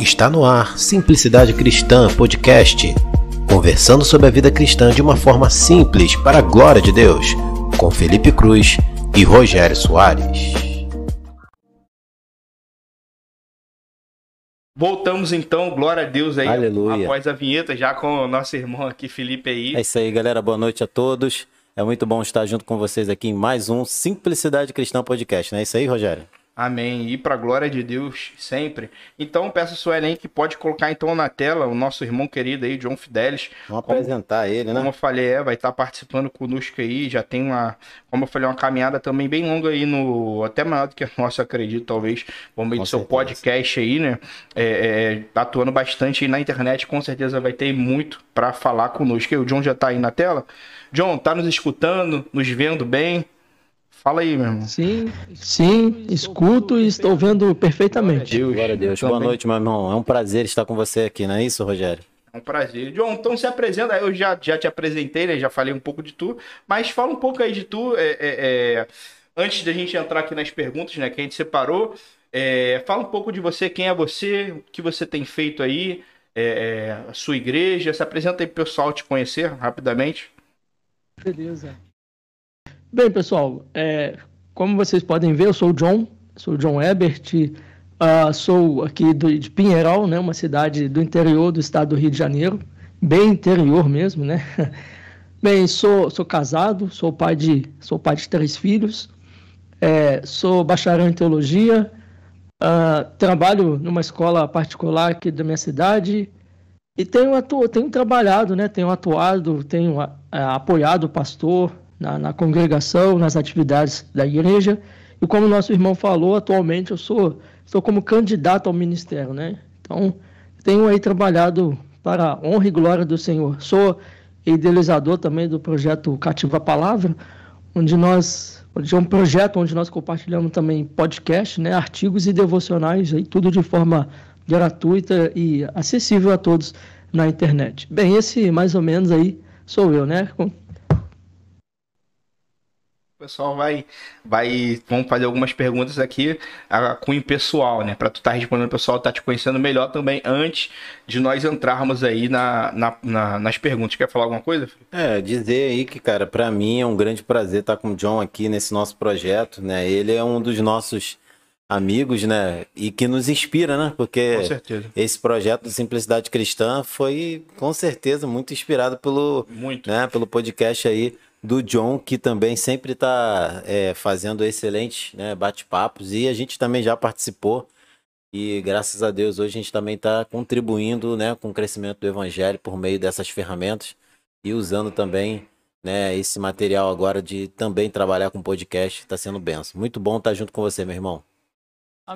Está no ar Simplicidade Cristã Podcast. Conversando sobre a vida cristã de uma forma simples para a glória de Deus, com Felipe Cruz e Rogério Soares. Voltamos então, glória a Deus aí, Aleluia. após a vinheta, já com o nosso irmão aqui, Felipe aí. É isso aí, galera. Boa noite a todos. É muito bom estar junto com vocês aqui em mais um Simplicidade Cristã Podcast, não é isso aí, Rogério? Amém. E para a glória de Deus sempre. Então, peço a Suelen que pode colocar então na tela o nosso irmão querido aí, John Fidelis. Vamos Como- apresentar ele, Como né? eu falei, é, vai estar participando conosco aí, já tem uma, como eu falei, uma caminhada também bem longa aí no, até maior do que a nossa, acredito, talvez, por meio do seu podcast aí, né, é, é, tá atuando bastante aí na internet, com certeza vai ter muito para falar conosco. E o John já tá aí na tela. John, tá nos escutando, nos vendo bem? Fala aí, meu irmão. Sim, sim, escuto e estou vendo perfeitamente. Deus, Glória a Deus. Boa noite, meu irmão. É um prazer estar com você aqui, não é isso, Rogério? É um prazer. John, então se apresenta. Eu já, já te apresentei, né? Já falei um pouco de tu, mas fala um pouco aí de tu. é, é, é, antes da gente entrar aqui nas perguntas, né? Que a gente separou. é, fala um pouco de você, quem é você, o que você tem feito aí, é, é, a sua igreja. Se apresenta aí pro pessoal te conhecer rapidamente. Beleza. Bem, pessoal, é, como vocês podem ver, eu sou o John, sou o John Ebert, ah, sou aqui do, de Pinheiral, né, uma cidade do interior do estado do Rio de Janeiro, bem interior mesmo, né? Bem, sou, sou casado, sou pai de, sou pai de três filhos, é, sou bacharel em teologia, ah, trabalho numa escola particular aqui da minha cidade, E tenho, atu... tenho trabalhado, né? tenho atuado, tenho ah, apoiado o pastor na, na congregação, nas atividades da igreja. E como nosso irmão falou, atualmente eu sou, sou como candidato ao ministério. Né? Então, tenho aí trabalhado para a honra e glória do Senhor. Sou idealizador também do projeto Cativa a Palavra, onde nós onde é um projeto onde nós compartilhamos também podcast, né, artigos e devocionais, aí tudo de forma gratuita e acessível a todos na internet. Bem, esse mais ou menos aí sou eu, né? O pessoal vai, vai, vamos fazer algumas perguntas aqui a cunho pessoal, né? Para tu estar respondendo, o pessoal tá te conhecendo melhor também antes de nós entrarmos aí na, na- na- nas perguntas. Quer falar alguma coisa? Felipe? É, dizer aí que, cara, pra mim é um grande prazer estar com o John aqui nesse nosso projeto, né? Ele é um dos nossos amigos, né? E que nos inspira, né? Porque esse projeto de Simplicidade Cristã foi, com certeza, muito inspirado pelo, Muito. né, pelo podcast aí do John, que também sempre está fazendo excelentes né, bate-papos e a gente também já participou. E graças a Deus hoje a gente também está contribuindo né, com o crescimento do evangelho por meio dessas ferramentas e usando também né, esse material agora de também trabalhar com podcast. Está sendo benção. Muito bom estar junto com você, meu irmão.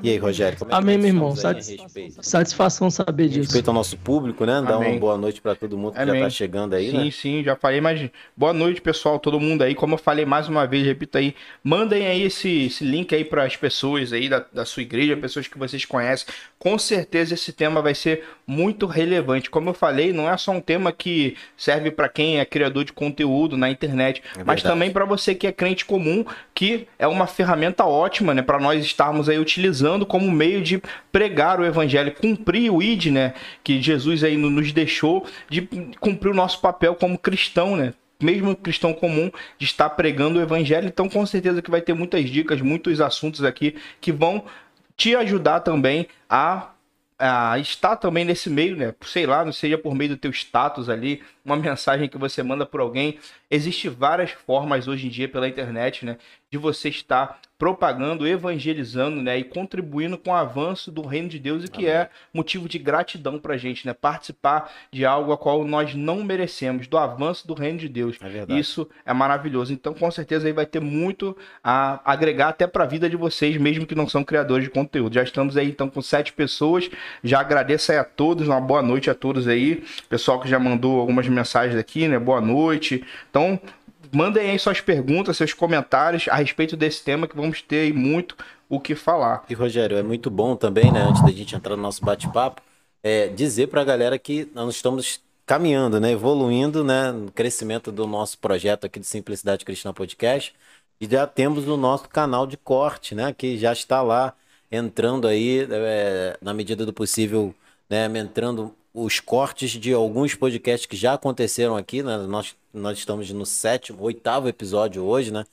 E aí, Rogério? Como é que Amém, nós meu irmão. estamos aí a Satis- respeito? Satisfação saber disso. Respeito ao nosso público, né? Dar Amém. uma boa noite para todo mundo que já Amém. está chegando aí, sim, né? sim, já falei, mas boa noite, pessoal, todo mundo aí. Como eu falei mais uma vez, repito aí, mandem aí esse, esse link aí para as pessoas aí da, da sua igreja, pessoas que vocês conhecem. Com certeza esse tema vai ser muito relevante. Como eu falei, não é só um tema que serve para quem é criador de conteúdo na internet, É mas também para você que é crente comum, que é uma ferramenta ótima, né, para nós estarmos aí utilizando como meio de pregar o evangelho, cumprir o id, né, que Jesus aí no- nos deixou de cumprir o nosso papel como cristão, né? Mesmo cristão comum, de estar pregando o evangelho. Então, com certeza que vai ter muitas dicas, muitos assuntos aqui que vão te ajudar também a, a estar também nesse meio, né? Sei lá, não seja por meio do teu status ali, uma mensagem que você manda para alguém. Existem várias formas hoje em dia pela internet, né? De você estar propagando, evangelizando, né? E contribuindo com o avanço do reino de Deus e que é motivo de gratidão pra gente, né? Participar de algo a qual nós não merecemos, do avanço do reino de Deus. É. Isso é maravilhoso. Então, com certeza, aí vai ter muito a agregar até para a vida de vocês, mesmo que não são criadores de conteúdo. Já estamos aí, então, com sete pessoas. Já agradeço aí a todos, uma boa noite a todos aí. Pessoal que já mandou algumas mensagens aqui, né? Boa noite. Então, mandem aí suas perguntas, seus comentários a respeito desse tema, que vamos ter muito o que falar. E Rogério, é muito bom também, né, antes da gente entrar no nosso bate-papo, é, dizer para a galera que nós estamos caminhando, né, evoluindo, né, no crescimento do nosso projeto aqui de Simplicidade Cristã Podcast. E já temos o nosso canal de corte, né, que já está lá entrando aí, é, na medida do possível, né, entrando os cortes de alguns podcasts que já aconteceram aqui, né? Nós, nós estamos no sétimo, oitavo episódio hoje, né?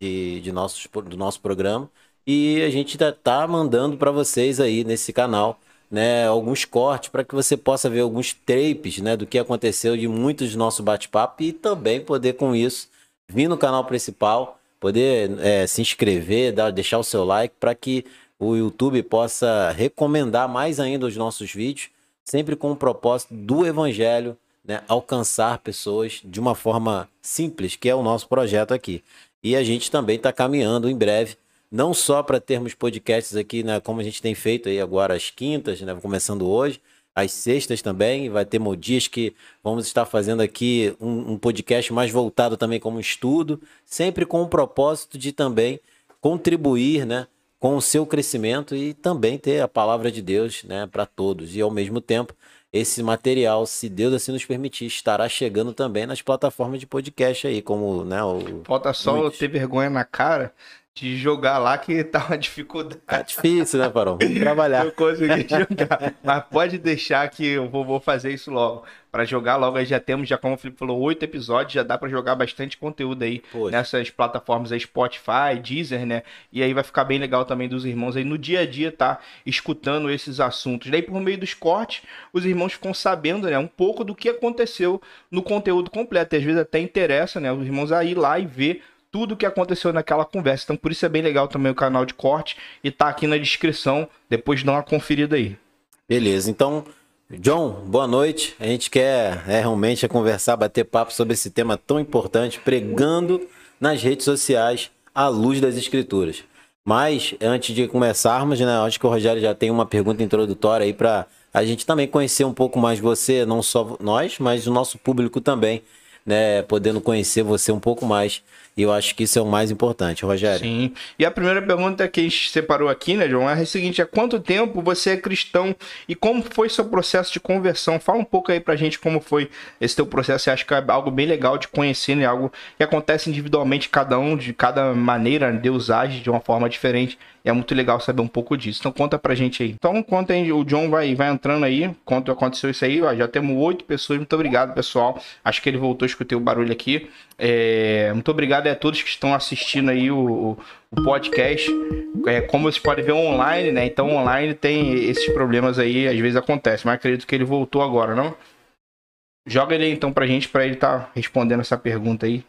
De, de nossos, do nosso programa. E a gente tá, tá mandando para vocês aí nesse canal, né? Alguns cortes para que você possa ver alguns tapes, né? Do que aconteceu de muitos do nosso bate-papo e também poder com isso vir no canal principal, poder é, se inscrever, dar, deixar o seu like para que o YouTube possa recomendar mais ainda os nossos vídeos sempre com o propósito do evangelho né, alcançar pessoas de uma forma simples, que é o nosso projeto aqui. E a gente também está caminhando em breve, não só para termos podcasts aqui, né, como a gente tem feito aí agora às quintas, né, começando hoje, às sextas também, vai ter dias que vamos estar fazendo aqui um, um podcast mais voltado também como estudo, sempre com o propósito de também contribuir, né, com o seu crescimento e também ter a palavra de Deus né, para todos. E ao mesmo tempo, esse material, se Deus assim nos permitir, estará chegando também nas plataformas de podcast aí, como né, o. Falta só muitos. ter vergonha na cara de jogar lá que tá uma dificuldade. Tá difícil, né, Farol? Vamos trabalhar. Eu consegui jogar. Mas pode deixar que eu vou, vou fazer isso logo. Para jogar logo, aí já temos, já como o Felipe falou, oito episódios, já dá para jogar bastante conteúdo aí Poxa. nessas plataformas aí, Spotify, Deezer, né? E aí vai ficar bem legal também dos irmãos aí no dia a dia tá escutando esses assuntos. Daí por meio dos cortes, os irmãos ficam sabendo, né, um pouco do que aconteceu no conteúdo completo. E às vezes até interessa, né, os irmãos a ir lá e ver tudo o que aconteceu naquela conversa. Então, por isso é bem legal também o canal de corte e tá aqui na descrição. Depois dá uma conferida aí. Beleza, então, John, boa noite. A gente quer é, realmente conversar, bater papo sobre esse tema tão importante, pregando nas redes sociais à luz das escrituras. Mas, antes de começarmos, né, acho que o Rogério já tem uma pergunta introdutória aí para a gente também conhecer um pouco mais você, não só nós, mas o nosso público também, né, podendo conhecer você um pouco mais. E eu acho que isso é o mais importante, Rogério. Sim. E a primeira pergunta que a gente separou aqui, né, João, é a seguinte: há quanto tempo você é cristão e como foi seu processo de conversão? Fala um pouco aí pra gente como foi esse teu processo. Você acha que é algo bem legal de conhecer, né? Algo que acontece individualmente, cada um, de cada maneira, Deus age de uma forma diferente. E é muito legal saber um pouco disso. Então conta pra gente aí. Então conta aí, o John vai, vai entrando aí. Quanto aconteceu isso aí, ó, já temos oito pessoas. Muito obrigado, pessoal. Acho que ele voltou, escutei o barulho aqui. É, muito obrigado a todos que estão assistindo aí o, o podcast. É, como vocês podem ver online, né? Então online tem esses problemas aí, às vezes acontece, mas acredito que ele voltou agora, não? Joga ele então pra gente, pra ele estar tá respondendo essa pergunta aí.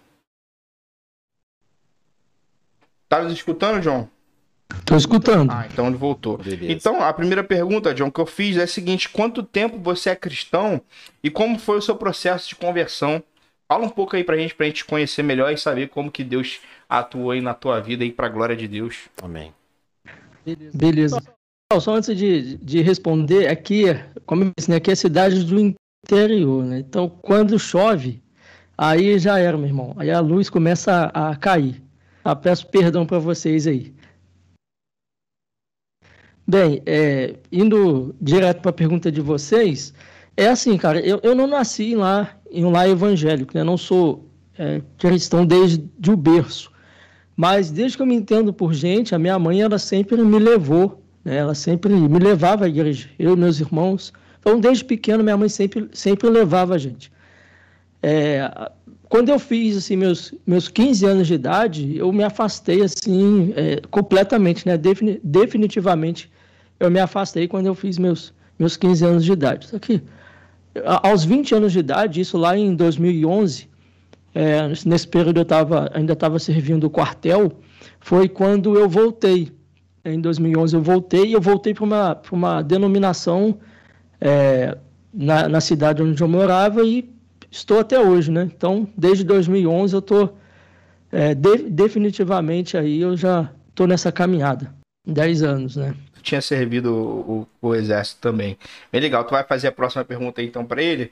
Tá nos escutando, João? Tô escutando. Ah, então ele voltou. Beleza. Então, a primeira pergunta, John, que eu fiz é a seguinte: quanto tempo você é cristão e como foi o seu processo de conversão? Fala um pouco aí pra gente, pra gente conhecer melhor e saber como que Deus atuou aí na tua vida aí pra glória de Deus. Amém. Beleza. Beleza. Só antes de, de responder, aqui, como eu disse, né, aqui é a cidade do interior, né? Então, quando chove, aí já era, meu irmão. Aí a luz começa a, a cair. Ah, peço perdão para vocês aí. Bem, é, indo direto para a pergunta de vocês, é assim, cara, eu, eu não nasci lá em um lar evangélico, né? Não sou é, cristão desde o berço. Mas desde que eu me entendo por gente, a minha mãe, ela sempre me levou, né? Ela sempre me levava à igreja, eu e meus irmãos. Então, desde pequeno, minha mãe sempre, sempre levava a gente. É, quando eu fiz assim, meus, meus 15 anos de idade, eu me afastei assim é, completamente, né? Defini definitivamente eu me afastei quando eu fiz meus, meus 15 anos de idade. Que aos 20 anos de idade, isso lá em 2011, é, nesse período eu tava, ainda estava servindo o quartel, foi quando eu voltei. Em 2011 eu voltei e eu voltei para uma, uma denominação é, na, na cidade onde eu morava e estou até hoje, né? Então, desde 2011 eu estou é, de, definitivamente aí, eu já estou nessa caminhada. 10 anos, né? tinha servido o, o, o, exército também. Bem legal. Tu vai fazer a próxima pergunta aí, então para ele?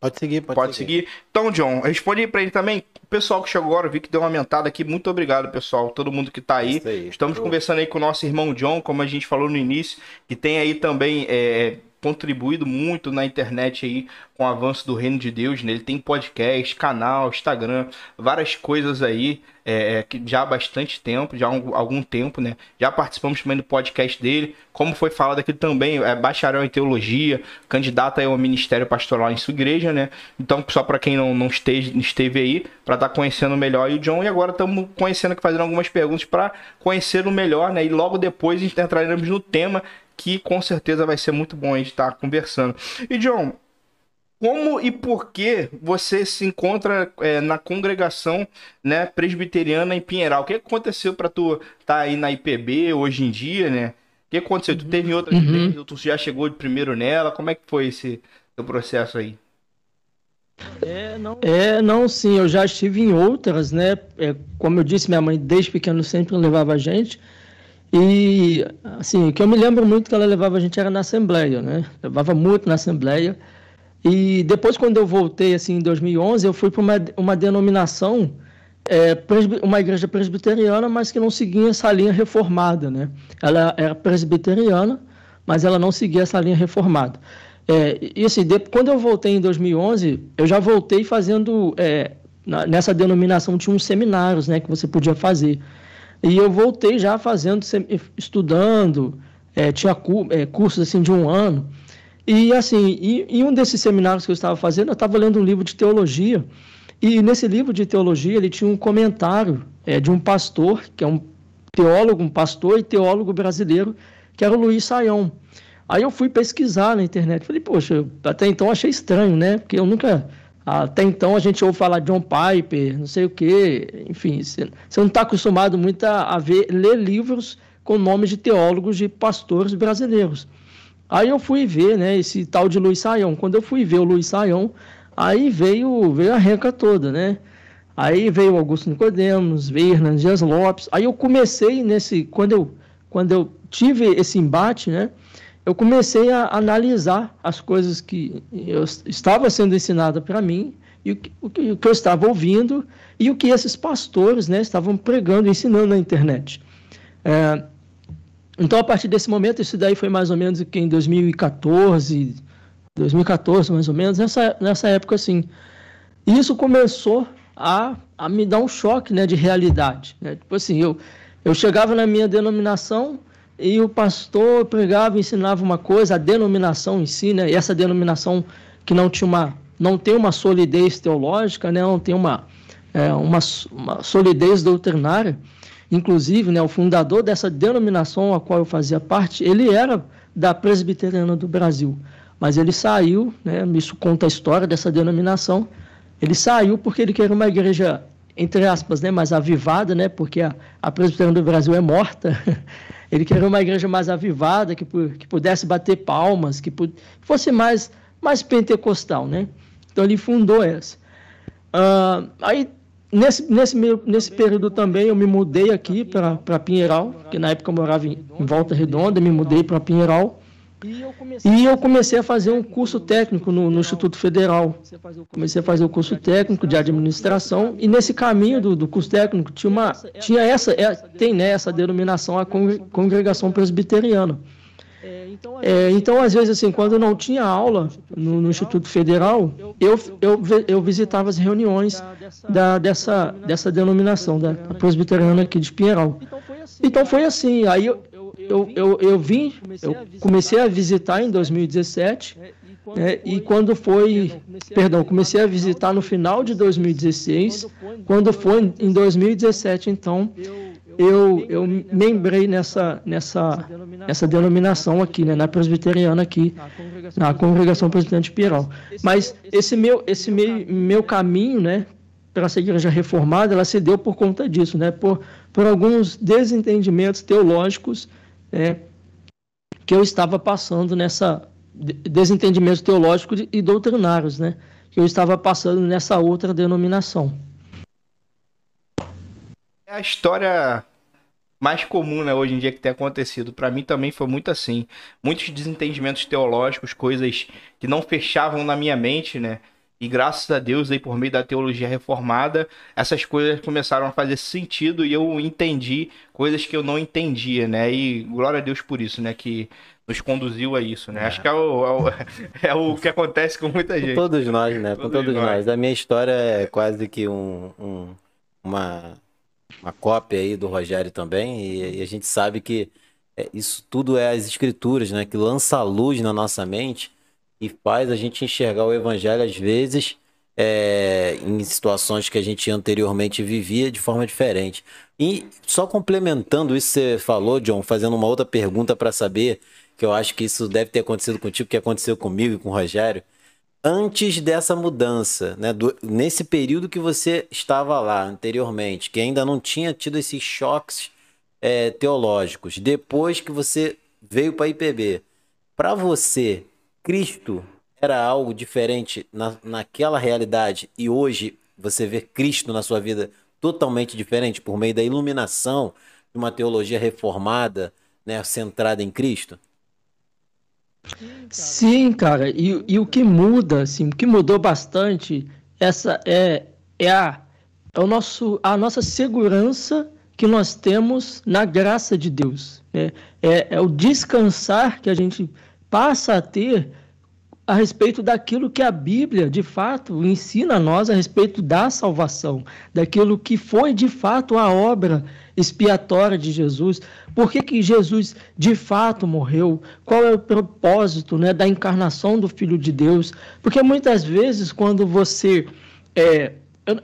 Pode seguir, pode, pode seguir. seguir. Então, John, responde para ele também. O pessoal que chegou agora, vi que deu uma aumentada aqui. Muito obrigado, pessoal. Todo mundo que tá aí. aí Estamos conversando aí com o nosso irmão John, como a gente falou no início, que tem aí também é, contribuído muito na internet aí com o avanço do reino de Deus, né? Ele tem podcast, canal, Instagram, várias coisas aí é, é que já há bastante tempo, já há algum, tempo, né? Já participamos também do podcast dele, como foi falado aqui também, é bacharel em teologia, candidato ao ministério pastoral em sua igreja, né? Então, só para quem não, não esteve, esteve aí, para estar tá conhecendo melhor o John, e agora estamos conhecendo fazendo algumas perguntas para conhecer o melhor, né? E logo depois entraremos no tema que com certeza vai ser muito bom a gente estar tá conversando. E John, como e por que você se encontra é, na congregação né, presbiteriana em Pinheiral? O que aconteceu para tu estar tá aí na IPB hoje em dia, né? O que aconteceu? Tu teve outras uhum. tu já chegou de primeiro nela? Como é que foi esse teu processo aí? É não... é, não, sim, eu já estive em outras, né? É, como eu disse, minha mãe desde pequeno sempre levava a gente. E, assim, o que eu me lembro muito que ela levava a gente era na Assembleia, né? Levava muito na Assembleia. E depois, quando eu voltei, assim, em 2011, eu fui para uma, uma denominação, é, uma igreja presbiteriana, mas que não seguia essa linha reformada, né? Ela era presbiteriana, mas ela não seguia essa linha reformada. É, e assim, de, quando eu voltei em 2011, eu já voltei fazendo, é, nessa denominação tinha uns seminários, né, que você podia fazer. E eu voltei já fazendo, estudando, é, tinha é, cursos assim de um ano. E assim, em um desses seminários que eu estava fazendo, eu estava lendo um livro de teologia, e nesse livro de teologia ele tinha um comentário é, de um pastor, que é um teólogo, um pastor e teólogo brasileiro, que era o Luiz Saião. Aí eu fui pesquisar na internet, falei, poxa, até então achei estranho, né? Porque eu nunca, até então a gente ouve falar de John Piper, não sei o quê, enfim, você não está acostumado muito a, ver, ler livros com nomes de teólogos, de pastores brasileiros. Aí eu fui ver, né, esse tal de Luiz Saião. Quando eu fui ver o Luiz Saião, aí veio, veio a renca toda, né? Aí veio Augusto Nicodemos, veio Hernandes Lopes. Aí eu comecei nesse, quando eu, quando eu tive esse embate, né, eu comecei a analisar as coisas que eu estava sendo ensinada para mim e o que, o que, eu estava ouvindo e o que esses pastores, né, estavam pregando, ensinando na internet. É, então, a partir desse momento, isso daí foi mais ou menos em 2014, 2014 mais ou menos, nessa, nessa época assim. Isso começou a, a me dar um choque né, de realidade. Né? Tipo assim, eu, eu chegava na minha denominação e o pastor pregava ensinava uma coisa, a denominação em si, né, e essa denominação que não, tinha uma, não tem uma solidez teológica, né, não tem uma, é, uma, uma solidez doutrinária, Inclusive, né, o fundador dessa denominação a qual eu fazia parte, ele era da Presbiteriana do Brasil, mas ele saiu, né, isso conta a história dessa denominação, ele saiu porque ele queria uma igreja, entre aspas, né, mais avivada, né, porque a, a Presbiteriana do Brasil é morta, ele queria uma igreja mais avivada, que, que pudesse bater palmas, que fosse mais, mais pentecostal, né? Então ele fundou essa. Uh, aí Nesse, nesse, nesse período também eu me mudei aqui para Pinheiral, que na época eu morava em, em Volta Redonda, me mudei para Pinheiral. E eu comecei a fazer um curso técnico no, no, Instituto Federal. Comecei a fazer o curso técnico de administração e nesse caminho do, do curso técnico tinha uma tinha essa é, tem né, essa denominação a congregação presbiteriana. É, então, às vezes, assim, quando não tinha aula no, no Instituto Federal, eu, eu, eu visitava as reuniões da, dessa, dessa denominação, da presbiteriana aqui de Pinheiral. Então foi assim, aí eu, eu, eu, eu vim, eu comecei a visitar em 2017, né, e quando foi, perdão, comecei a visitar no final de 2016, quando foi? Em 2017, então, eu, eu membrei nessa, nessa, nessa denominação aqui, né, na presbiteriana aqui, na congregação presbiteriana. de Piral. Mas esse meu, esse meu, meu caminho, né, para essa igreja reformada, ela se deu por conta disso, né, por, por alguns desentendimentos teológicos né, que eu estava passando nessa desentendimentos teológicos e doutrinários, né, que eu estava passando nessa outra denominação. É a história mais comum, né, hoje em dia que tem acontecido. Para mim também foi muito assim. Muitos desentendimentos teológicos, coisas que não fechavam na minha mente, né? E graças a Deus, aí por meio da teologia reformada, essas coisas começaram a fazer sentido e eu entendi coisas que eu não entendia, né? E glória a Deus por isso, né? Que nos conduziu a isso, né? É. Acho que é o, é o, é, o, que acontece com muita gente. Com todos nós, né? Com todos, todos nós. nós. A minha história é quase que um, um, uma, uma cópia aí do Rogério também, e, e a gente sabe que é, isso tudo é as escrituras, né? Que lança a luz na nossa mente e faz a gente enxergar o evangelho às vezes é, em situações que a gente anteriormente vivia de forma diferente. E só complementando isso que você falou, John, fazendo uma outra pergunta para saber, que eu acho que isso deve ter acontecido contigo, que aconteceu comigo e com o Rogério. Antes dessa mudança, né, do, nesse período que você estava lá anteriormente, que ainda não tinha tido esses choques é, teológicos, depois que você veio para a IPB, para você, Cristo era algo diferente na, naquela realidade e hoje você vê Cristo na sua vida totalmente diferente por meio da iluminação de uma teologia reformada, né, centrada em Cristo? Sim, cara. E, e o que muda, assim, o que mudou bastante, essa é, é a, é o nosso, a nossa segurança que nós temos na graça de Deus. Né? É, é o descansar que a gente passa a ter a respeito daquilo que a Bíblia, de fato, ensina a nós a respeito da salvação, daquilo que foi, de fato, a obra expiatória de Jesus. Por que, que Jesus, de fato, morreu? Qual é o propósito né, da encarnação do Filho de Deus? Porque muitas vezes, quando você. É,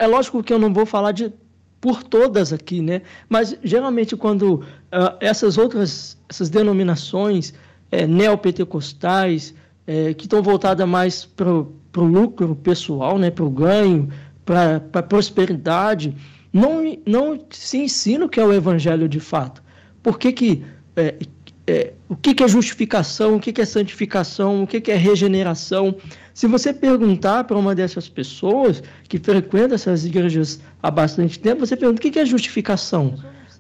é lógico que eu não vou falar de por todas aqui, né? Mas geralmente quando uh, essas outras essas denominações é, neopentecostais, é, que estão voltadas mais para o lucro pessoal, né, para o ganho, para a prosperidade, não, não se ensina o que é o evangelho de fato. Por que, que é, é, o que, que é justificação, o que, que é santificação, o que, que é regeneração? Se você perguntar para uma dessas pessoas que frequenta essas igrejas há bastante tempo, você pergunta o que, que é justificação?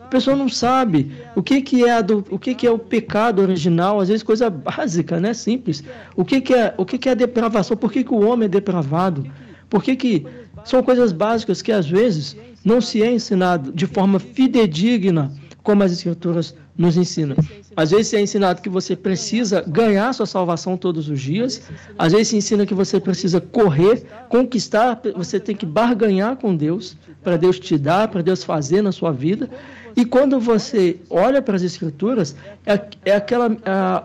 A pessoa não sabe o que, que é do, o que, que é o pecado original, às vezes coisa básica, né, simples. O que, que é o que, que é a depravação? Por que, que o homem é depravado? Por que, que são coisas básicas que às vezes não se é ensinado de forma fidedigna como as escrituras nos ensinam. Às vezes é ensinado que você precisa ganhar sua salvação todos os dias. Às vezes se ensina que você precisa correr, conquistar, você tem que barganhar com Deus para Deus te dar, para Deus fazer na sua vida. E quando você olha para as Escrituras, é, é aquela,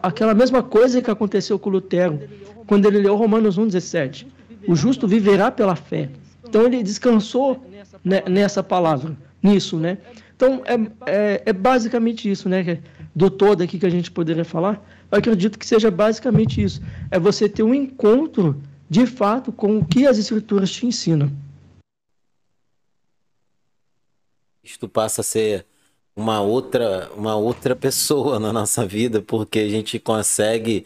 aquela mesma coisa que aconteceu com Lutero, quando ele leu Romanos 1,17. O justo viverá pela fé. Então ele descansou nessa palavra, nisso, né? Então é, é, é, basicamente isso, né? Do todo aqui que a gente poderia falar. Eu acredito que seja basicamente isso. É você ter um encontro de fato com o que as escrituras te ensinam. Isto passa a ser uma outra, uma outra pessoa na nossa vida, porque a gente consegue,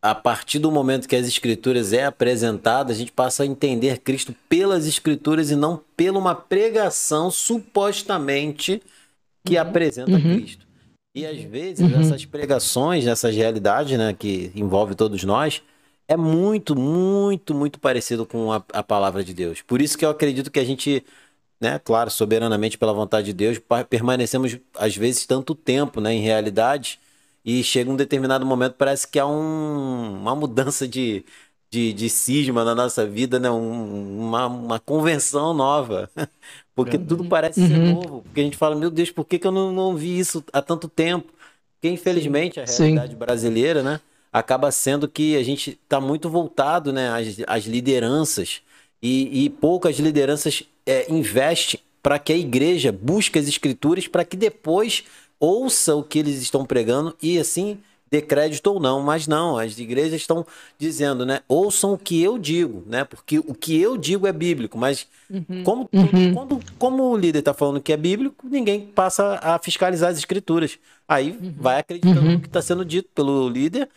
a partir do momento que as escrituras é apresentada, a gente passa a entender Cristo pelas escrituras e não pela uma pregação supostamente que uhum. apresenta uhum. Cristo. E às vezes uhum. essas pregações, essas realidades, né, que envolve todos nós, é muito, muito, muito parecido com a, a palavra de Deus. Por isso que eu acredito que a gente né, claro, soberanamente pela vontade de Deus, permanecemos às vezes tanto tempo, né, em realidade, e chega um determinado momento parece que há um, uma mudança de, de, de cisma na nossa vida, né, um, uma, uma convenção nova, porque uhum. tudo parece ser uhum. novo, porque a gente fala, meu Deus, por que, que eu não, não vi isso há tanto tempo? Porque infelizmente a realidade Sim. brasileira, né, acaba sendo que a gente está muito voltado, né, às, às lideranças, e, e poucas lideranças é, investem para que a igreja busque as escrituras para que depois ouça o que eles estão pregando e assim dê crédito ou não, mas não, as igrejas estão dizendo, né? Ouçam o que eu digo, né? Porque o que eu digo é bíblico, mas uhum. Como, uhum. Quando, como o líder está falando que é bíblico, ninguém passa a fiscalizar as escrituras. Aí uhum. vai acreditando uhum. no que está sendo dito pelo líder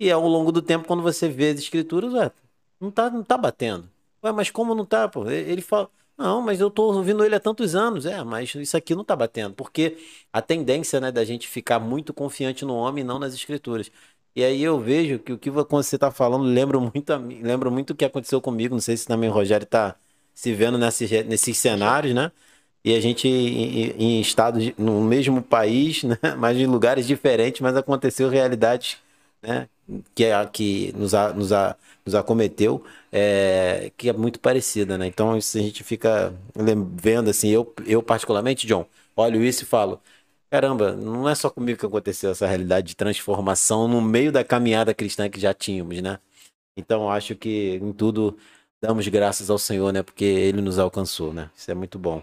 e ao longo do tempo, quando você vê as escrituras, ué, não está não tá batendo. Ué, mas como não tá, pô? Ele fala. Não, mas eu tô ouvindo ele há tantos anos. É, mas isso aqui não tá batendo. Porque a tendência, né, da gente ficar muito confiante no homem e não nas escrituras. E aí eu vejo que o que você tá falando lembra muito, lembra muito o que aconteceu comigo. Não sei se também o Rogério tá se vendo nesses, nesses cenários, né? E a gente em, em estados, no mesmo país, né? mas em lugares diferentes, mas aconteceu realidades né? Que é a que nos, a, nos, a, nos acometeu, é, que é muito parecida, né? Então isso a gente fica vendo assim, eu, eu particularmente, John, olho isso e falo, caramba, não é só comigo que aconteceu essa realidade de transformação no meio da caminhada cristã que já tínhamos, né? Então acho que em tudo damos graças ao Senhor, né? Porque Ele nos alcançou, né? Isso é muito bom.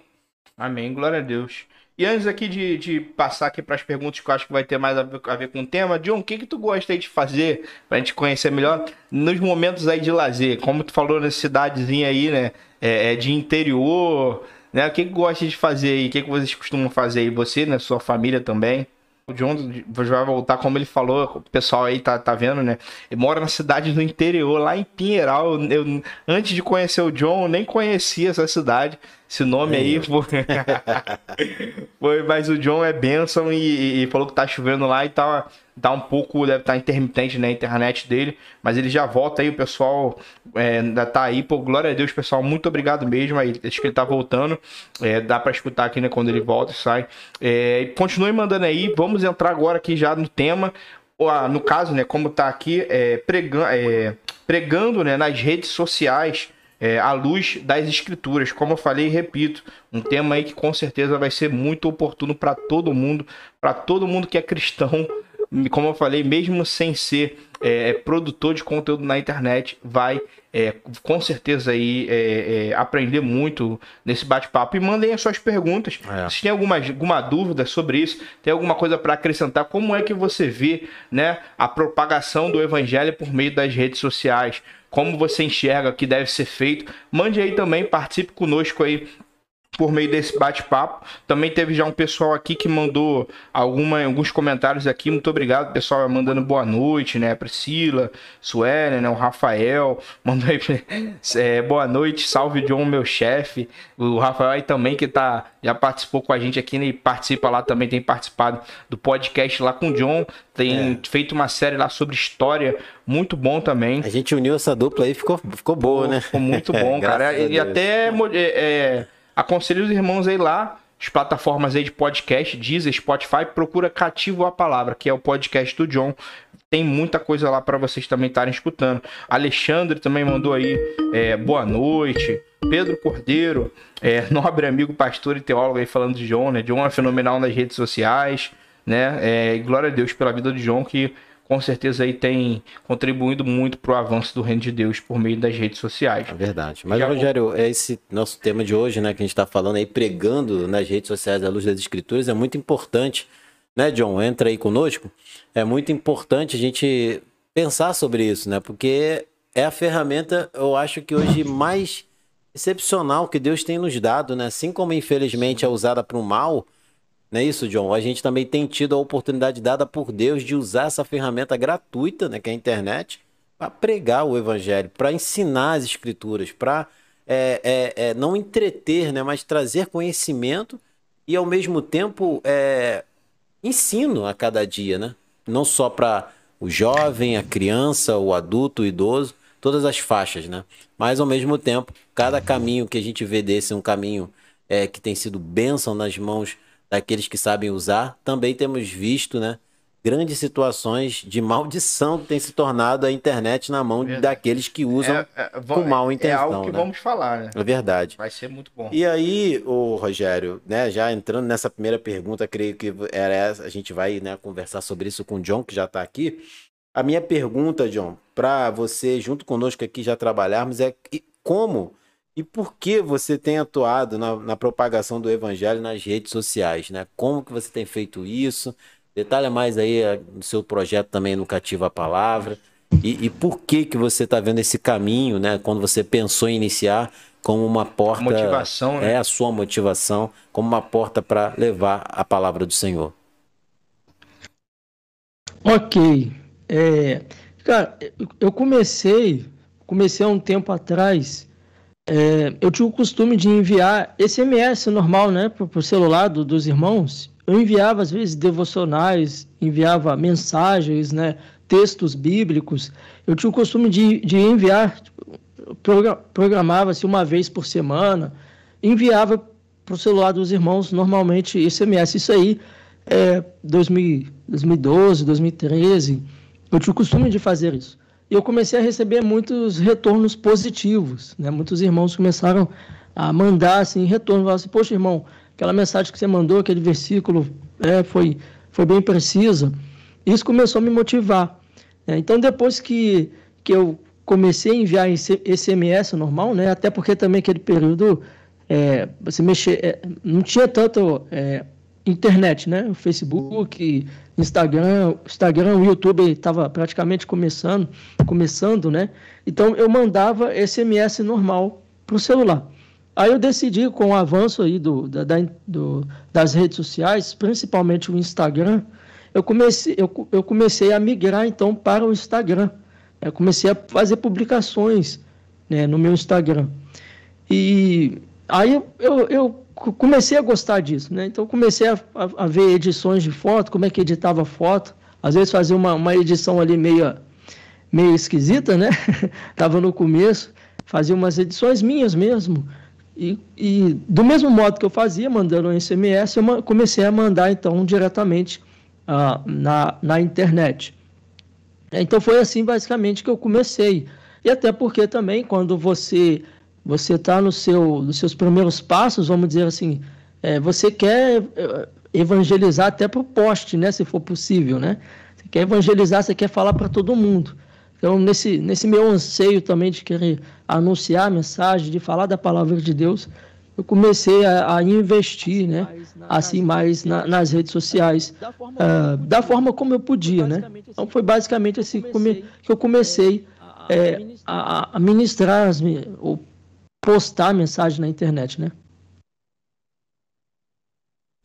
Amém, glória a Deus. E antes aqui de, de passar aqui para as perguntas que eu acho que vai ter mais a ver, a ver com o tema, John, o que que tu gosta aí de fazer para a gente conhecer melhor nos momentos aí de lazer? Como tu falou na cidadezinha aí, né? É, é de interior, né? O que que gosta de fazer aí? O que que vocês costumam fazer aí? Você, né? Sua família também? O John vai voltar, como ele falou, o pessoal aí tá, tá vendo, né? Ele mora na cidade do interior, lá em Pinheiral. Eu, antes de conhecer o John, eu nem conhecia essa cidade. Esse nome é aí foi... foi. Mas o John é benção e, e, falou que tá chovendo lá e tá, tá um pouco, deve estar tá intermitente na né, internet dele. Mas ele já volta aí, o pessoal é, ainda tá aí. Pô, glória a Deus, pessoal. Muito obrigado mesmo. Aí, acho que ele tá voltando. É, dá para escutar aqui, né, quando ele volta e sai. É, continue mandando aí. Vamos entrar agora aqui já no tema. No caso, né, como tá aqui, é, pregando, é, pregando né, nas redes sociais é, à luz das escrituras. Como eu falei e repito, um tema aí que com certeza vai ser muito oportuno para todo mundo, para todo mundo que é cristão. Como eu falei, mesmo sem ser é, produtor de conteúdo na internet, vai é, com certeza aí é, é, aprender muito nesse bate-papo. E mandem as suas perguntas. É. Se tem alguma, alguma dúvida sobre isso, tem alguma coisa para acrescentar, como é que você vê né, a propagação do evangelho por meio das redes sociais? Como você enxerga que deve ser feito. Mande aí também, participe conosco aí por meio desse bate-papo. Também teve já um pessoal aqui que mandou alguma, alguns comentários aqui. Muito obrigado, pessoal, mandando boa noite, né? Priscila, Suelen, né? O Rafael, mandou aí é, boa noite, salve John, meu chefe. O Rafael aí também que tá, já participou com a gente aqui né? e participa lá também, tem participado do podcast lá com o John. Tem é. feito uma série lá sobre história, muito bom também. A gente uniu essa dupla aí, ficou, ficou boa, né? Ficou muito bom, cara. E até é, é Aconselho os irmãos aí lá, as plataformas aí de podcast, Deezer, Spotify, procura Cativo a Palavra, que é o podcast do John. Tem muita coisa lá para vocês também estarem escutando. Alexandre também mandou aí é, boa noite. Pedro Cordeiro, é, nobre amigo pastor e teólogo aí falando de John, né? John é fenomenal nas redes sociais, né? É, glória a Deus pela vida de John, que com certeza aí tem contribuído muito para o avanço do reino de Deus por meio das redes sociais. É verdade. Mas, Já Rogério, é esse nosso tema de hoje, né, que a gente está falando aí, pregando nas redes sociais à luz das escrituras, é muito importante, né, John? Entra aí conosco. É muito importante a gente pensar sobre isso, né? Porque é a ferramenta, eu acho que hoje mais excepcional que Deus tem nos dado, né? Assim como infelizmente é usada para o mal, não é isso, John? A gente também tem tido a oportunidade dada por Deus de usar essa ferramenta gratuita, né, que é a internet, para pregar o evangelho, para ensinar as escrituras, para é, é, é, não entreter, né, mas trazer conhecimento e ao mesmo tempo é, ensino a cada dia, né? Não só para o jovem, a criança, o adulto, o idoso, todas as faixas, né? Mas ao mesmo tempo, cada caminho que a gente vê desse é um caminho é, que tem sido bênção nas mãos daqueles que sabem usar. Também temos visto, né? Grandes situações de maldição que tem se tornado a internet na mão verdade. daqueles que usam é, é, com mal intenção. É algo que né? vamos falar, né? É verdade. Vai ser muito bom. E aí, o Rogério, né, já entrando nessa primeira pergunta, creio que era essa, a gente vai né, conversar sobre isso com o John, que já está aqui. A minha pergunta, John, para você, junto conosco aqui já trabalharmos, é como e por que você tem atuado na, na, propagação do evangelho nas redes sociais, né? Como que você tem feito isso? Detalha mais aí eh, no seu projeto também no Cativa a Palavra. E, e por que que você está vendo esse caminho, né? Quando você pensou em iniciar como uma porta... Motivação, né? É a sua motivação, como uma porta para levar a palavra do Senhor. Ok. É, cara, eu comecei, comecei há um tempo atrás é, eu tinha o costume de enviar SMS normal, né, para o celular do, dos irmãos. Eu enviava, às vezes, devocionais, enviava mensagens, né, textos bíblicos. Eu tinha o costume de, de enviar, programava-se uma vez por semana, enviava para o celular dos irmãos, normalmente SMS. Isso aí é 2000, 2012, 2013. Eu tinha o costume de fazer isso. E eu comecei a receber muitos retornos positivos, né? Muitos irmãos começaram a mandar assim retorno, falaram assim, poxa irmão, aquela mensagem que você mandou, aquele versículo, é, foi foi bem preciso. Isso começou a me motivar. Né? Então depois que que eu comecei a enviar esse SMS normal, né? Até porque também aquele período é, você mexer, é, não tinha tanto é, internet, né? O Facebook, Instagram, Instagram, o YouTube estava praticamente começando, começando, né? Então eu mandava SMS normal para o celular. Aí eu decidi, com o avanço aí do, da, do, das redes sociais, principalmente o Instagram, eu comecei, eu, eu comecei a migrar então para o Instagram. Eu comecei a fazer publicações né, no meu Instagram. E aí eu, eu, comecei a gostar disso, né? Então comecei a, a, a, ver edições de foto, como é que editava foto. Às vezes fazia uma, uma edição ali meio, meio esquisita, né? Tava no começo, fazia umas edições minhas mesmo. E, e, do mesmo modo que eu fazia, mandando um SMS, eu comecei a mandar então diretamente uh, na, na internet. Então foi assim basicamente que eu comecei. E até porque também quando você você está no seu, nos seus primeiros passos, vamos dizer assim, é, você quer é, evangelizar até para o poste, né, se for possível, né? Você quer evangelizar, você quer falar para todo mundo. Então, nesse, nesse meu anseio também de querer anunciar a mensagem, de falar da palavra de Deus, eu comecei a, a investir, né, assim mais na, nas redes sociais, uh, da forma como eu podia, né? Então foi basicamente assim que eu comecei é, a, a ministrar, ou postar mensagem na internet, né?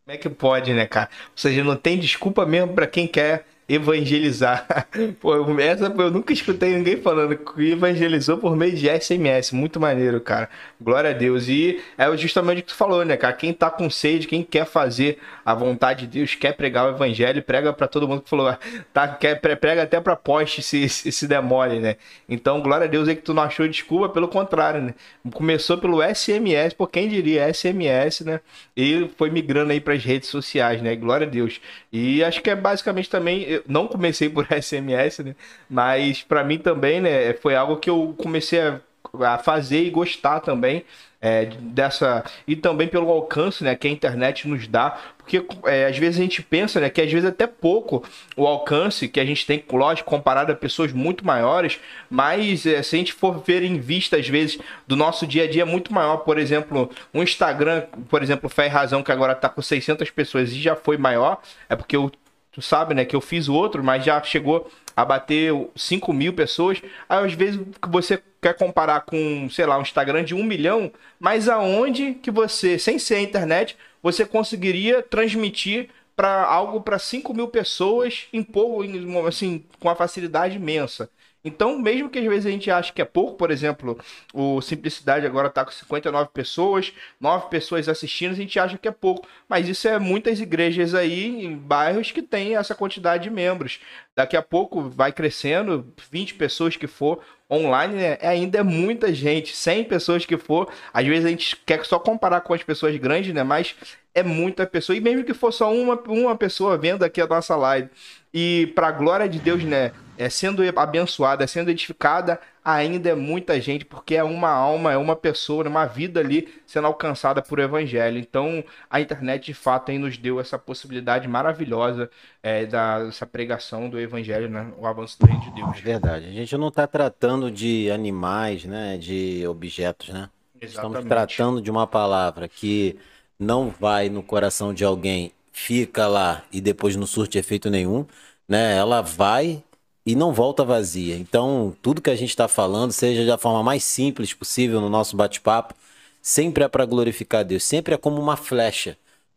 Como é que pode, né, cara? Ou seja, não tem desculpa mesmo para quem quer evangelizar. Pô, essa eu nunca escutei ninguém falando que evangelizou por meio de SMS. Muito maneiro, cara. Glória a Deus. E é justamente o que tu falou, né, cara? Quem tá com sede, quem quer fazer a vontade de Deus, quer pregar o evangelho, prega para todo mundo que falou, tá, quer, prega até pra poste se, se, se demole, né? Então, glória a Deus aí que tu não achou desculpa, pelo contrário, né? Começou pelo SMS, por quem diria SMS, né? E foi migrando aí pras redes sociais, né? Glória a Deus. E acho que é basicamente também não comecei por SMS, né? Mas para mim também, né, foi algo que eu comecei a, a fazer e gostar também. É, dessa e também pelo alcance né, que a internet nos dá, porque é, às vezes a gente pensa né, que às vezes até pouco o alcance que a gente tem, lógico, comparado a pessoas muito maiores, mas é, se a gente for ver em vista, às vezes, do nosso dia a dia, é muito maior. Por exemplo, um Instagram, por exemplo, Fé e Razão, que agora está com 600 pessoas e já foi maior, é porque o tu sabe, né, que eu fiz outro, mas já chegou a bater 5 mil pessoas. Aí, às vezes, que você quer comparar com, sei lá, um Instagram de um milhão, mas aonde que você, sem ser a internet, você conseguiria transmitir para algo para 5 mil pessoas em pouco, assim, com uma facilidade imensa. Então, mesmo que às vezes a gente ache que é pouco, por exemplo, o Simplicidade agora está com 59 pessoas, 9 pessoas assistindo, a gente acha que é pouco. Mas isso é muitas igrejas aí em bairros que tem essa quantidade de membros. Daqui a pouco vai crescendo, 20 pessoas que for online, né? ainda é muita gente, 100 pessoas que for. Às vezes a gente quer só comparar com as pessoas grandes, né? Mas é muita pessoa. E mesmo que for só uma, uma pessoa vendo aqui a nossa live. E para glória de Deus, né? É sendo abençoada, é sendo edificada, ainda é muita gente, porque é uma alma, é uma pessoa, uma vida ali sendo alcançada por evangelho. Então, a internet de fato aí nos deu essa possibilidade maravilhosa é, da, dessa pregação do evangelho, né? o avanço do reino de Deus. É verdade. A gente não está tratando de animais, né? De objetos, né? Exatamente. Estamos tratando de uma palavra que não vai no coração de alguém, fica lá e depois não surte efeito nenhum, né? Ela vai e não volta vazia. Então, tudo que a gente está falando, seja da forma mais simples possível no nosso bate-papo, sempre é para glorificar Deus, sempre é como uma flecha,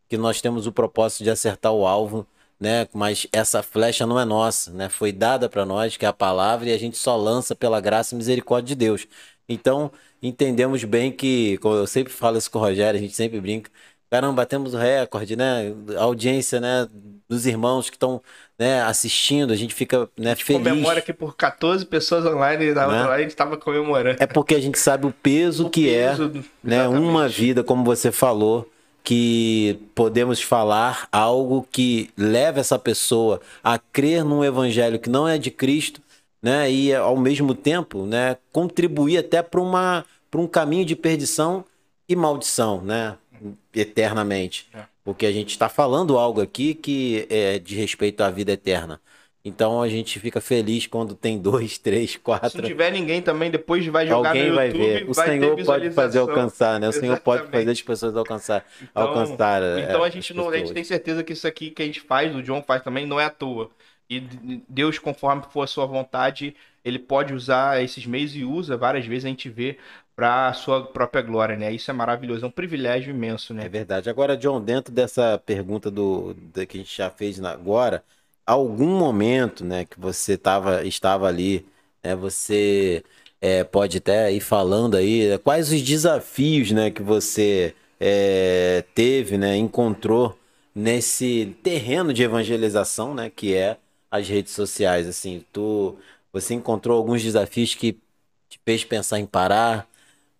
que nós temos o propósito de acertar o alvo, né? Mas essa flecha não é nossa, né? Foi dada para nós, que é a palavra, e a gente só lança pela graça e misericórdia de Deus. Então, entendemos bem que, como eu sempre falo isso com o Rogério, a gente sempre brinca, caramba, batemos o recorde, né? A audiência, né? Dos irmãos que estão né, assistindo, a gente fica né, a gente feliz. comemora aqui por 14 pessoas online, na né? a gente estava comemorando. É porque a gente sabe o peso o que é peso, é né, uma vida, como você falou, que podemos falar algo que leve essa pessoa a crer num evangelho que não é de Cristo, né? E ao mesmo tempo, né, contribuir até para um caminho de perdição e maldição, né? Eternamente. É. Porque a gente está falando algo aqui que é de respeito à vida eterna. Então a gente fica feliz quando tem dois, três, quatro. Se não tiver ninguém também, depois vai jogar Alguém no vai YouTube, ver. O vai Senhor pode fazer alcançar, né? O Senhor pode fazer as pessoas alcançar. Então, alcançar então é, a, gente não, a gente tem certeza que isso aqui que a gente faz, o John faz também, não é à toa. E Deus, conforme for a sua vontade, ele pode usar esses meios e usa várias vezes, a gente vê para a sua própria glória, né? Isso é maravilhoso, é um privilégio imenso, né? É verdade. Agora, John, dentro dessa pergunta do, do que a gente já fez agora, algum momento, né, que você tava, estava ali, né, você é, pode até ir falando aí quais os desafios, né, que você é, teve, né, encontrou nesse terreno de evangelização, né, que é as redes sociais, assim, tu, você encontrou alguns desafios que te fez pensar em parar,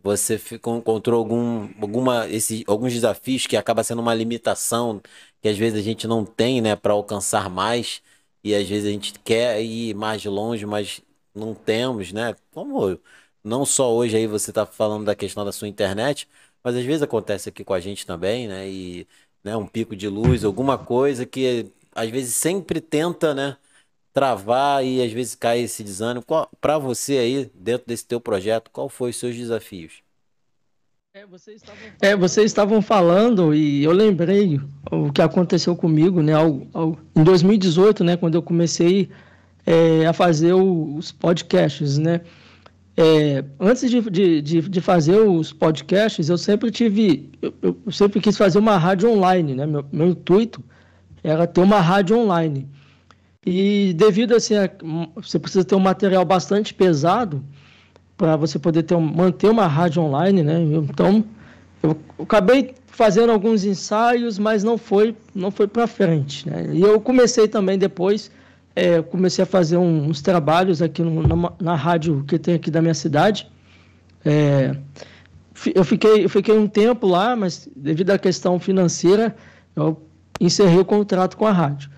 você ficou, encontrou algum, alguma, esse, alguns desafios que acaba sendo uma limitação que às vezes a gente não tem, né, para alcançar mais e às vezes a gente quer ir mais longe, mas não temos, né? Como não só hoje aí você está falando da questão da sua internet, mas às vezes acontece aqui com a gente também, né? E né, um pico de luz, alguma coisa que às vezes sempre tenta, né? Travar e às vezes cai esse desânimo. Para você aí, dentro desse teu projeto, qual foi os seus desafios? É vocês, estavam... é, vocês estavam falando e eu lembrei o que aconteceu comigo, né? Ao, ao, em 2018, né? Quando eu comecei é, a fazer os podcasts, né? É, antes de, de, de, fazer os podcasts, eu sempre tive, eu, eu, sempre quis fazer uma rádio online, né? Meu, meu intuito era ter uma rádio online. E devido assim, a, você precisa ter um material bastante pesado para você poder ter, manter uma rádio online, né? Então, eu, eu acabei fazendo alguns ensaios, mas não foi, não foi para frente, né? E eu comecei também depois, é, comecei a fazer um, uns trabalhos aqui no, na, na, rádio que tem aqui da minha cidade. É, eu fiquei, eu fiquei um tempo lá, mas devido à questão financeira, eu encerrei o contrato com a rádio.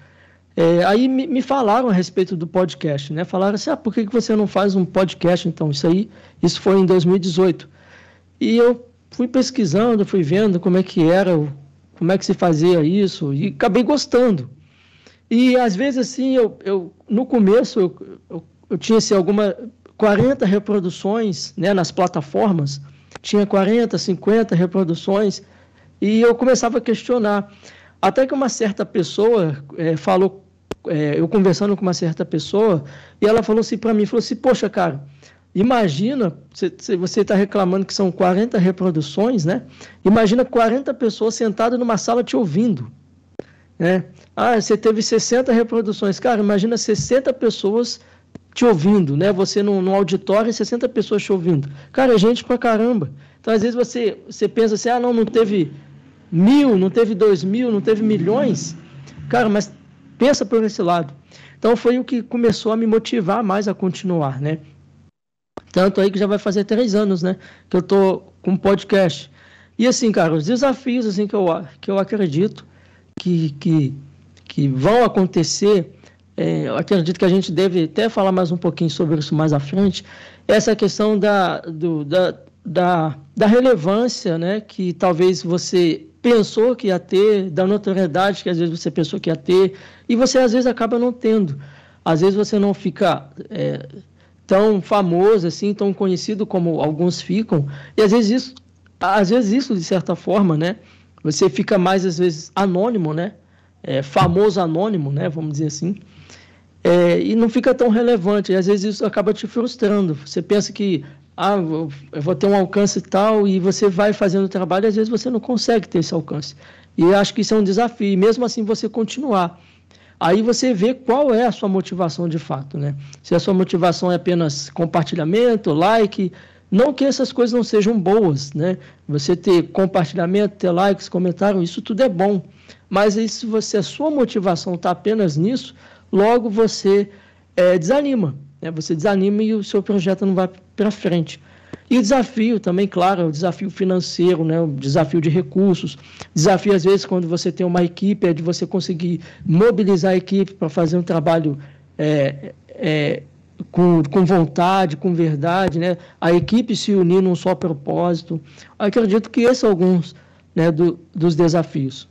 É, aí me, me, falaram a respeito do podcast, né? Falaram assim, ah, por que, que você não faz um podcast então? Isso aí, isso foi em 2018. E eu fui pesquisando, fui vendo como é que era, como é que se fazia isso, e acabei gostando. E às vezes assim, eu, eu no começo eu, eu, eu tinha assim, alguma 40 reproduções né, nas plataformas, tinha 40, 50 reproduções, e eu começava a questionar. Até que uma certa pessoa é, falou é, eu conversando com uma certa pessoa, e ela falou assim para mim, falou assim, poxa, cara, imagina, você está reclamando que são 40 reproduções, né? Imagina 40 pessoas sentadas numa sala te ouvindo, né? Ah, você teve 60 reproduções. Cara, imagina 60 pessoas te ouvindo, né? Você num, num auditório e 60 pessoas te ouvindo. Cara, é gente pra caramba. Então, às vezes, você, você pensa assim, ah, não, não teve mil, não teve dois mil, não teve milhões. Cara, mas Pensa por esse lado. Então foi o que começou a me motivar mais a continuar, né? Tanto aí que já vai fazer três anos, né? Que eu tô com podcast. E assim, cara, os desafios assim que eu, que eu acredito que, que, que vão acontecer, é, eu acredito que a gente deve até falar mais um pouquinho sobre isso mais à frente, essa questão da, do, da, da, da relevância, né? Que talvez você pensou que ia ter, da notoriedade que às vezes você pensou que ia ter, e você às vezes acaba não tendo. Às vezes você não fica é, tão famoso assim, tão conhecido como alguns ficam, e às vezes isso, às vezes isso de certa forma, né? Você fica mais às vezes anônimo, né? É, famoso anônimo, né? Vamos dizer assim. É, e não fica tão relevante. E às vezes isso acaba te frustrando. Você pensa que ah, eu vou ter um alcance tal, e você vai fazendo o trabalho às vezes você não consegue ter esse alcance. E acho que isso é um desafio, e mesmo assim você continuar. Aí você vê qual é a sua motivação de fato, né? Se a sua motivação é apenas compartilhamento, like, não que essas coisas não sejam boas, né? Você ter compartilhamento, ter likes, comentário, isso tudo é bom. Mas aí, se você, a sua motivação está apenas nisso, logo você é, desanima. Né? Você desanima e o seu projeto não vai para frente. E desafio também, claro, o desafio financeiro, né? o desafio de recursos. Desafio, às vezes, quando você tem uma equipe, é de você conseguir mobilizar a equipe para fazer um trabalho é, é, com, com vontade, com verdade, né? a equipe se unir num só propósito. Acredito que esses são alguns né, do, dos desafios.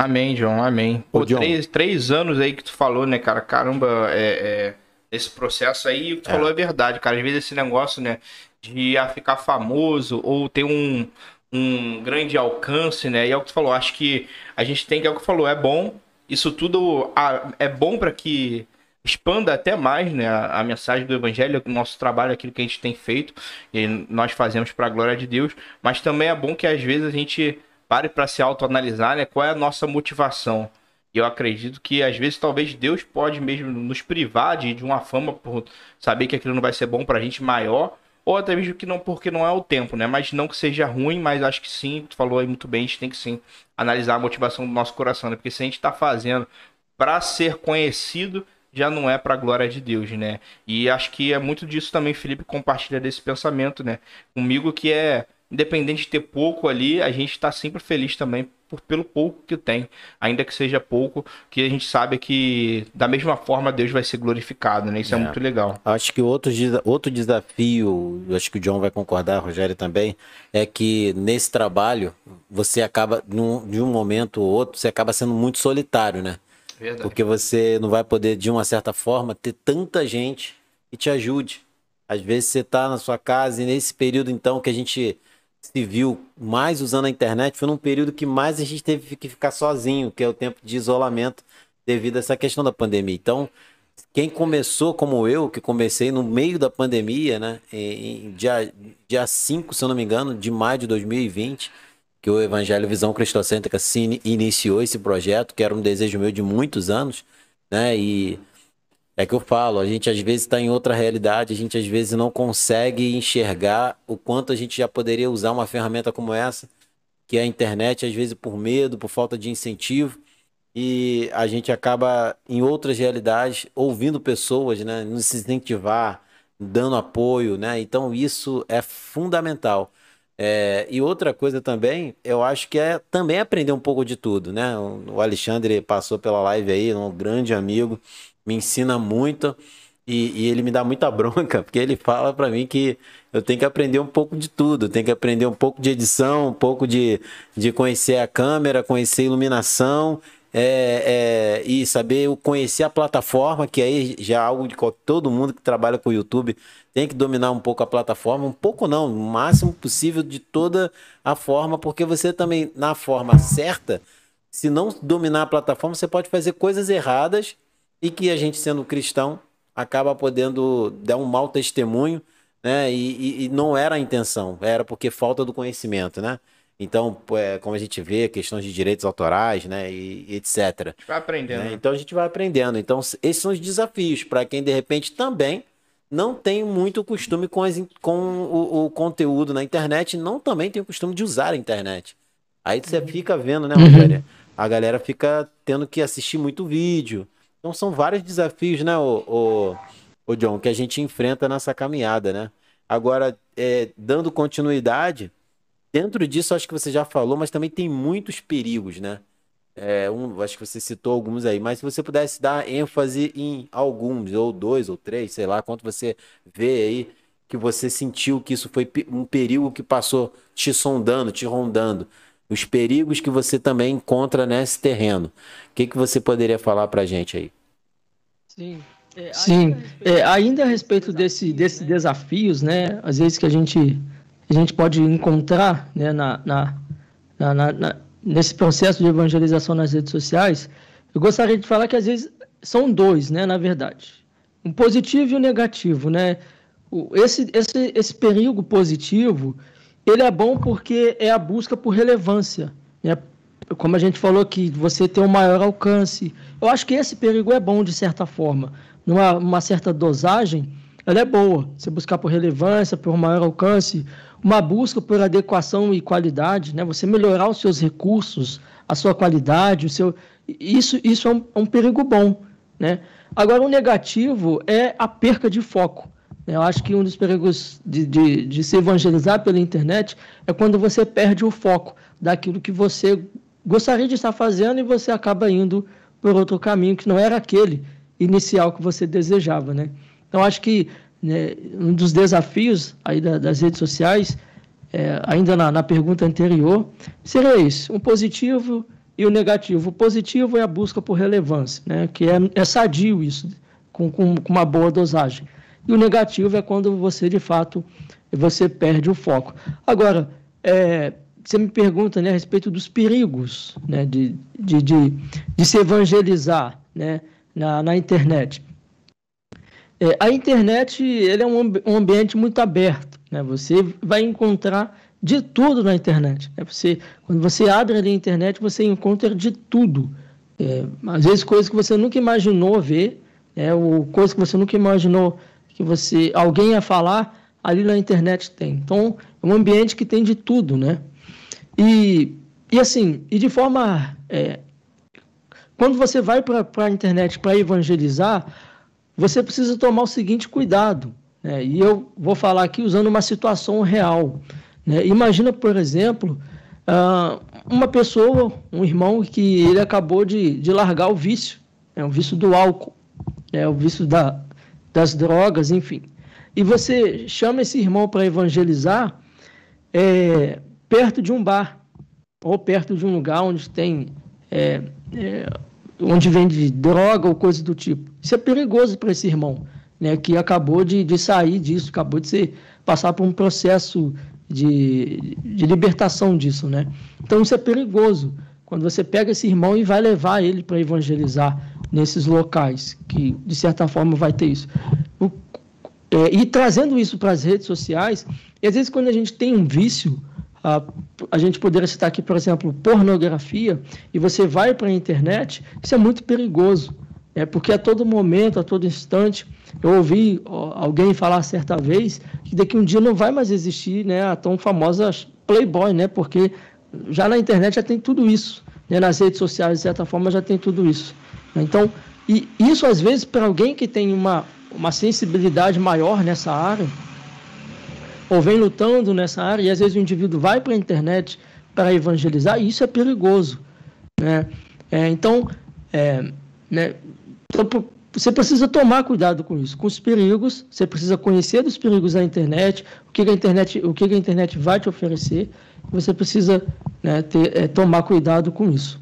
Amém, João, amém. Pô, John. Três, três anos aí que tu falou, né, cara? Caramba, é, é, esse processo aí, o que tu é. falou é verdade, cara. Às vezes esse negócio, né, de ficar famoso ou ter um, um grande alcance, né? E é o que tu falou, acho que a gente tem que, é o que tu falou, é bom. Isso tudo é bom para que expanda até mais né, a, a, mensagem do Evangelho, o nosso trabalho, aquilo que a gente tem feito, e nós fazemos para a glória de Deus, mas também é bom que às vezes a gente pare para se autoanalisar, né? Qual é a nossa motivação? E eu acredito que às vezes talvez Deus pode mesmo nos privar de, de uma fama por saber que aquilo não vai ser bom para a gente maior, ou até mesmo que não porque não é o tempo, né? Mas não que seja ruim, mas acho que sim, tu falou aí muito bem, a gente tem que sim analisar a motivação do nosso coração, né? Porque se a gente está fazendo para ser conhecido, já não é para a glória de Deus, né? E acho que é muito disso também, Felipe compartilha desse pensamento, né? Comigo que é independente de ter pouco ali, a gente está sempre feliz também por, pelo pouco que tem, ainda que seja pouco, que a gente sabe que da mesma forma Deus vai ser glorificado, né? Isso é, é muito legal. Acho que outro, outro desafio, acho que o John vai concordar, Rogério também, é que nesse trabalho você acaba, num, de um momento ou outro, você acaba sendo muito solitário, né? Verdade. Porque você não vai poder, de uma certa forma, ter tanta gente que te ajude. Às vezes você está na sua casa e nesse período, então, que a gente se viu mais usando a internet foi num período que mais a gente teve que ficar sozinho, que é o tempo de isolamento devido a essa questão da pandemia. Então, quem começou como eu, que comecei no meio da pandemia, né, em dia, dia 5, se eu não me engano, de maio de 2020, que o Evangelho Visão Cristocêntrica se iniciou esse projeto, que era um desejo meu de muitos anos, né, e é que eu falo, a gente às vezes está em outra realidade, a gente às vezes não consegue enxergar o quanto a gente já poderia usar uma ferramenta como essa, que é a internet, às vezes por medo, por falta de incentivo, e a gente acaba em outras realidades ouvindo pessoas, né, nos incentivar, dando apoio, né? Então isso é fundamental. É, e outra coisa também, eu acho que é também aprender um pouco de tudo, né? O Alexandre passou pela live aí, um grande amigo me ensina muito e, e, ele me dá muita bronca, porque ele fala para mim que eu tenho que aprender um pouco de tudo, tenho que aprender um pouco de edição, um pouco de, de conhecer a câmera, conhecer a iluminação é, é, e saber conhecer a plataforma, que aí já é algo de todo mundo que trabalha com o YouTube tem que dominar um pouco a plataforma, um pouco não, o máximo possível de toda a forma, porque você também, na forma certa, se não dominar a plataforma, você pode fazer coisas erradas e que a gente, sendo cristão, acaba podendo dar um mau testemunho, né? E, e, e não era a intenção, era porque falta do conhecimento, né? Então, é, como a gente vê, questões de direitos autorais, né, e, e etc. Vai aprendendo. Né? Então a gente vai aprendendo. Então, esses são os desafios para quem de repente também não tem muito costume com, as, com o, o, conteúdo na internet, não também tem o costume de usar a internet. Aí você fica vendo, né, Rogério? Uhum. A galera fica tendo que assistir muito vídeo, então são vários desafios, né, o, o, o John, que a gente enfrenta nessa caminhada, né? Agora, é, dando continuidade, dentro disso, acho que você já falou, mas também tem muitos perigos, né? É, um, acho que você citou alguns aí, mas se você pudesse dar ênfase em alguns, ou dois, ou três, sei lá, quanto você vê aí que você sentiu que isso foi um perigo que passou te sondando, te rondando os perigos que você também encontra nesse terreno. O que, que você poderia falar para a gente aí? Sim. É, Sim, é, ainda a respeito desse, desses desafios, né, às vezes que a gente, a gente pode encontrar né, na, na, na, na, nesse processo de evangelização nas redes sociais, eu gostaria de falar que às vezes são dois, né, na verdade. Um positivo e um negativo, né? Esse, esse, esse perigo positivo, ele é bom porque é a busca por relevância. Né? Como a gente falou aqui, você tem um maior alcance. Eu acho que esse perigo é bom de certa forma. Numa uma certa dosagem, ela é boa. Você buscar por relevância, por maior alcance, uma busca por adequação e qualidade, né? Você melhorar os seus recursos, a sua qualidade, o seu isso isso é um, é um perigo bom. né? Agora, o negativo é a perca de foco. Eu acho que um dos perigos de, de, de se evangelizar pela internet é quando você perde o foco daquilo que você gostaria de estar fazendo e você acaba indo por outro caminho que não era aquele inicial que você desejava, né? Então, acho que né, um dos desafios aí da, das redes sociais, é, ainda na, na pergunta anterior, seria isso, um positivo e o negativo. O positivo é a busca por relevância, né? que é, é sadio isso, com, com, com uma boa dosagem. E o negativo é quando você, de fato, você perde o foco. Agora, é, você me pergunta né, a respeito dos perigos né, de, de, de, de se evangelizar né, na, na internet. É, a internet ele é um, um, ambiente muito aberto. Né? Você vai encontrar de tudo na internet. Né? Você, quando você abre ali a internet, você encontra de tudo. É, às vezes coisas que você nunca imaginou ver, é, ou coisas que você nunca imaginou que você alguém ia falar, ali na internet tem. Então, é um ambiente que tem de tudo, né? E, e assim, e de forma... É, quando você vai para a internet para evangelizar, você precisa tomar o seguinte cuidado. Né? E eu vou falar aqui usando uma situação real. Né? Imagina, por exemplo, uh, uma pessoa, um irmão que ele acabou de, de largar o vício, né? o vício do álcool, né? o vício da, das drogas, enfim. E você chama esse irmão para evangelizar é, perto de um bar ou perto de um lugar onde tem é, é, onde vende droga ou coisa do tipo. Isso é perigoso para esse irmão, né, que acabou de, de sair disso, acabou de ser, passar por um processo de, de libertação disso. Né? Então isso é perigoso. Quando você pega esse irmão e vai levar ele para evangelizar nesses locais, que de certa forma vai ter isso. O, é, e trazendo isso para as redes sociais, e às vezes quando a gente tem um vício, a, a gente poderia citar aqui, por exemplo, pornografia, e você vai para a internet, isso é muito perigoso. É porque a todo momento, a todo instante, eu ouvi alguém falar certa vez que daqui um dia não vai mais existir né, a tão famosa Playboy, né? Porque já na internet já tem tudo isso. Né, nas redes sociais, de certa forma, já tem tudo isso. Então, e isso às vezes para alguém que tem uma, uma sensibilidade maior nessa área, ou vem lutando nessa área, e às vezes o indivíduo vai para a internet para evangelizar, e isso é perigoso. Né? É, então, é, né, então, você precisa tomar cuidado com isso, com os perigos, você precisa conhecer dos perigos da internet, o que a internet, o que a internet vai te oferecer, você precisa né, ter, é, tomar cuidado com isso.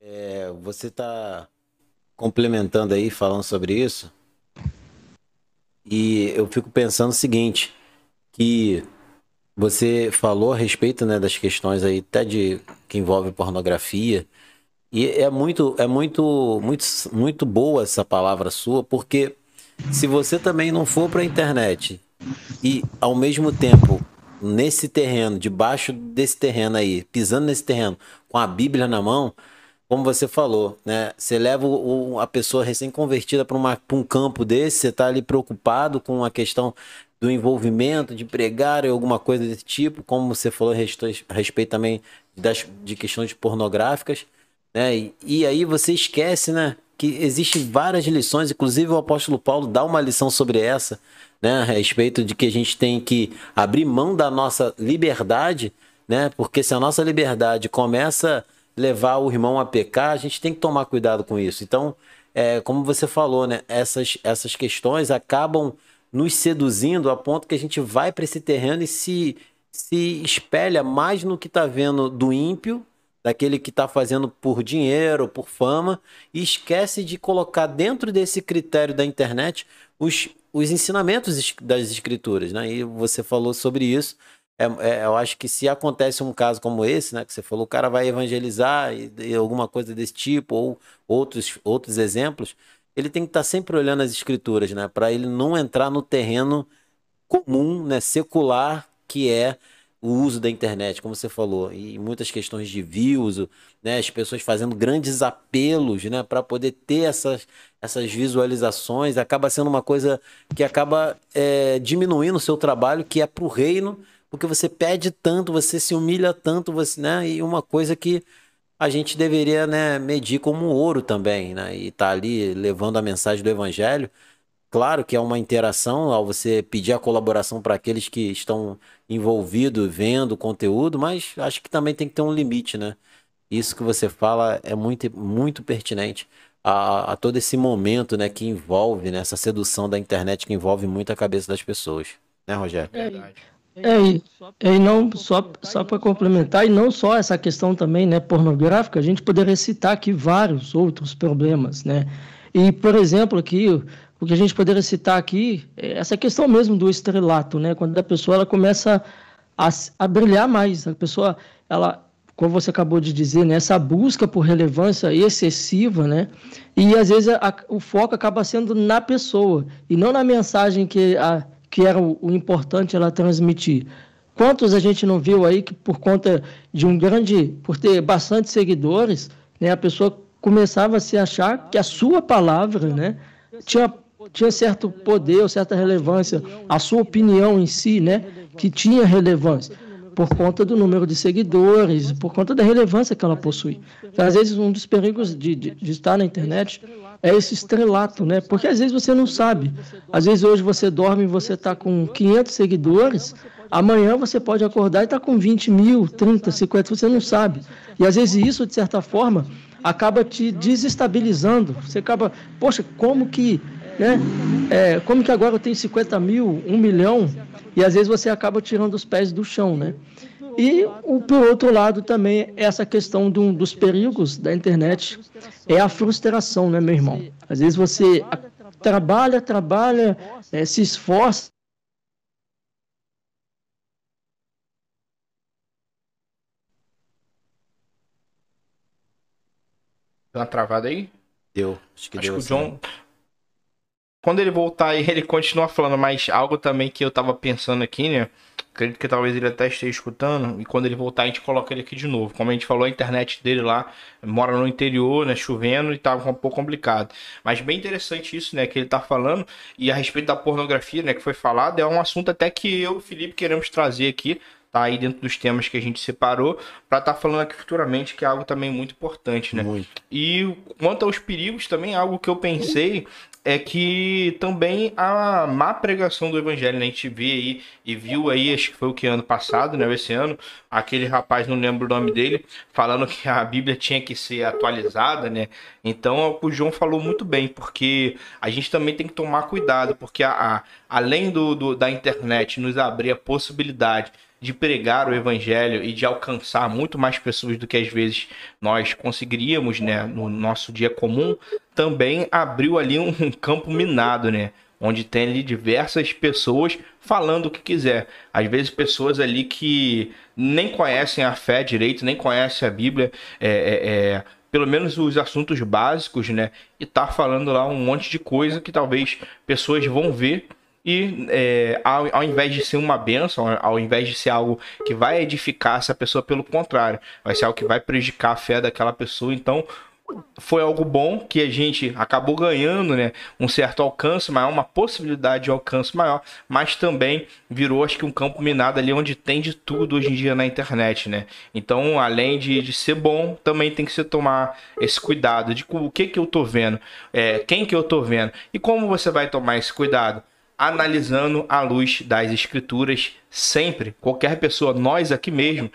É, você está complementando aí, falando sobre isso, e eu fico pensando o seguinte, que você falou a respeito né, das questões aí, até de que envolve pornografia. E é muito, é muito, muito, muito boa essa palavra sua, porque se você também não for para a internet e ao mesmo tempo nesse terreno, debaixo desse terreno aí, pisando nesse terreno com a Bíblia na mão, como você falou, né? Você leva o, a pessoa recém-convertida para um campo desse, você está ali preocupado com a questão do envolvimento, de pregar alguma coisa desse tipo, como você falou a respeito também das, de questões pornográficas, né? E, e aí você esquece, né? Que existem várias lições, inclusive o apóstolo Paulo dá uma lição sobre essa, né? A respeito de que a gente tem que abrir mão da nossa liberdade, né? Porque se a nossa liberdade começa a levar o irmão a pecar, a gente tem que tomar cuidado com isso. Então, é, como você falou, né? Essas, essas questões acabam nos seduzindo a ponto que a gente vai para esse terreno e se, se espelha mais no que está vendo do ímpio, daquele que está fazendo por dinheiro, por fama, e esquece de colocar dentro desse critério da internet os, os ensinamentos das escrituras. Né? E você falou sobre isso. É, é, eu acho que se acontece um caso como esse, né, que você falou, o cara vai evangelizar e, e alguma coisa desse tipo, ou outros, outros exemplos, ele tem que estar tá sempre olhando as escrituras, né? Para ele não entrar no terreno comum, né, secular, que é o uso da internet, como você falou, e muitas questões de views, né, as pessoas fazendo grandes apelos, né, para poder ter essas, essas visualizações, acaba sendo uma coisa que acaba é, diminuindo o seu trabalho, que é para o reino, porque você pede tanto, você se humilha tanto, você, né, e uma coisa que a gente deveria né, medir como ouro também, né? E tá ali levando a mensagem do evangelho. Claro que é uma interação ao você pedir a colaboração para aqueles que estão envolvidos vendo o conteúdo, mas acho que também tem que ter um limite, né? Isso que você fala é muito, muito pertinente a, a todo esse momento né, que envolve, né, essa sedução da internet que envolve muito a cabeça das pessoas. Né, Rogério? É, é, e, e não só, só para complementar, e não só essa questão também né, pornográfica, a gente poderia citar aqui vários outros problemas. Né? E, por exemplo, aqui, o que a gente poderia citar aqui é essa questão mesmo do estrelato, né? quando a pessoa ela começa a, a brilhar mais, a pessoa, ela, como você acabou de dizer, né, essa busca por relevância excessiva, né, e às vezes a, o foco acaba sendo na pessoa e não na mensagem que a, que era o, o importante ela transmitir. Quantos a gente não viu aí que por conta de um grande, por ter bastante seguidores, né, a pessoa começava a se achar que a sua palavra, né, tinha tinha certo poder certa relevância, a sua opinião em si, né, que tinha relevância por conta do número de seguidores, por conta da relevância que ela possui. Então, às vezes, um dos perigos de, de, de, estar na internet é esse estrelato, né? Porque às vezes você não sabe. Às vezes hoje você dorme e você está com 500 seguidores, amanhã você pode acordar e está com 20 mil, 30, 50, você não sabe. E às vezes isso, de certa forma, acaba te desestabilizando. Você acaba, poxa, como que, né? É, como que agora eu tenho 50 mil, 1 milhão? E às vezes você acaba tirando os pés do chão, né? E, o, por outro lado, também essa questão do, dos perigos da internet é a frustração, né, meu irmão? Às vezes você trabalha, trabalha, é, se esforça. Deu uma travada aí? Deu. Acho que Acho deu. que o. John, quando ele voltar aí, ele continua falando, mas algo também que eu tava pensando aqui, né? Acredito que talvez ele até esteja escutando, e quando ele voltar a gente coloca ele aqui de novo. Como a gente falou, a internet dele lá mora no interior, né? Chovendo e tava um pouco complicado. Mas bem interessante isso, né? Que ele tá falando, e a respeito da pornografia, né? Que foi falado, é um assunto até que eu e o Felipe queremos trazer aqui tá aí dentro dos temas que a gente separou, para estar tá falando aqui futuramente, que é algo também muito importante, né? Muito. E quanto aos perigos, também algo que eu pensei é que também a má pregação do evangelho, né? A gente vê aí e viu aí, acho que foi o que ano passado, né? Esse ano, aquele rapaz, não lembro o nome dele, falando que a Bíblia tinha que ser atualizada, né? Então o João falou muito bem, porque a gente também tem que tomar cuidado, porque a, a além do, do, da internet nos abrir a possibilidade de pregar o evangelho e de alcançar muito mais pessoas do que às vezes nós conseguiríamos, né, no nosso dia comum, também abriu ali um campo minado, né, onde tem ali diversas pessoas falando o que quiser. Às vezes pessoas ali que nem conhecem a fé direito, nem conhecem a Bíblia, é, é, é pelo menos os assuntos básicos, né, e tá falando lá um monte de coisa que talvez pessoas vão ver e é, ao, ao, invés de ser uma benção, ao invés de ser algo que vai edificar essa pessoa, pelo contrário, vai ser algo que vai prejudicar a fé daquela pessoa. Então, foi algo bom que a gente acabou ganhando, né? Um certo alcance maior, uma possibilidade de alcance maior, mas também virou, acho que, um campo minado ali onde tem de tudo hoje em dia na internet, né? Então, além de, de ser bom, também tem que se tomar esse cuidado de o que que eu tô vendo, é, quem que eu tô vendo e como você vai tomar esse cuidado analisando à luz das escrituras sempre. Qualquer pessoa, nós aqui mesmo,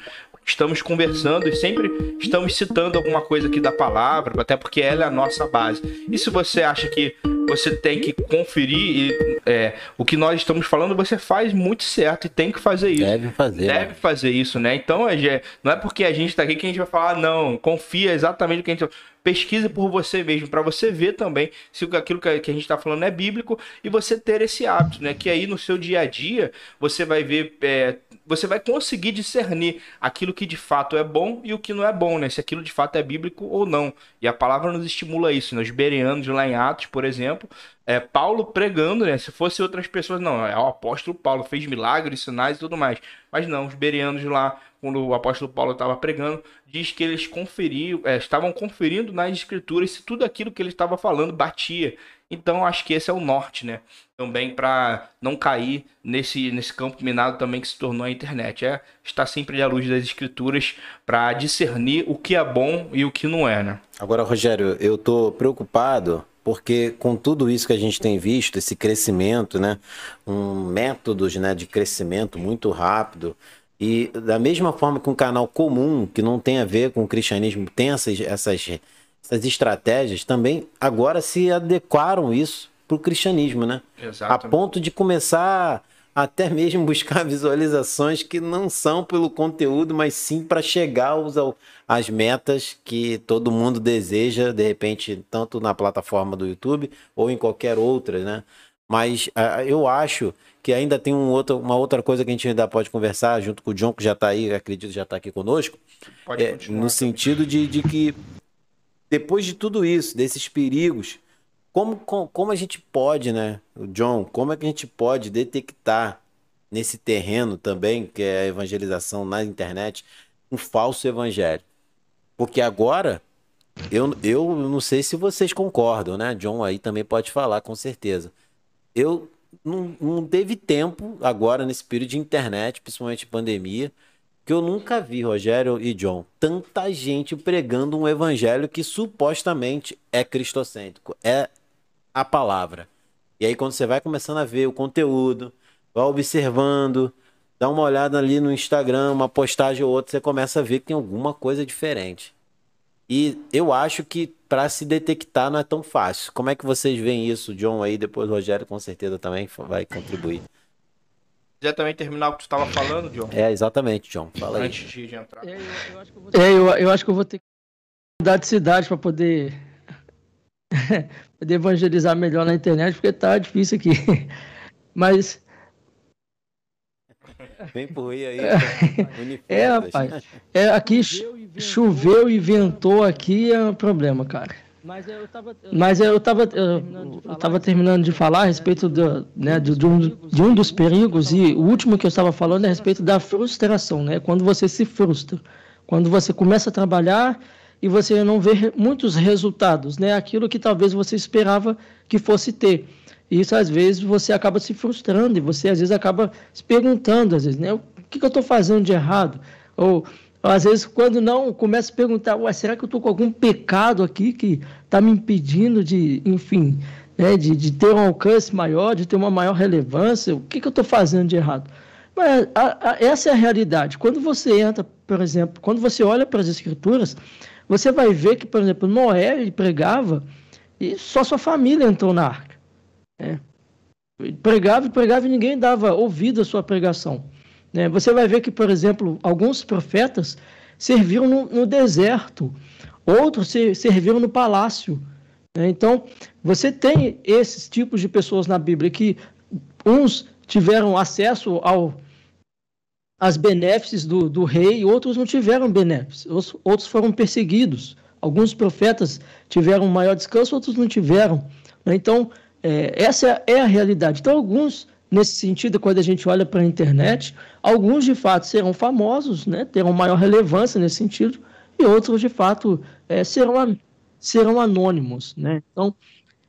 estamos conversando e sempre estamos citando alguma coisa aqui da palavra, até porque ela é a nossa base. E se você acha que você tem que conferir é, o que nós estamos falando, você faz muito certo e tem que fazer isso. Deve fazer. Deve né? fazer isso, né? Então, é, não é porque a gente está aqui que a gente vai falar, não, confia exatamente o que a gente pesquise por você mesmo, para você ver também se aquilo que a gente está falando é bíblico e você ter esse hábito, né? Que aí no seu dia a dia você vai ver, é, você vai conseguir discernir aquilo que de fato é bom e o que não é bom, né? Se aquilo de fato é bíblico ou não. E a palavra nos estimula isso. Né? Os bereanos lá em Atos, por exemplo, é Paulo pregando, né? Se fosse outras pessoas, não, é o apóstolo Paulo, fez milagres, sinais e tudo mais. Mas não, os bereanos lá quando o apóstolo Paulo estava pregando, diz que eles conferiam, é, estavam conferindo nas escrituras se tudo aquilo que ele estava falando batia. Então acho que esse é o norte, né? Também para não cair nesse, nesse campo minado também que se tornou a internet. É estar sempre à luz das escrituras para discernir o que é bom e o que não é, né? Agora, Rogério, eu tô preocupado porque com tudo isso que a gente tem visto, esse crescimento, né, um métodos, né, de crescimento muito rápido, e da mesma forma que um canal comum, que não tem a ver com o cristianismo, tem essas, essas, essas estratégias, também agora se adequaram isso para o cristianismo, né? Exato. A ponto de começar até mesmo buscar visualizações que não são pelo conteúdo, mas sim para chegar aos, às metas que todo mundo deseja, de repente, tanto na plataforma do YouTube ou em qualquer outra, né? Mas uh, eu acho que ainda tem um outro, uma outra coisa que a gente ainda pode conversar junto com o John, que já está aí, acredito já está aqui conosco. Pode é, no sentido de, de que depois de tudo isso, desses perigos, como, como a gente pode, né, John, como é que a gente pode detectar nesse terreno também, que é a evangelização na internet, um falso evangelho? Porque agora, eu, eu não sei se vocês concordam, né? John aí também pode falar, com certeza. Eu não, não teve tempo agora, nesse período de internet, principalmente pandemia, que eu nunca vi, Rogério e John, tanta gente pregando um evangelho que supostamente é cristocêntrico, é a palavra. E aí, quando você vai começando a ver o conteúdo, vai observando, dá uma olhada ali no Instagram, uma postagem ou outra, você começa a ver que tem alguma coisa diferente. E eu acho que para se detectar não é tão fácil. Como é que vocês veem isso, John aí? Depois o Rogério com certeza também vai contribuir. Quiser também terminar o que tu estava falando, John? É, exatamente, John. Fala Antes aí. de entrar. É, eu, eu, acho que eu vou ter, é, eu, eu acho que eu vou ter que mudar de cidade para poder poder evangelizar melhor na internet, porque tá difícil aqui. Mas. Vem por aí aí. é, rapaz. É, aqui choveu e ventou aqui é um problema, cara. Mas eu estava Mas eu tava, eu, eu tava terminando de falar a respeito do, né, de, de, um, de um dos perigos, e o último que eu estava falando é a respeito da frustração, né? Quando você se frustra. Quando você começa a trabalhar e você não vê muitos resultados, né? Aquilo que talvez você esperava que fosse ter. E isso às vezes você acaba se frustrando e você às vezes acaba se perguntando, às vezes, né? O que, que eu estou fazendo de errado? Ou às vezes quando não começa a perguntar, Ué, será que eu estou com algum pecado aqui que está me impedindo de, enfim, né, de, de ter um alcance maior, de ter uma maior relevância? O que, que eu estou fazendo de errado? Mas a, a, essa é a realidade. Quando você entra, por exemplo, quando você olha para as escrituras, você vai ver que, por exemplo, Noé ele pregava e só sua família entrou na arca. Né? Pregava e pregava e ninguém dava ouvido à sua pregação. Né? Você vai ver que, por exemplo, alguns profetas serviram no, no deserto, outros se, serviram no palácio. Né? Então, você tem esses tipos de pessoas na Bíblia que uns tiveram acesso ao as benéfices do, do rei, outros não tiveram benéfices, outros foram perseguidos. Alguns profetas tiveram maior descanso, outros não tiveram. Né? Então, é, essa é a realidade. Então, alguns, nesse sentido, quando a gente olha para a internet, alguns de fato serão famosos, né? terão maior relevância nesse sentido, e outros, de fato, é, serão, serão anônimos. Né? Então,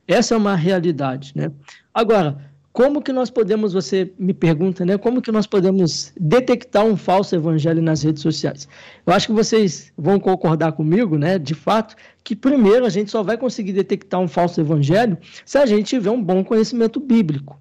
essa é uma realidade. Né? Agora, como que nós podemos, você me pergunta, né? Como que nós podemos detectar um falso evangelho nas redes sociais? Eu acho que vocês vão concordar comigo, né? De fato, que primeiro a gente só vai conseguir detectar um falso evangelho se a gente tiver um bom conhecimento bíblico.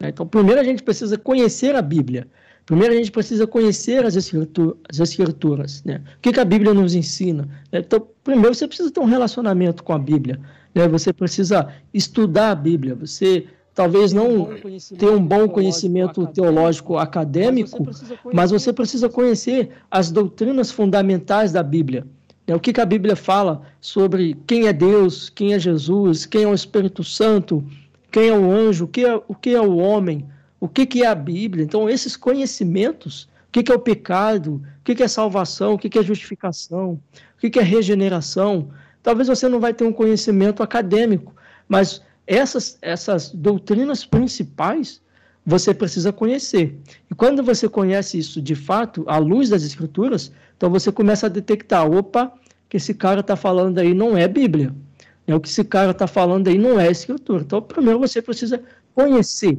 Né? Então, primeiro a gente precisa conhecer a Bíblia. Primeiro a gente precisa conhecer as escrituras, as escrituras né? O que, que a Bíblia nos ensina? Então, primeiro você precisa ter um relacionamento com a Bíblia. Né? Você precisa estudar a Bíblia. Você talvez não ter um bom conhecimento teológico acadêmico, mas você precisa conhecer as doutrinas fundamentais da Bíblia. Né? O que, a Bíblia fala sobre quem é Deus, quem é Jesus, quem é o Espírito Santo, quem é o anjo, o que é o, que é o homem, o que, que é a Bíblia. Então, esses conhecimentos, o que, que é o pecado, o que, que é salvação, o que, que é justificação, o que, que é regeneração. Talvez você não vai ter um conhecimento acadêmico, mas essas, essas doutrinas principais você precisa conhecer. E quando você conhece isso de fato, à luz das escrituras, então você começa a detectar, opa, que esse cara está falando aí não é Bíblia. É o que esse cara está falando aí não é escritura. Então, primeiro você precisa conhecer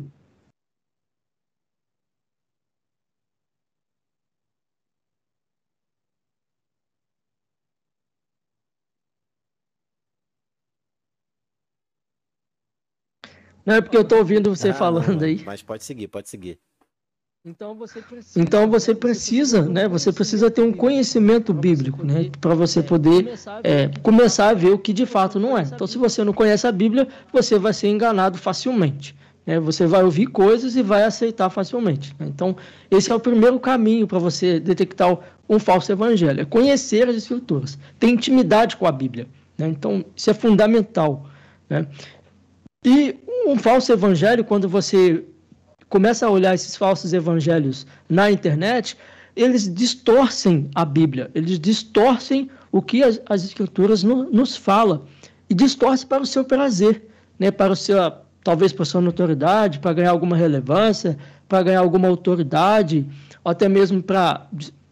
Não é porque eu estou ouvindo você ah, falando não, aí. Mas pode seguir, pode seguir. Então você precisa, então você precisa, né? Você precisa ter um conhecimento bíblico, né? Para você poder é, começar a ver o que de fato não é. Então, se você não conhece a Bíblia, você vai ser enganado facilmente. Né? Você vai ouvir coisas e vai aceitar facilmente. Né? Então, esse é o primeiro caminho para você detectar um falso evangelho: é conhecer as Escrituras, ter intimidade com a Bíblia. Né? Então, isso é fundamental. Né? E um falso evangelho, quando você começa a olhar esses falsos evangelhos na internet, eles distorcem a Bíblia, eles distorcem o que as, as escrituras no, nos fala e distorcem para o seu prazer, né, para o seu talvez para sua notoriedade, para ganhar alguma relevância, para ganhar alguma autoridade, ou até mesmo para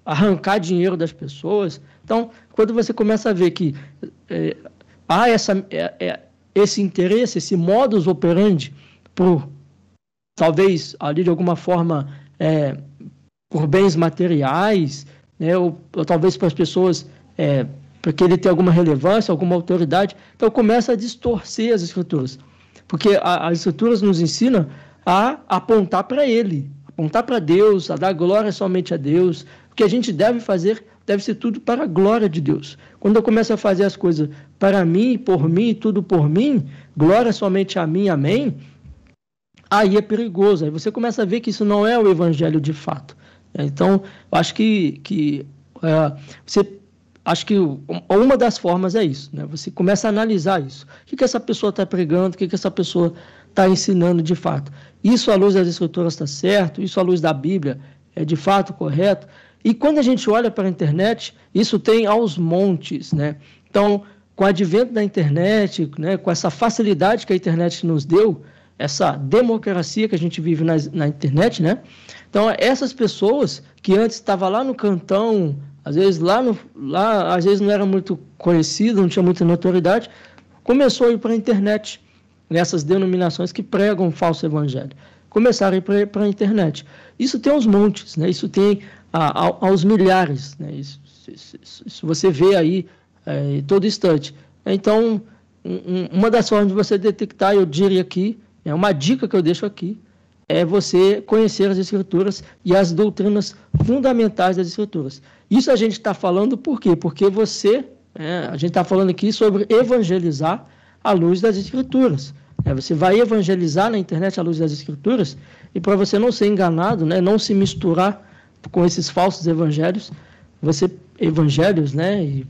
arrancar dinheiro das pessoas. Então, quando você começa a ver que é, há essa, é, é, esse interesse, esse modus operandi por talvez ali de alguma forma é, por bens materiais, né, ou, ou talvez para as pessoas é, para ele ter alguma relevância, alguma autoridade, então começa a distorcer as escrituras, porque a, as escrituras nos ensinam a apontar para Ele, apontar para Deus, a dar glória somente a Deus. O que a gente deve fazer deve ser tudo para a glória de Deus. Quando eu começo a fazer as coisas para mim, por mim, tudo por mim, glória somente a mim, amém, aí é perigoso. Aí você começa a ver que isso não é o evangelho de fato. Então, eu acho que, que é, você acho que uma das formas é isso, né? Você começa a analisar isso. O que, que essa pessoa está pregando, o que, que essa pessoa está ensinando de fato. Isso à luz das escrituras está certo, isso à luz da Bíblia é de fato correto. E quando a gente olha para a internet, isso tem aos montes, né? Então, com o advento da internet, né, com essa facilidade que a internet nos deu, essa democracia que a gente vive na, na internet, né? Então, essas pessoas que antes estavam lá no cantão, às vezes lá, no, lá às vezes não era muito conhecido, não tinha muita notoriedade, começou a ir para a internet, nessas denominações que pregam o falso evangelho. Começaram a ir para a internet. Isso tem aos montes, né? isso tem a, a, aos milhares. Né? Isso, você vê aí é, todo instante. Então, um, uma das formas de você detectar, eu diria aqui, é uma dica que eu deixo aqui, é você conhecer as escrituras e as doutrinas fundamentais das escrituras. Isso a gente está falando por quê? Porque você, é, a gente está falando aqui sobre evangelizar à luz das escrituras. É, você vai evangelizar na internet à luz das escrituras e para você não ser enganado, né, não se misturar com esses falsos evangelhos, você evangelhos, né, e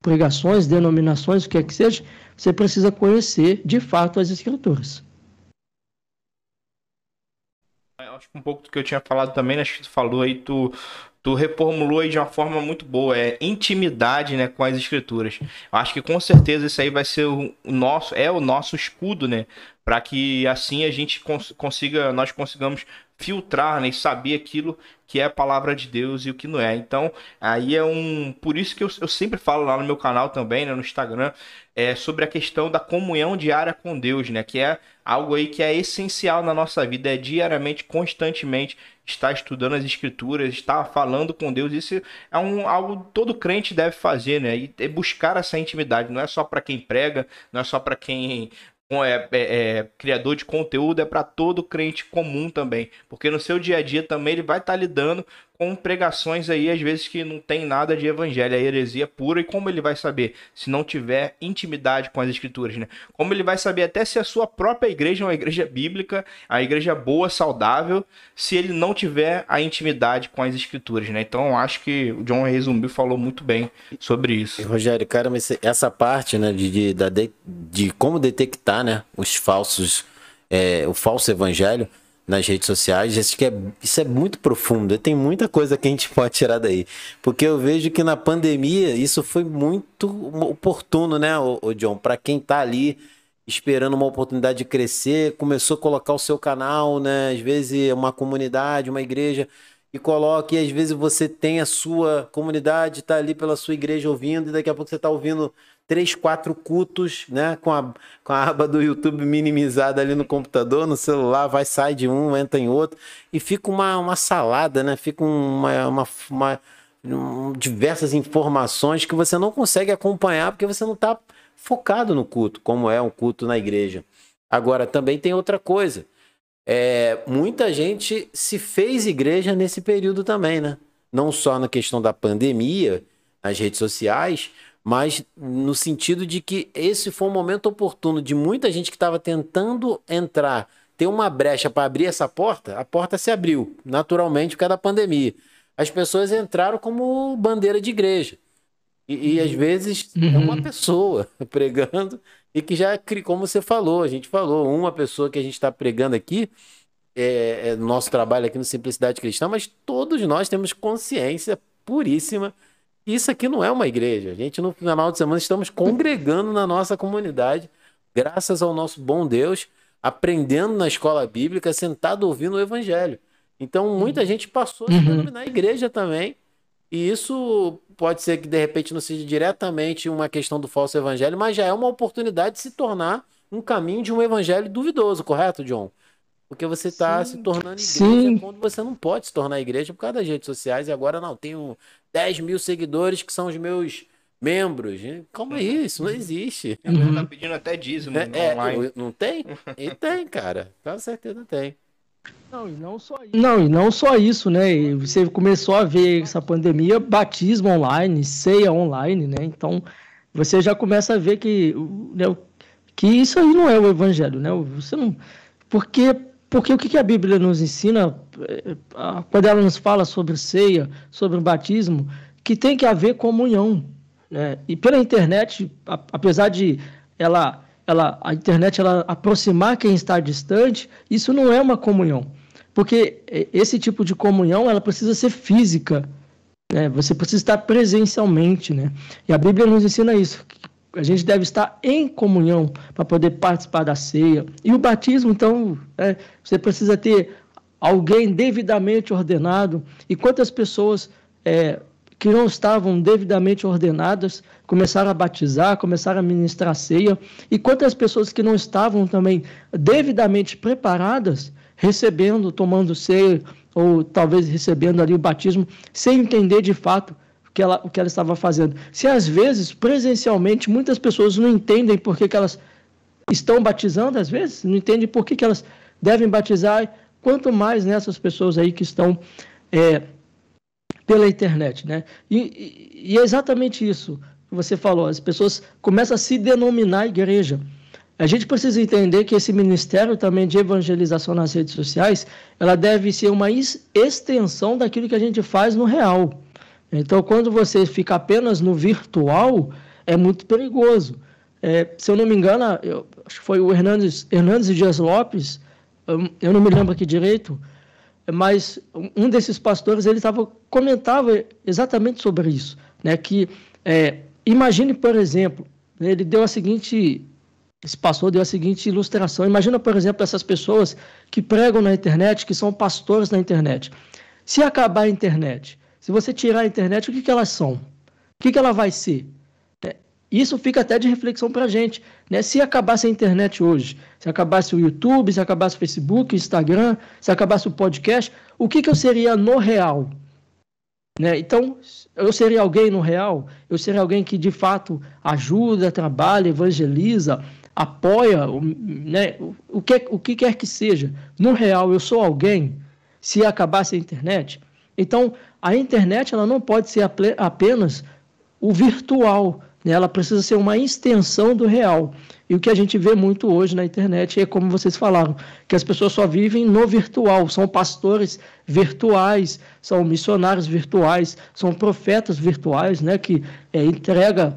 pregações, denominações, o que é que seja, você precisa conhecer de fato as escrituras. Eu acho que um pouco do que eu tinha falado também, né, acho que tu falou aí, tu tu reformulou aí de uma forma muito boa, é intimidade, né, com as escrituras. Eu acho que com certeza isso aí vai ser o nosso, é o nosso escudo, né, para que assim a gente cons consiga, nós consigamos filtrar, né, e saber aquilo que é a palavra de Deus e o que não é. Então, aí é um, por isso que eu, eu sempre falo lá no meu canal também, né, no Instagram, é sobre a questão da comunhão diária com Deus, né, que é algo aí que é essencial na nossa vida, é diariamente, constantemente estar estudando as escrituras, estar falando com Deus, isso é um, algo todo crente deve fazer, né? E é buscar essa intimidade, não é só para quem prega, não é só para quem é, é, é, criador de conteúdo, é para todo crente comum também, porque no seu dia a dia também ele vai estar tá lidando com pregações aí, às vezes que não tem nada de evangelho, é heresia pura, e como ele vai saber se não tiver intimidade com as escrituras, né? Como ele vai saber até se a sua própria igreja é uma igreja bíblica, a igreja boa, saudável, se ele não tiver a intimidade com as escrituras, né? Então acho que o John resumiu falou muito bem sobre isso. Rogério, cara, mas essa parte, né, de, de, de como detectar, né, os falsos, é, o falso evangelho, nas redes sociais. Acho que é, isso é muito profundo. Tem muita coisa que a gente pode tirar daí. Porque eu vejo que na pandemia isso foi muito oportuno, né, o, John? Para quem tá ali esperando uma oportunidade de crescer, começou a colocar o seu canal, né? Às vezes uma comunidade, uma igreja, e coloca, e às vezes você tem a sua comunidade, está ali pela sua igreja ouvindo, e daqui a pouco você está ouvindo três, quatro cultos, né? Com a, com a aba do YouTube minimizada ali no computador, no celular, vai, sai de um, entra em outro, e fica uma, uma salada, né? Fica uma, uma, uma um, diversas informações que você não consegue acompanhar porque você não está focado no culto, como é um culto na igreja. Agora, também tem outra coisa. É, muita gente se fez igreja nesse período também, né? Não só na questão da pandemia, nas redes sociais, mas no sentido de que esse foi um momento oportuno de muita gente que estava tentando entrar, ter uma brecha para abrir essa porta, a porta se abriu naturalmente por causa da pandemia. As pessoas entraram como bandeira de igreja. E, e às vezes uhum. é uma uhum. pessoa pregando e que já, como você falou, a gente falou, uma pessoa que a gente está pregando aqui, é, é, nosso trabalho aqui no Simplicidade Cristã, mas todos nós temos consciência puríssima isso aqui não é uma igreja. A gente, no final de semana, estamos congregando na nossa comunidade, graças ao nosso bom Deus, aprendendo na escola bíblica, sentado ouvindo o evangelho. Então, muita gente passou uhum. denominar igreja também. E isso pode ser que, de repente, não seja diretamente uma questão do falso evangelho, mas já é uma oportunidade de se tornar um caminho de um evangelho duvidoso, correto, John? Porque você está se tornando igreja Sim. quando você não pode se tornar igreja por causa das redes sociais. E agora não, tenho 10 mil seguidores que são os meus membros. Como é isso? Não existe. Uhum. Tá pedindo até dízimo é, é, online. Não tem? E tem, cara. Com certeza tem. Não, e não só isso. Não, e não só isso, né? Você começou a ver essa pandemia, batismo online, ceia online, né? Então, você já começa a ver que, né, que isso aí não é o evangelho, né? Você não. Porque porque o que a Bíblia nos ensina, eh, quando ela nos fala sobre ceia, sobre batismo, que tem que haver comunhão. Né? E pela internet, apesar de ela, ela, a internet ela aproximar quem está distante, isso não é uma comunhão. Porque eh, esse tipo de comunhão ela precisa ser física. Né? Você precisa estar presencialmente. Né? E a Bíblia nos ensina isso, a gente deve estar em comunhão para poder participar da ceia. E o batismo, então, é, você precisa ter alguém devidamente ordenado. E quantas pessoas é, que não estavam devidamente ordenadas começaram a batizar, começaram a ministrar a ceia. E quantas pessoas que não estavam também devidamente preparadas, recebendo, tomando ceia, ou talvez recebendo ali o batismo, sem entender de fato que ela, o que ela estava fazendo. Se às vezes, presencialmente, muitas pessoas não entendem por que, que elas estão batizando, às vezes, não entendem por que, que elas devem batizar, quanto mais nessas pessoas aí que estão é, pela internet, né? E, e, e, é exatamente isso que você falou, as pessoas começam a se denominar igreja. A gente precisa entender que esse ministério também de evangelização nas redes sociais, ela deve ser uma extensão daquilo que a gente faz no real. Então, quando você fica apenas no virtual, é muito perigoso. É, se eu não me engano, eu, acho que foi o Hernandes, Hernandes Dias Lopes, eu não me lembro aqui direito, mas um desses pastores ele tava, comentava exatamente sobre isso, né? Que é, imagine, por exemplo, ele deu a seguinte, esse pastor deu a seguinte ilustração. Imagina, por exemplo, essas pessoas que pregam na internet, que são pastores na internet. Se acabar a internet, se você tirar a internet, o que, que elas são? O que, que ela vai ser? É, isso fica até de reflexão para a gente. Né? Se acabasse a internet hoje, se acabasse o YouTube, se acabasse o Facebook, Instagram, se acabasse o podcast, o que, que eu seria no real? Né? Então, eu seria alguém no real? Eu seria alguém que de fato ajuda, trabalha, evangeliza, apoia, né? o, que, o que quer que seja. No real, eu sou alguém? Se acabasse a internet? Então, a internet ela não pode ser apenas o virtual, né? ela precisa ser uma extensão do real. E o que a gente vê muito hoje na internet é como vocês falaram, que as pessoas só vivem no virtual, são pastores virtuais, são missionários virtuais, são profetas virtuais, né, que é, entrega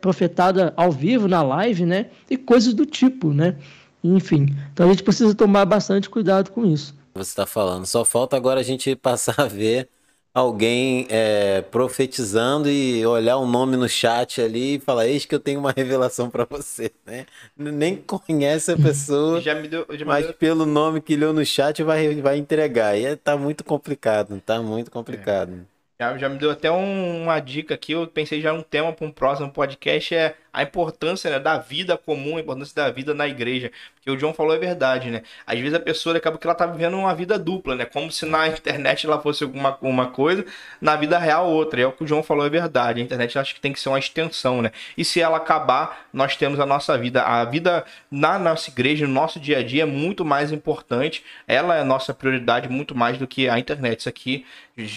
profetada ao vivo na live, né, e coisas do tipo, né. Enfim, então a gente precisa tomar bastante cuidado com isso. Você está falando. Só falta agora a gente passar a ver alguém é, profetizando e olhar um nome no chat ali e falar, eis que eu tenho uma revelação para você, né? Nem conhece a pessoa, já me deu, já me mas deu... pelo nome que leu no chat vai, vai entregar. E é, tá muito complicado, tá muito complicado. É. Já, já me deu até um, uma dica aqui, eu pensei já um tema para um próximo podcast, é a importância né, da vida comum, a importância da vida na igreja. Porque o John falou é verdade, né? Às vezes a pessoa acaba que ela tá vivendo uma vida dupla, né? Como se na internet ela fosse alguma uma coisa, na vida real outra. E é o que o John falou é verdade. A internet acho que tem que ser uma extensão, né? E se ela acabar, nós temos a nossa vida. A vida na nossa igreja, no nosso dia a dia, é muito mais importante. Ela é a nossa prioridade muito mais do que a internet. Isso aqui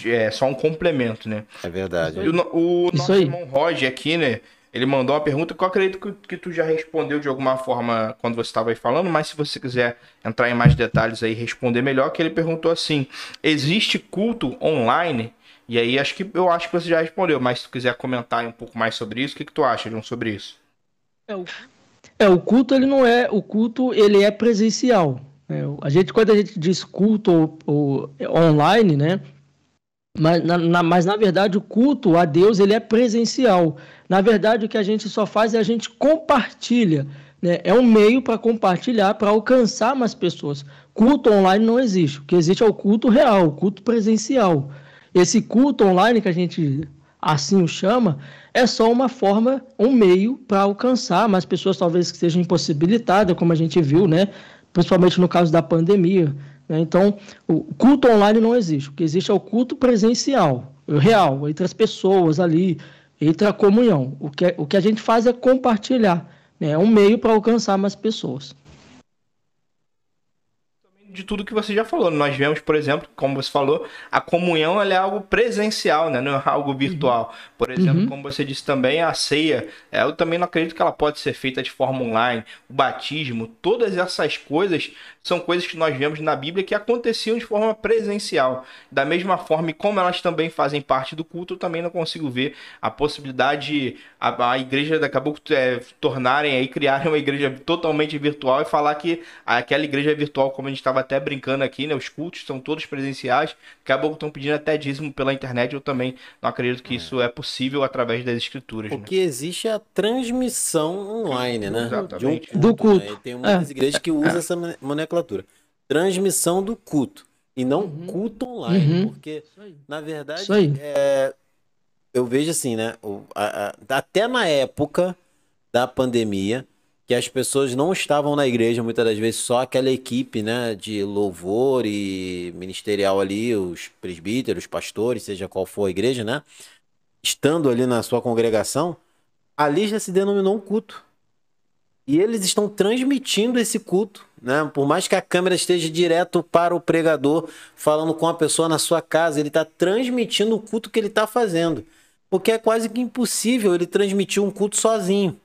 é só um complemento, né? É verdade. O, o nosso irmão Roger aqui, né? Ele mandou uma pergunta que eu acredito que, que tu já respondeu de alguma forma quando você estava aí falando, mas se você quiser entrar em mais detalhes aí responder melhor, que ele perguntou assim: existe culto online? E aí acho que eu acho que você já respondeu, mas se tu quiser comentar um pouco mais sobre isso, o que, que tu acha, João, sobre isso? É o, é, o culto ele não é, o culto ele é presencial. É, a gente quando a gente diz culto ou, ou online, né? Mas na, na, mas na verdade o culto a Deus ele é presencial. Na verdade o que a gente só faz é a gente compartilha. Né? É um meio para compartilhar, para alcançar mais pessoas. Culto online não existe. O que existe é o culto real, o culto presencial. Esse culto online que a gente assim o chama, é só uma forma, um meio para alcançar mais pessoas, talvez que sejam impossibilitadas, como a gente viu, né? principalmente no caso da pandemia. Né? Então, o culto online não existe. O que existe é o culto presencial, real, entre as pessoas ali, entre a comunhão. O que, o que a gente faz é compartilhar. Né? É um meio para alcançar mais pessoas de tudo que você já falou. Nós vemos, por exemplo, como você falou, a comunhão é algo presencial, né? não é algo virtual. Por exemplo, uhum. como você disse também, a ceia, é, eu também não acredito que ela pode ser feita de forma online. O batismo, todas essas coisas são coisas que nós vemos na Bíblia que aconteciam de forma presencial. Da mesma forma, e como elas também fazem parte do culto, eu também não consigo ver a possibilidade de a, a igreja daqui a pouco é, tornarem aí, criarem uma igreja totalmente virtual e falar que aquela igreja virtual, como a gente estava até brincando aqui, né? Os cultos são todos presenciais. Daqui a pouco estão pedindo até dízimo pela internet. Eu também não acredito que é. isso é possível através das escrituras. O né? que existe é a transmissão online, né? Exatamente. Um culto, do culto. Né? Tem muitas é. igrejas que usam é. essa nomenclatura. Transmissão do culto. E não uhum. culto online. Uhum. Porque, na verdade, é, eu vejo assim, né? O, a, a, até na época da pandemia, que as pessoas não estavam na igreja, muitas das vezes só aquela equipe, né, de louvor e ministerial ali, os presbíteros, pastores, seja qual for a igreja, né, estando ali na sua congregação, ali já se denominou um culto. E eles estão transmitindo esse culto, né? Por mais que a câmera esteja direto para o pregador, falando com a pessoa na sua casa, ele está transmitindo o culto que ele está fazendo. Porque é quase que impossível ele transmitir um culto sozinho.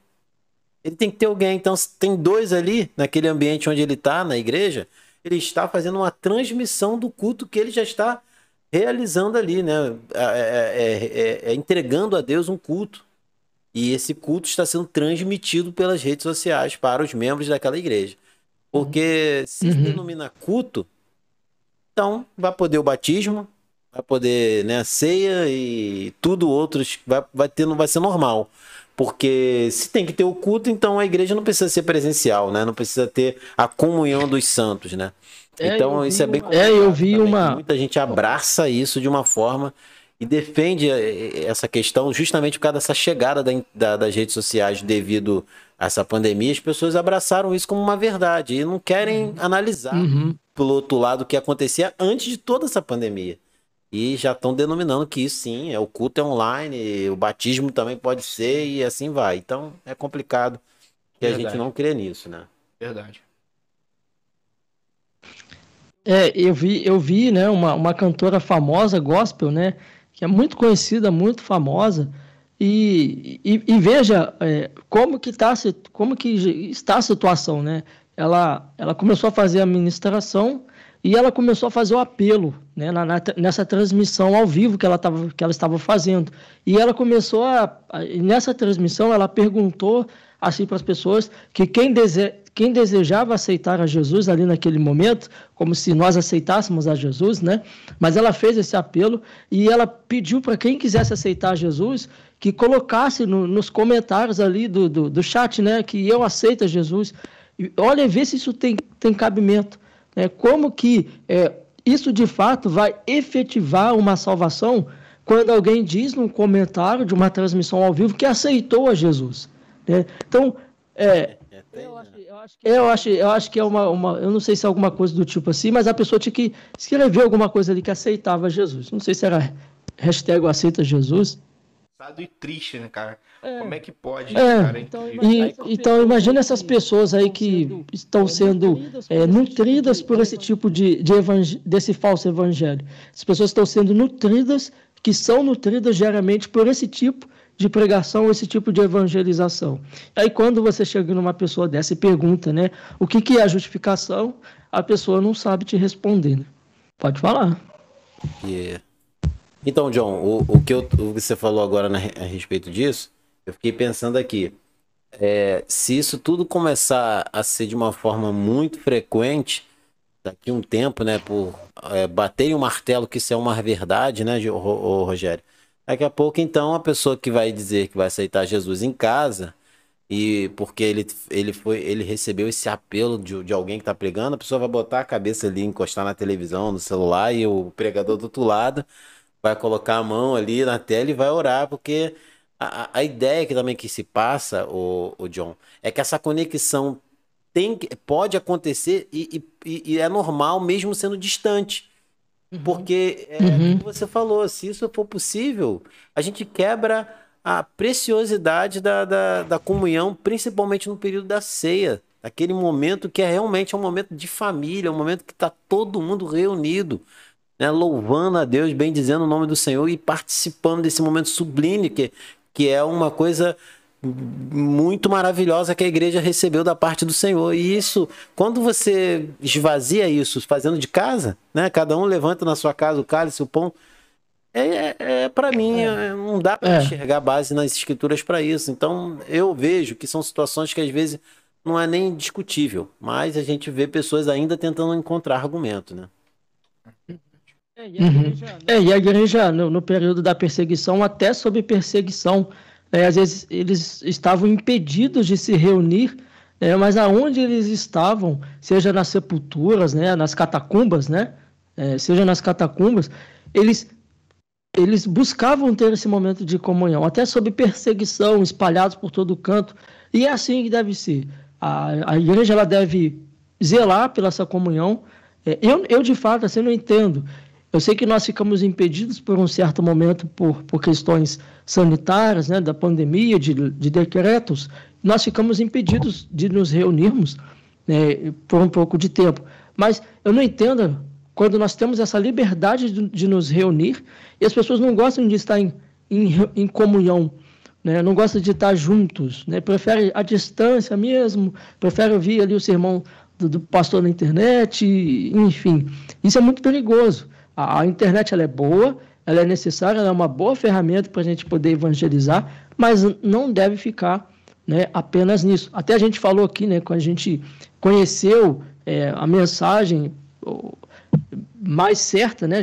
Ele tem que ter alguém. Então, se tem dois ali, naquele ambiente onde ele está, na igreja, ele está fazendo uma transmissão do culto que ele já está realizando ali, né? É, é, é, é, entregando a Deus um culto. E esse culto está sendo transmitido pelas redes sociais para os membros daquela igreja. Porque se uhum. denomina culto, então vai poder o batismo, vai poder né, a ceia e tudo outros vai, vai, ter, vai ser normal. Porque se tem que ter o culto, então a igreja não precisa ser presencial, né? Não precisa ter a comunhão dos santos, né? É, então isso é bem É, eu vi também. uma. Muita gente abraça isso de uma forma e defende eh, eh, essa questão justamente por causa dessa chegada da, da, das redes sociais devido a essa pandemia. As pessoas abraçaram isso como uma verdade e não querem uhum. analisar uhum. pelo outro lado o que acontecia antes de toda essa pandemia. E já estão denominando que isso sim, é o culto é online, o batismo também pode ser e assim vai. Então é complicado que Verdade. a gente não crê nisso, né? Verdade. É, eu vi, eu vi, né, uma, uma cantora famosa gospel, né, que é muito conhecida, muito famosa, e, e, e veja é, como que tá, como que está a situação, né? Ela, ela começou a fazer a ministração e ela começou a fazer o apelo né, na, na, nessa transmissão ao vivo que ela, tava, que ela estava fazendo. E ela começou a, a. Nessa transmissão, ela perguntou assim para as pessoas que quem, dese, quem desejava aceitar a Jesus ali naquele momento, como se nós aceitássemos a Jesus, né? Mas ela fez esse apelo e ela pediu para quem quisesse aceitar Jesus que colocasse no, nos comentários ali do, do, do, chat, né? Que eu aceito a Jesus. E olha, vê se isso tem, tem cabimento. Né? Como que é, isso de fato vai efetivar uma salvação quando alguém diz num comentário de uma transmissão ao vivo que aceitou a Jesus. Né? Então, é, eu acho, eu acho, que, eu acho, eu acho que é uma, uma. Eu não sei se é alguma coisa do tipo assim, mas a pessoa tinha que escrever alguma coisa ali que aceitava Jesus. Não sei se era hashtag aceita Jesus. E triste, né, cara? É. Como é que pode, é. cara? Então, e, então imagina essas pessoas aí que estão sendo é, nutridas por esse tipo de, de desse falso evangelho. As pessoas estão sendo nutridas, que são nutridas diariamente por esse tipo de pregação, esse tipo de evangelização. Aí quando você chega numa pessoa dessa e pergunta, né, o que, que é a justificação, a pessoa não sabe te responder. Né? Pode falar. Yeah. Então, John, o, o que eu, o que você falou agora na, a respeito disso, eu fiquei pensando aqui. É, se isso tudo começar a ser de uma forma muito frequente, daqui um tempo, né, por é, bater o martelo que isso é uma verdade, né, Rogério, Daqui a pouco, então, a pessoa que vai dizer que vai aceitar Jesus em casa, e porque ele, ele, foi, ele recebeu esse apelo de, de alguém que está pregando, a pessoa vai botar a cabeça ali, encostar na televisão, no celular, e o pregador do outro lado vai colocar a mão ali na tela e vai orar, porque a, a ideia que também que se passa, o, o John, é que essa conexão tem, pode acontecer e, e, e é normal mesmo sendo distante. Uhum. Porque, é, uhum. como você falou, se isso for possível, a gente quebra a preciosidade da, da, da comunhão, principalmente no período da ceia. Aquele momento que é realmente um momento de família, um momento que está todo mundo reunido, né, louvando a Deus, bem dizendo o nome do Senhor e participando desse momento sublime, que, que é uma coisa muito maravilhosa que a igreja recebeu da parte do Senhor. E isso, quando você esvazia isso fazendo de casa, né? Cada um levanta na sua casa o cálice, o pão. É, é, é para mim, é. é. não dá para é. enxergar base nas escrituras para isso. Então, eu vejo que são situações que às vezes não é nem discutível, mas a gente vê pessoas ainda tentando encontrar argumento, né? É, e a igreja, uhum. é, e a igreja no, no período da perseguição, até sob perseguição, é, às vezes eles estavam impedidos de se reunir, é, mas aonde eles estavam, seja nas sepulturas, né, nas catacumbas, né, é, seja nas catacumbas, eles eles buscavam ter esse momento de comunhão, até sob perseguição, espalhados por todo canto. E é assim que deve ser. A, a igreja ela deve zelar pela essa comunhão. É, eu, eu, de fato, assim, não entendo. Eu sei que nós ficamos impedidos por um certo momento por, por questões sanitárias, né, da pandemia, de, de decretos, nós ficamos impedidos de nos reunirmos né, por um pouco de tempo. Mas eu não entendo quando nós temos essa liberdade de, de nos reunir e as pessoas não gostam de estar em, em, em comunhão, né, não gostam de estar juntos, né, preferem a distância mesmo, preferem ouvir ali o sermão do, do pastor na internet, enfim. Isso é muito perigoso. A, a internet ela é boa, ela é necessária, ela é uma boa ferramenta para a gente poder evangelizar, mas não deve ficar né, apenas nisso. Até a gente falou aqui, né, quando a gente conheceu é, a mensagem mais certa, né,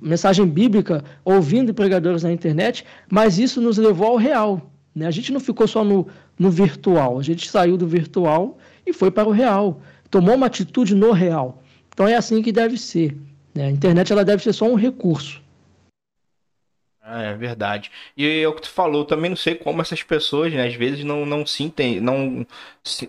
mensagem bíblica, ouvindo pregadores na internet, mas isso nos levou ao real. Né? A gente não ficou só no, no virtual, a gente saiu do virtual e foi para o real, tomou uma atitude no real. Então é assim que deve ser. Né? A internet ela deve ser só um recurso. É verdade. E é o que tu falou, também não sei como essas pessoas, né, às vezes não, não sentem, não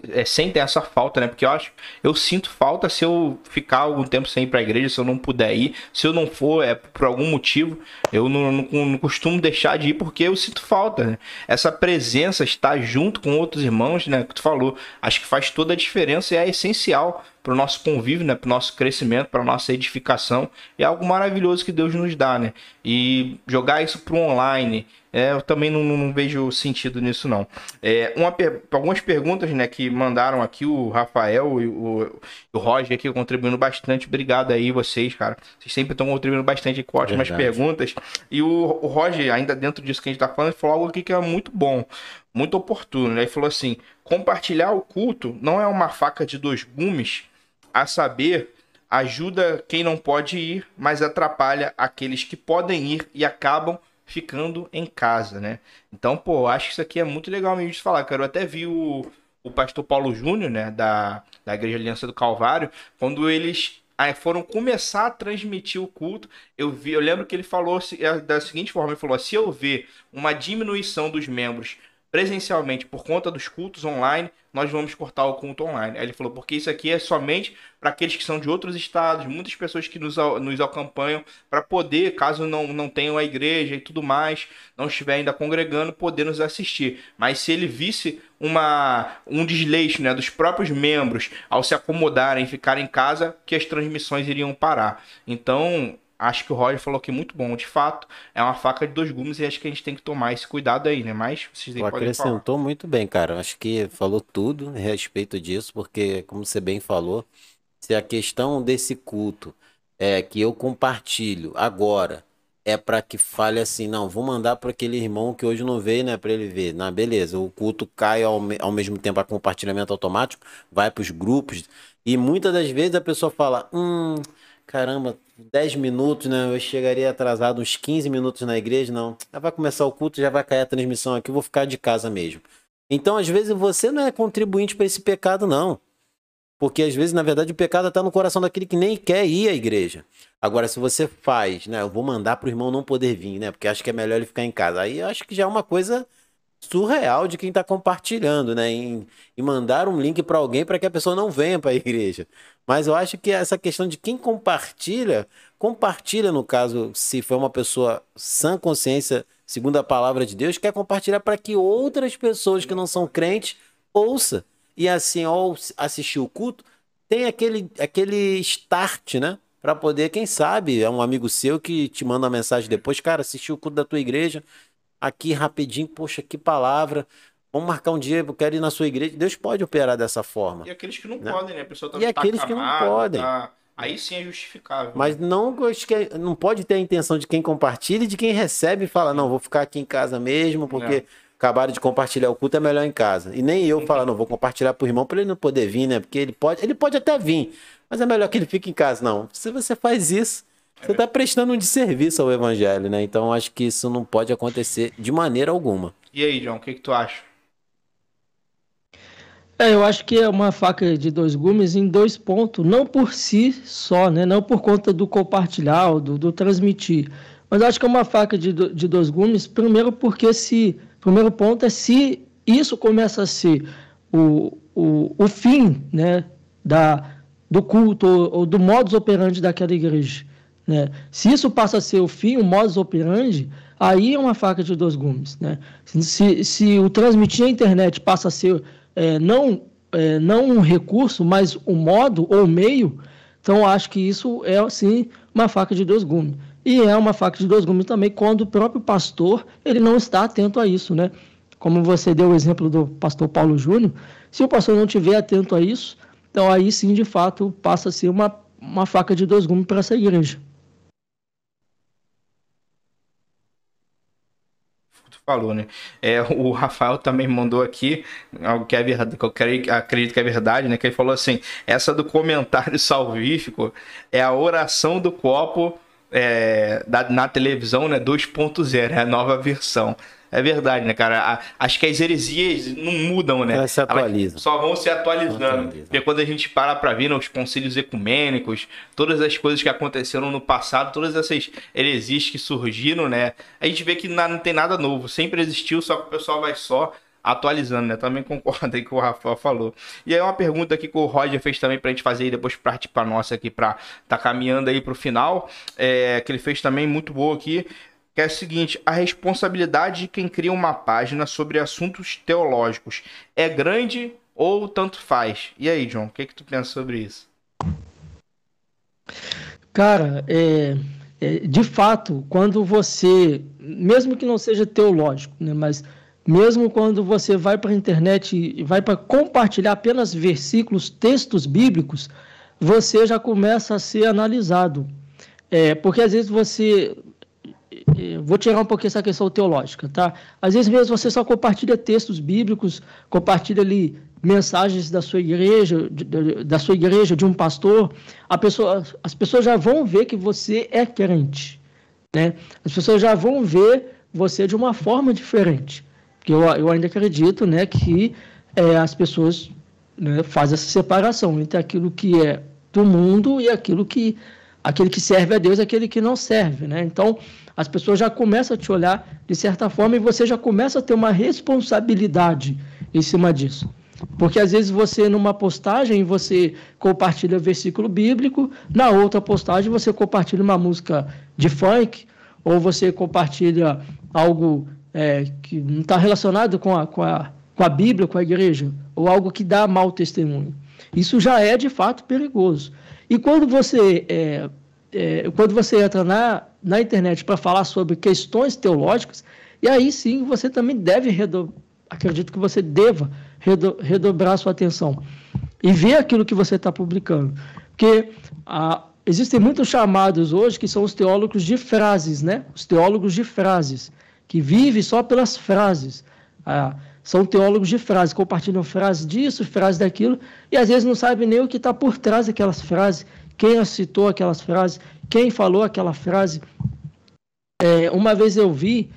é, sentem essa falta, né? Porque eu acho, eu sinto falta se eu ficar algum tempo sem ir pra igreja, se eu não puder ir, se eu não for, é por algum motivo, eu não, não, não costumo deixar de ir porque eu sinto falta, né? Essa presença, estar junto com outros irmãos, né, que tu falou, acho que faz toda a diferença e é essencial para o nosso convívio, né, para o nosso crescimento, para a nossa edificação. É algo maravilhoso que Deus nos dá, né? E jogar isso para o online, é, eu também não, não, vejo sentido nisso, não. É, uma, algumas perguntas né, que mandaram aqui, o Rafael e o, o Roger aqui contribuindo bastante. Obrigado aí, vocês, cara. Vocês sempre estão contribuindo bastante com ótimas Verdade. perguntas. E o, o Roger, ainda dentro disso que a gente está falando, falou algo aqui que é muito bom. muito oportuno. Né? Ele falou assim: compartilhar o culto não é uma faca de dois gumes, a saber, ajuda quem não pode ir, mas atrapalha aqueles que podem ir e acabam ficando em casa, né? Então, pô, acho que isso aqui é muito legal mesmo de falar. Quero até vi o, o pastor Paulo Júnior, né, da, da Igreja Aliança do Calvário, quando eles aí foram começar a transmitir o culto, eu vi, eu lembro que ele falou é, da seguinte forma, ele falou: se eu ver uma diminuição dos membros presencialmente por conta dos cultos online, nós vamos cortar o culto online. Aí ele falou, porque isso aqui é somente para aqueles que são de outros estados, muitas pessoas que nos, nos acompanham, para poder, caso não, não tenham a igreja e tudo mais, não estiver ainda congregando, poder nos assistir. Mas se ele visse uma, um desleixo né, dos próprios membros ao se acomodarem, ficarem em casa, que as transmissões iriam parar. Então, acho que o Roger falou que muito bom. De fato, é uma faca de dois gumes e acho que a gente tem que tomar esse cuidado aí, né? Mas vocês podem acrescentou falar. muito bem, cara. Acho que falou tudo a respeito disso, porque, como você bem falou, se a questão desse culto é que eu compartilho agora é para que fale assim, não, vou mandar para aquele irmão que hoje não veio, né, para ele ver. Na beleza, o culto cai ao, ao mesmo tempo a compartilhamento automático, vai para os grupos e muitas das vezes a pessoa fala, hum, caramba, 10 minutos, né? Eu chegaria atrasado uns 15 minutos na igreja, não. Já vai começar o culto, já vai cair a transmissão aqui, vou ficar de casa mesmo. Então, às vezes, você não é contribuinte para esse pecado, não. Porque às vezes, na verdade, o pecado está no coração daquele que nem quer ir à igreja. Agora, se você faz, né? Eu vou mandar para o irmão não poder vir, né? Porque acho que é melhor ele ficar em casa. Aí eu acho que já é uma coisa surreal de quem está compartilhando, né? Em, em, mandar um link para alguém para que a pessoa não venha para a igreja. Mas eu acho que essa questão de quem compartilha, compartilha no caso, se for uma pessoa sã consciência, segundo a palavra de Deus, quer compartilhar para que outras pessoas que não são crentes ouça e assim ao assistir o culto tem aquele aquele start, né? Para poder, quem sabe, é um amigo seu que te manda uma mensagem depois, cara, assistiu o culto da tua igreja, aqui rapidinho, poxa, que palavra. Vamos marcar um dia, eu quero ir na sua igreja. Deus pode operar dessa forma. E aqueles que não né? podem, né? A pessoa tá, e aqueles tá que não podem. Tá... Aí sim é justificável. Mas né? não, não pode ter a intenção de quem compartilha e de quem recebe e fala, não, vou ficar aqui em casa mesmo, porque é. acabaram de compartilhar o culto, é melhor em casa. E nem eu falar, não, vou compartilhar pro irmão para ele não poder vir, né? Porque ele pode, ele pode até vir, mas é melhor que ele fique em casa. Não, se você faz isso, você está prestando um desserviço ao evangelho, né? Então acho que isso não pode acontecer de maneira alguma. E aí, John, o que, que tu acha? É, eu acho que é uma faca de dois gumes em dois pontos, não por si só, né? Não por conta do compartilhar, do, do transmitir. Mas eu acho que é uma faca de, de dois gumes, primeiro porque se. Primeiro ponto é se isso começa a ser o, o, o fim né, da, do culto ou, ou do modus operandi daquela igreja. Né? Se isso passa a ser o fim, o modus operandi, aí é uma faca de dois gumes. Né? Se, se o transmitir a internet passa a ser é, não, é, não um recurso, mas um modo ou meio, então acho que isso é sim uma faca de dois gumes. E é uma faca de dois gumes também quando o próprio pastor ele não está atento a isso, né? Como você deu o exemplo do pastor Paulo Júnior, se o pastor não estiver atento a isso, então aí sim, de fato, passa a ser uma, uma faca de dois gumes para essa igreja. Falou, né? É, o Rafael também mandou aqui algo que é verdade, que eu creio, acredito que é verdade, né? Que ele falou assim: essa do comentário salvífico é a oração do copo é, da, na televisão, né? 2.0, é a nova versão. É verdade, né, cara? Acho que as heresias não mudam, né? Elas se atualizam. Elas só vão se atualizando. Atualiza. Porque quando a gente para para ver né, os concílios ecumênicos, todas as coisas que aconteceram no passado, todas essas heresias que surgiram, né? A gente vê que não tem nada novo. Sempre existiu, só que o pessoal vai só atualizando, né? Também concordo aí com o Rafael falou. E aí uma pergunta aqui que o Roger fez também pra gente fazer e depois partir pra nossa aqui pra tá caminhando aí pro final, é, que ele fez também muito boa aqui que é o seguinte: a responsabilidade de quem cria uma página sobre assuntos teológicos é grande ou tanto faz? E aí, João, o que, que tu pensa sobre isso? Cara, é, é, de fato, quando você, mesmo que não seja teológico, né, mas mesmo quando você vai para a internet e vai para compartilhar apenas versículos, textos bíblicos, você já começa a ser analisado. É, porque às vezes você vou tirar um pouquinho essa questão teológica, tá? Às vezes mesmo você só compartilha textos bíblicos, compartilha ali mensagens da sua igreja, de, da sua igreja, de um pastor, a pessoa, as pessoas já vão ver que você é crente, né? As pessoas já vão ver você de uma forma diferente, porque eu, eu ainda acredito, né, que é, as pessoas né, fazem essa separação entre aquilo que é do mundo e aquilo que aquele que serve a Deus aquele que não serve, né? Então, as pessoas já começam a te olhar de certa forma e você já começa a ter uma responsabilidade em cima disso. Porque às vezes você, numa postagem, você compartilha versículo bíblico, na outra postagem você compartilha uma música de funk, ou você compartilha algo é, que não está relacionado com a, com, a, com a Bíblia, com a igreja, ou algo que dá mau testemunho. Isso já é de fato perigoso. E quando você, é, é, quando você entra na, na internet para falar sobre questões teológicas, e aí sim você também deve, redo... acredito que você deva redo... redobrar sua atenção e ver aquilo que você está publicando. Porque ah, existem muitos chamados hoje que são os teólogos de frases, né? Os teólogos de frases, que vivem só pelas frases. Ah, são teólogos de frases, compartilham frases disso, frases daquilo, e às vezes não sabem nem o que está por trás daquelas frases, quem citou aquelas frases, quem falou aquela frase. É, uma vez eu vi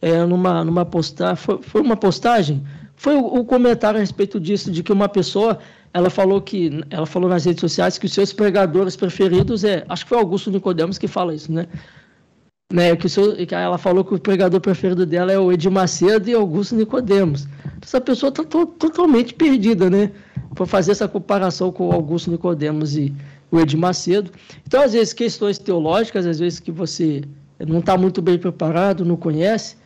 é, numa, numa postagem, foi, foi, uma postagem, foi o, o, comentário a respeito disso, de que uma pessoa, ela falou que, ela falou nas redes sociais que os seus pregadores preferidos é, acho que foi Augusto Nicodemos que fala isso, né? né, que, seu, que ela falou que o pregador preferido dela é o Edir Macedo e Augusto Nicodemos. Essa pessoa está to totalmente perdida, né? Por fazer essa comparação com Augusto Nicodemos e o Edir Macedo. Então, às vezes, questões teológicas, às vezes que você não está muito bem preparado, não conhece,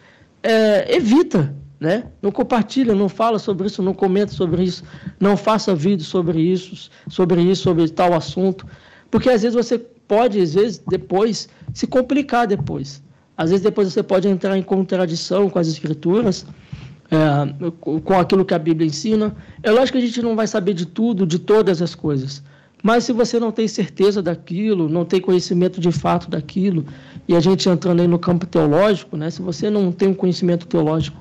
é, evita, né? Não compartilha, não fala sobre isso, não comenta sobre isso, não faça vídeo sobre isso, sobre isso, sobre tal assunto, porque às vezes você pode, às vezes, depois, se complicar depois. Às vezes, depois você pode entrar em contradição com as escrituras, é, com aquilo que a Bíblia ensina. É lógico que a gente não vai saber de tudo, de todas as coisas. Mas se você não tem certeza daquilo, não tem conhecimento de fato daquilo, e a gente entrando aí no campo teológico, né, se você não tem um conhecimento teológico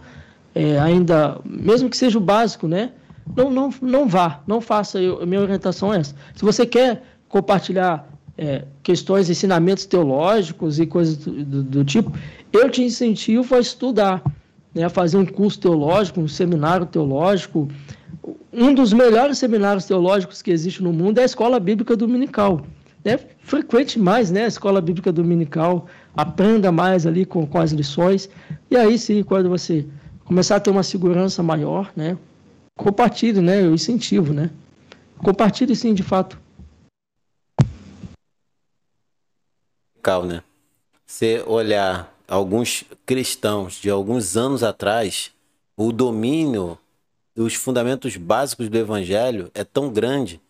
é, ainda, mesmo que seja o básico, né, não, não, não vá, não faça. Eu, minha orientação é essa. Se você quer compartilhar é, questões, ensinamentos teológicos e coisas do, do, do, tipo, eu te incentivo a estudar, né, a fazer um curso teológico, um seminário teológico. Um dos melhores seminários teológicos que existe no mundo é a Escola Bíblica Dominical. Né? Frequente mais né, a Escola Bíblica Dominical, aprenda mais ali com, com as lições, e aí sim, quando você começar a ter uma segurança maior, né, compartilhe, né, eu incentivo, né? Compartilhe sim, de fato, radical, né? Você olhar alguns cristãos de alguns anos atrás, o domínio dos fundamentos básicos do evangelho é tão grande,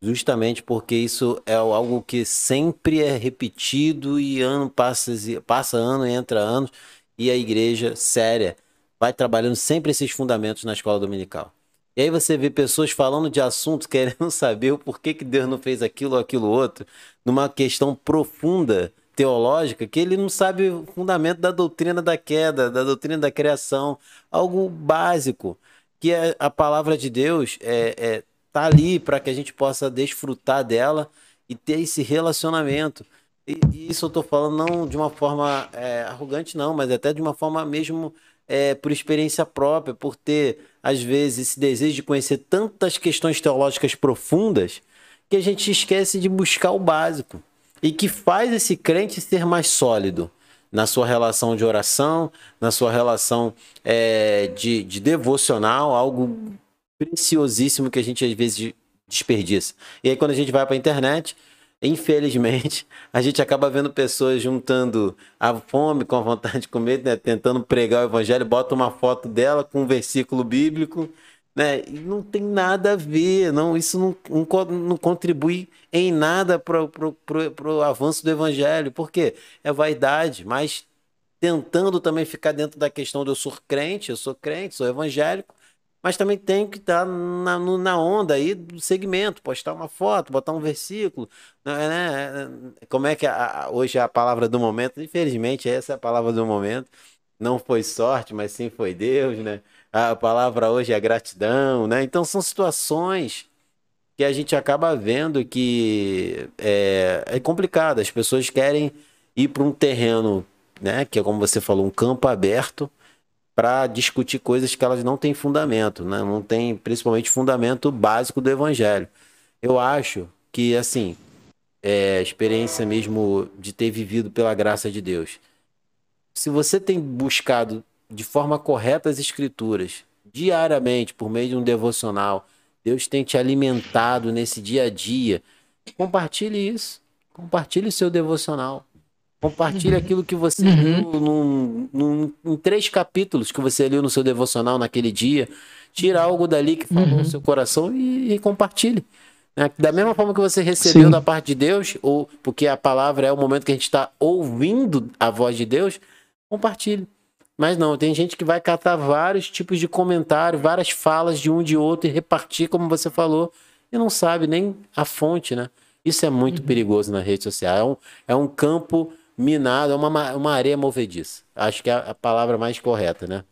justamente porque isso é algo que sempre é repetido e ano passa, passa ano entra anos, e a igreja séria vai trabalhando sempre esses fundamentos na escola dominical. E aí você vê pessoas falando de assuntos, querendo saber o porquê que Deus não fez aquilo ou aquilo outro, numa questão profunda teológica, que ele não sabe o fundamento da doutrina da queda, da doutrina da criação, algo básico, que é a palavra de Deus é, é tá ali para que a gente possa desfrutar dela e ter esse relacionamento. E, e isso eu estou falando não de uma forma é, arrogante, não, mas até de uma forma mesmo é, por experiência própria, por ter, às vezes, esse desejo de conhecer tantas questões teológicas profundas que a gente esquece de buscar o básico e que faz esse crente ser mais sólido na sua relação de oração, na sua relação é, de, de devocional, algo preciosíssimo que a gente às vezes desperdiça. E aí, quando a gente vai para a internet, infelizmente, a gente acaba vendo pessoas juntando a fome com a vontade de comer, né? tentando pregar o evangelho, bota uma foto dela com um versículo bíblico, né? E não tem nada a ver, não, isso não, não, não contribui em nada para o avanço do evangelho. Por quê? É vaidade, mas tentando também ficar dentro da questão de eu sou crente, eu sou crente, sou evangélico, mas também tem que estar na, na onda aí do segmento, postar uma foto, botar um versículo, né? né como é que a, hoje é a palavra do momento? Infelizmente, essa é a palavra do momento. Não foi sorte, mas sim foi Deus, né? A palavra hoje é gratidão, né? Então são situações que a gente acaba vendo que é, é complicado. As pessoas querem ir para um terreno, né? Que é como você falou, um campo aberto para discutir coisas que elas não têm fundamento, né? não tem principalmente fundamento básico do evangelho. Eu acho que, assim, é experiência mesmo de ter vivido pela graça de Deus. Se você tem buscado de forma correta as escrituras, diariamente, por meio de um devocional, Deus tem te alimentado nesse dia a dia, compartilhe isso. Compartilhe o seu devocional. Compartilhe uhum. aquilo que você uhum. viu num, num, em três capítulos que você leu no seu devocional naquele dia. Tira algo dali que falou uhum. no seu coração e, e compartilhe. Né? Da mesma forma que você recebeu Sim. da parte de Deus, ou porque a palavra é o momento que a gente está ouvindo a voz de Deus, compartilhe. Mas não, tem gente que vai catar vários tipos de comentário, várias falas de um de outro e repartir, como você falou, e não sabe nem a fonte, né? Isso é muito uhum. perigoso na rede social. É um, é um campo minado, é uma, uma areia movediça. Acho que é a palavra mais correta, né?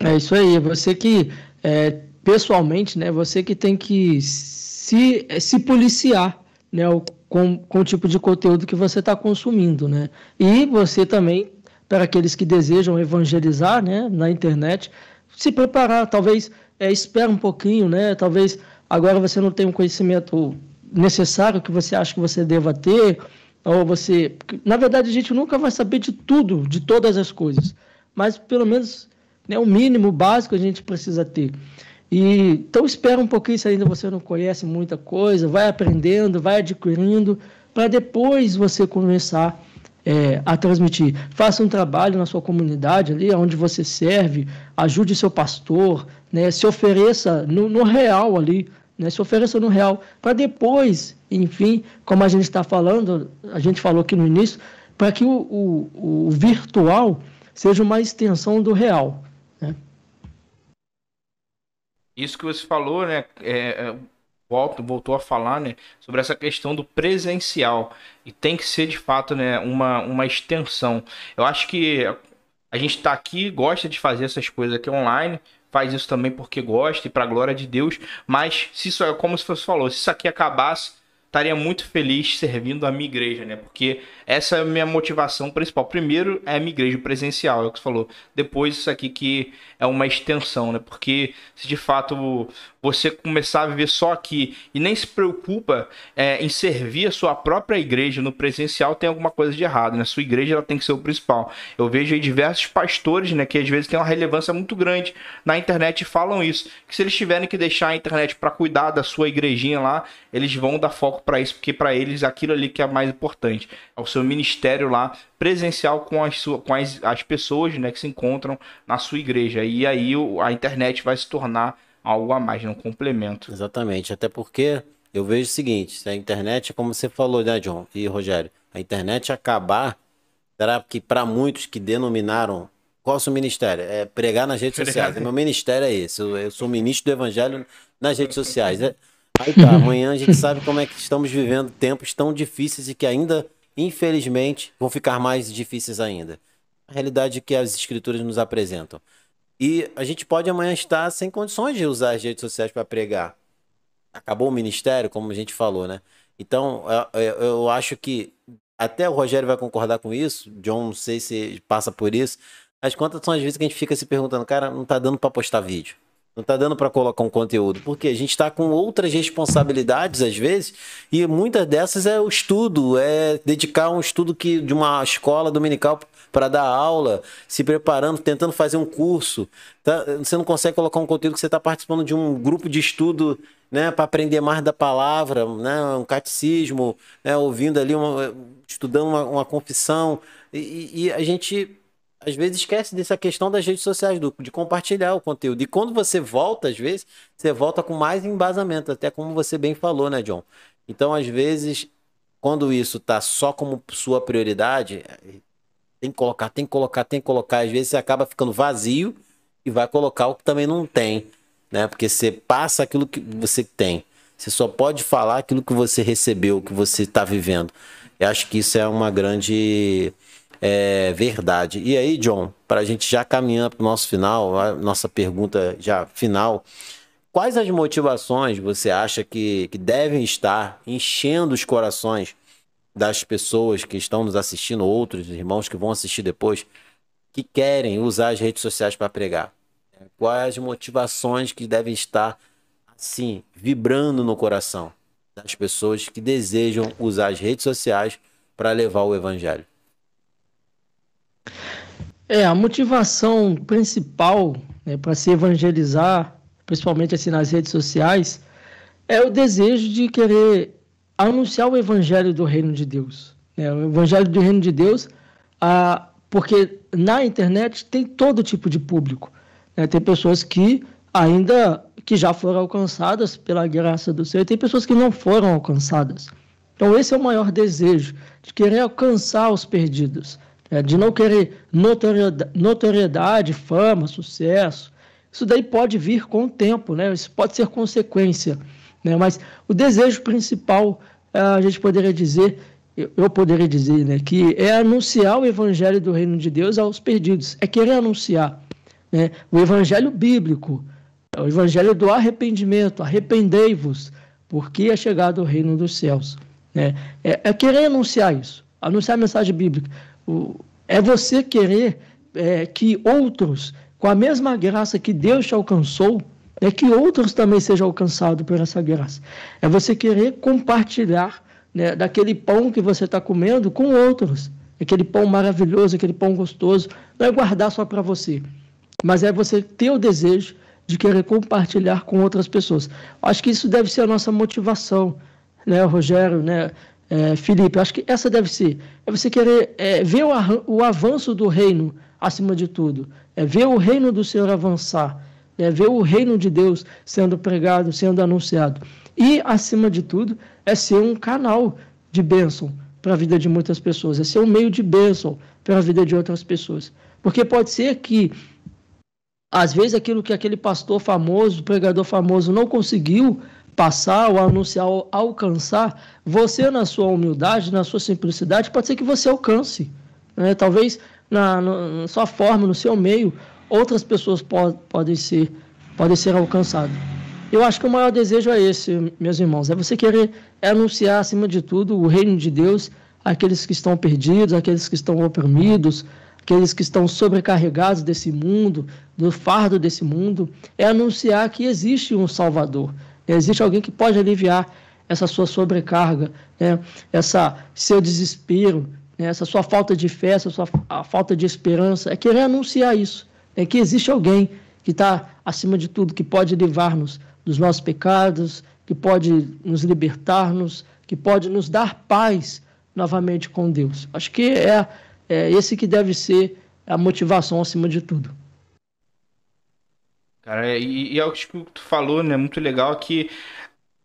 É isso aí, você que, é, pessoalmente, né, você que tem que se, se policiar, né, com, com o tipo de conteúdo que você está consumindo, né? E você também, para aqueles que desejam evangelizar, né, na internet, se preparar, talvez é, espera um pouquinho, né? Talvez agora você não tenha um conhecimento necessário que você acha que você deva ter, ou você. Na verdade, a gente nunca vai saber de tudo, de todas as coisas, mas pelo menos né, o mínimo básico a gente precisa ter. E, então, espera um pouquinho se ainda você não conhece muita coisa, vai aprendendo, vai adquirindo, para depois você começar é, a transmitir. Faça um trabalho na sua comunidade ali, onde você serve, ajude seu pastor, né, se ofereça no, no real ali, né, se ofereça no real, para depois, enfim, como a gente está falando, a gente falou aqui no início, para que o, o, o, virtual seja uma extensão do real. Isso que você falou, né? É, é, volto, voltou a falar, né? Sobre essa questão do presencial. E tem que ser, de fato, né, uma, uma extensão. Eu acho que a gente está aqui, gosta de fazer essas coisas aqui online, faz isso também porque gosta e para a glória de Deus. Mas se isso é como você falou, se isso aqui acabasse, estaria muito feliz servindo a minha igreja, né? Porque essa é a minha motivação principal. Primeiro é a minha igreja presencial, é o que você falou. Depois isso aqui que é uma extensão, né? Porque se de fato você começar a viver só aqui e nem se preocupa é, em servir a sua própria igreja no presencial, tem alguma coisa de errado, né? Sua igreja ela tem que ser o principal. Eu vejo aí diversos pastores, né, que às vezes têm uma relevância muito grande na internet e falam isso, que se eles tiverem que deixar a internet para cuidar da sua igrejinha lá, eles vão dar foco para isso, porque para eles aquilo ali que é mais importante, é o seu ministério lá presencial com as, com as, as pessoas, né, que se encontram na sua igreja. E aí a internet vai se tornar algo a mais, um complemento. Exatamente, até porque eu vejo o seguinte, se a internet, como você falou, né, John e Rogério, a internet acabar, será que para muitos que denominaram qual é o seu ministério? É pregar nas redes sociais. Meu ministério é esse. Eu, eu, sou ministro do evangelho nas redes sociais. É, aí tá, amanhã a gente sabe como é que estamos vivendo tempos tão difíceis e que ainda, infelizmente, vão ficar mais difíceis ainda. A realidade que as escrituras nos apresentam. E a gente pode amanhã estar sem condições de usar as redes sociais para pregar. Acabou o ministério, como a gente falou, né? Então, eu, eu acho que até o Rogério vai concordar com isso. John, não sei se passa por isso. As quantas são as vezes que a gente fica se perguntando, cara, não tá dando para postar vídeo. Não tá dando para colocar um conteúdo, porque a gente está com outras responsabilidades às vezes, e muitas dessas é o estudo, é dedicar um estudo que de uma escola dominical para dar aula, se preparando, tentando fazer um curso. Tá? Você não consegue colocar um conteúdo que você está participando de um grupo de estudo né, para aprender mais da palavra, né, um catecismo, né, ouvindo ali, uma, estudando uma, uma confissão. E, e, a gente às vezes esquece dessa questão das redes sociais, do, de compartilhar o conteúdo. E quando você volta, às vezes, você volta com mais embasamento, até como você bem falou, né, John? Então, às vezes, quando isso está só como sua prioridade, tem que colocar, tem que colocar, tem que colocar. Às vezes você acaba ficando vazio e vai colocar o que também não tem, né? Porque você passa aquilo que você tem. Você só pode falar aquilo que você recebeu, que você está vivendo. Eu acho que isso é uma grande é, verdade. E aí, John, para a gente já caminhando para o nosso final, a nossa pergunta já final, quais as motivações você acha que, que devem estar enchendo os corações das pessoas que estão nos assistindo, outros irmãos que vão assistir depois, que querem usar as redes sociais para pregar? Quais as motivações que devem estar assim vibrando no coração das pessoas que desejam usar as redes sociais para levar o evangelho? É, a motivação principal né, para se evangelizar, principalmente assim nas redes sociais, é o desejo de querer anunciar o evangelho do reino de Deus. Né? O evangelho do reino de Deus, ah, porque na internet tem todo tipo de público. Né? Tem pessoas que ainda que já foram alcançadas pela graça do Senhor, e tem pessoas que não foram alcançadas. Então esse é o maior desejo, de querer alcançar os perdidos é, de não querer notoriedade, notoriedade, fama, sucesso. Isso daí pode vir com o tempo, né? Isso pode ser consequência, né? Mas o desejo principal, é, a gente poderia dizer, eu poderia dizer, né, que é anunciar o evangelho do reino de Deus aos perdidos, é querer anunciar, né? O evangelho bíblico, o evangelho do arrependimento, arrependei-vos, porque é chegado o reino dos céus, né? É, é querer anunciar isso, anunciar a mensagem bíblica é você querer é, que outros, com a mesma graça que Deus te alcançou, é que outros também sejam alcançados por essa graça. É você querer compartilhar né, daquele pão que você está comendo com outros. Aquele pão maravilhoso, aquele pão gostoso. Não é guardar só para você, mas é você ter o desejo de querer compartilhar com outras pessoas. Acho que isso deve ser a nossa motivação, né, Rogério, né, é, Felipe, acho que essa deve ser. É você querer é, ver o, o, avanço do reino acima de tudo. É ver o reino do Senhor avançar. É ver o reino de Deus sendo pregado, sendo anunciado. E, acima de tudo, é ser um canal de bênção para a vida de muitas pessoas. É ser um meio de bênção para a vida de outras pessoas. Porque pode ser que, às vezes, aquilo que aquele pastor famoso, pregador famoso não conseguiu passar ou anunciar ou alcançar, você na sua humildade, na sua simplicidade, pode ser que você alcance. Né? Talvez na, na, sua forma, no seu meio, outras pessoas pod, podem ser podem ser alcançadas. Eu acho que o maior desejo é esse, meus irmãos, é você querer anunciar acima de tudo o reino de Deus àqueles que estão perdidos, àqueles que estão oprimidos, aqueles que estão sobrecarregados desse mundo, do fardo desse mundo, é anunciar que existe um Salvador, Existe alguém que pode aliviar essa sua sobrecarga, né? essa seu desespero, né? essa sua falta de fé, essa sua a falta de esperança. É querer anunciar isso, é que existe alguém que está acima de tudo, que pode livrar-nos dos nossos pecados, que pode nos libertar-nos, que pode nos dar paz novamente com Deus. Acho que é, é esse que deve ser a motivação acima de tudo. Cara, e, e é o que tu falou, né? Muito legal que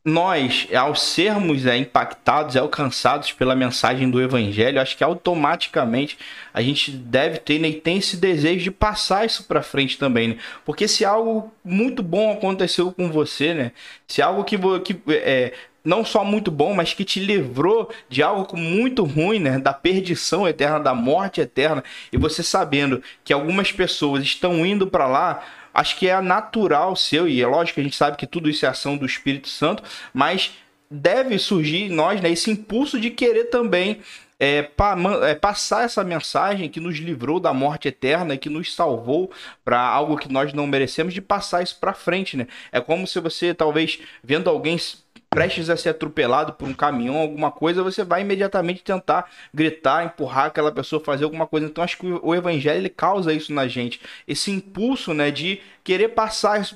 nós, ao sermos é, impactados e alcançados pela mensagem do Evangelho, acho que automaticamente a gente deve ter né, e tem esse desejo de passar isso para frente também, né? Porque se algo muito bom aconteceu com você, né? Se algo que, que é, não só muito bom, mas que te livrou de algo muito ruim, né? Da perdição eterna, da morte eterna, e você sabendo que algumas pessoas estão indo para lá acho que é natural seu, e é lógico que a gente sabe que tudo isso é ação do Espírito Santo, mas deve surgir em nós né, esse impulso de querer também é, pa, é, passar essa mensagem que nos livrou da morte eterna que nos salvou para algo que nós não merecemos, de passar isso para frente, né? É como se você, talvez, vendo alguém prestes a ser atropelado por um caminhão, alguma coisa, você vai imediatamente tentar gritar, empurrar aquela pessoa, fazer alguma coisa. Então acho que o evangelho ele causa isso na gente, esse impulso, né, de querer passar isso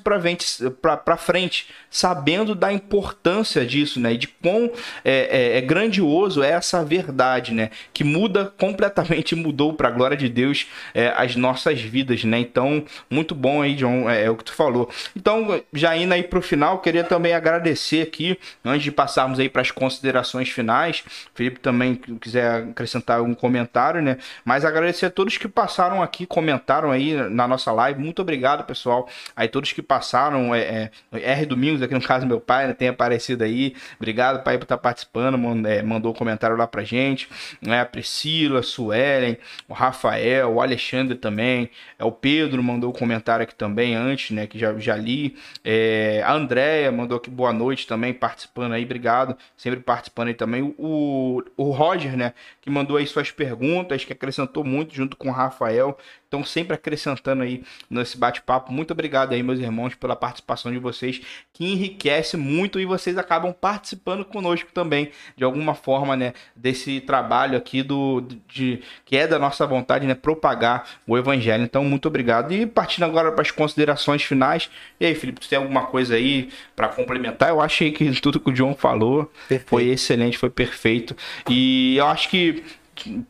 para frente, sabendo da importância disso, né? E de quão é, é, é, grandioso é essa verdade, né? Que muda completamente, mudou para a glória de Deus é, as nossas vidas, né? Então, muito bom aí, John, é, é o que tu falou. Então, já indo aí para o final, queria também agradecer aqui, antes de passarmos aí para as considerações finais, Felipe também quiser acrescentar algum comentário, né? Mas agradecer a todos que passaram aqui, comentaram aí na nossa live. Muito obrigado, pessoal. Aí todos que passaram, é, é R Domingos, aqui no caso meu pai, né, tem aparecido aí. Obrigado, pai, por estar participando, é, mandou um comentário lá pra gente. Né, a Priscila, a Suelen, o Rafael, o Alexandre também. É, o Pedro mandou um comentário aqui também antes, né? Que já, já li. É, a Andréia mandou aqui boa noite também, participando aí. Obrigado, sempre participando aí também. O, o Roger, né? Que mandou aí suas perguntas, que acrescentou muito junto com o Rafael. Então, sempre acrescentando aí nesse bate-papo. Muito obrigado aí, meus irmãos, pela participação de vocês, que enriquece muito e vocês acabam participando conosco também, de alguma forma, né, desse trabalho aqui do de que é da nossa vontade, né, propagar o evangelho. Então, muito obrigado. E partindo agora para as considerações finais. E aí, Felipe, você tem alguma coisa aí para complementar? Eu achei que tudo que o John falou perfeito. foi excelente, foi perfeito. E eu acho que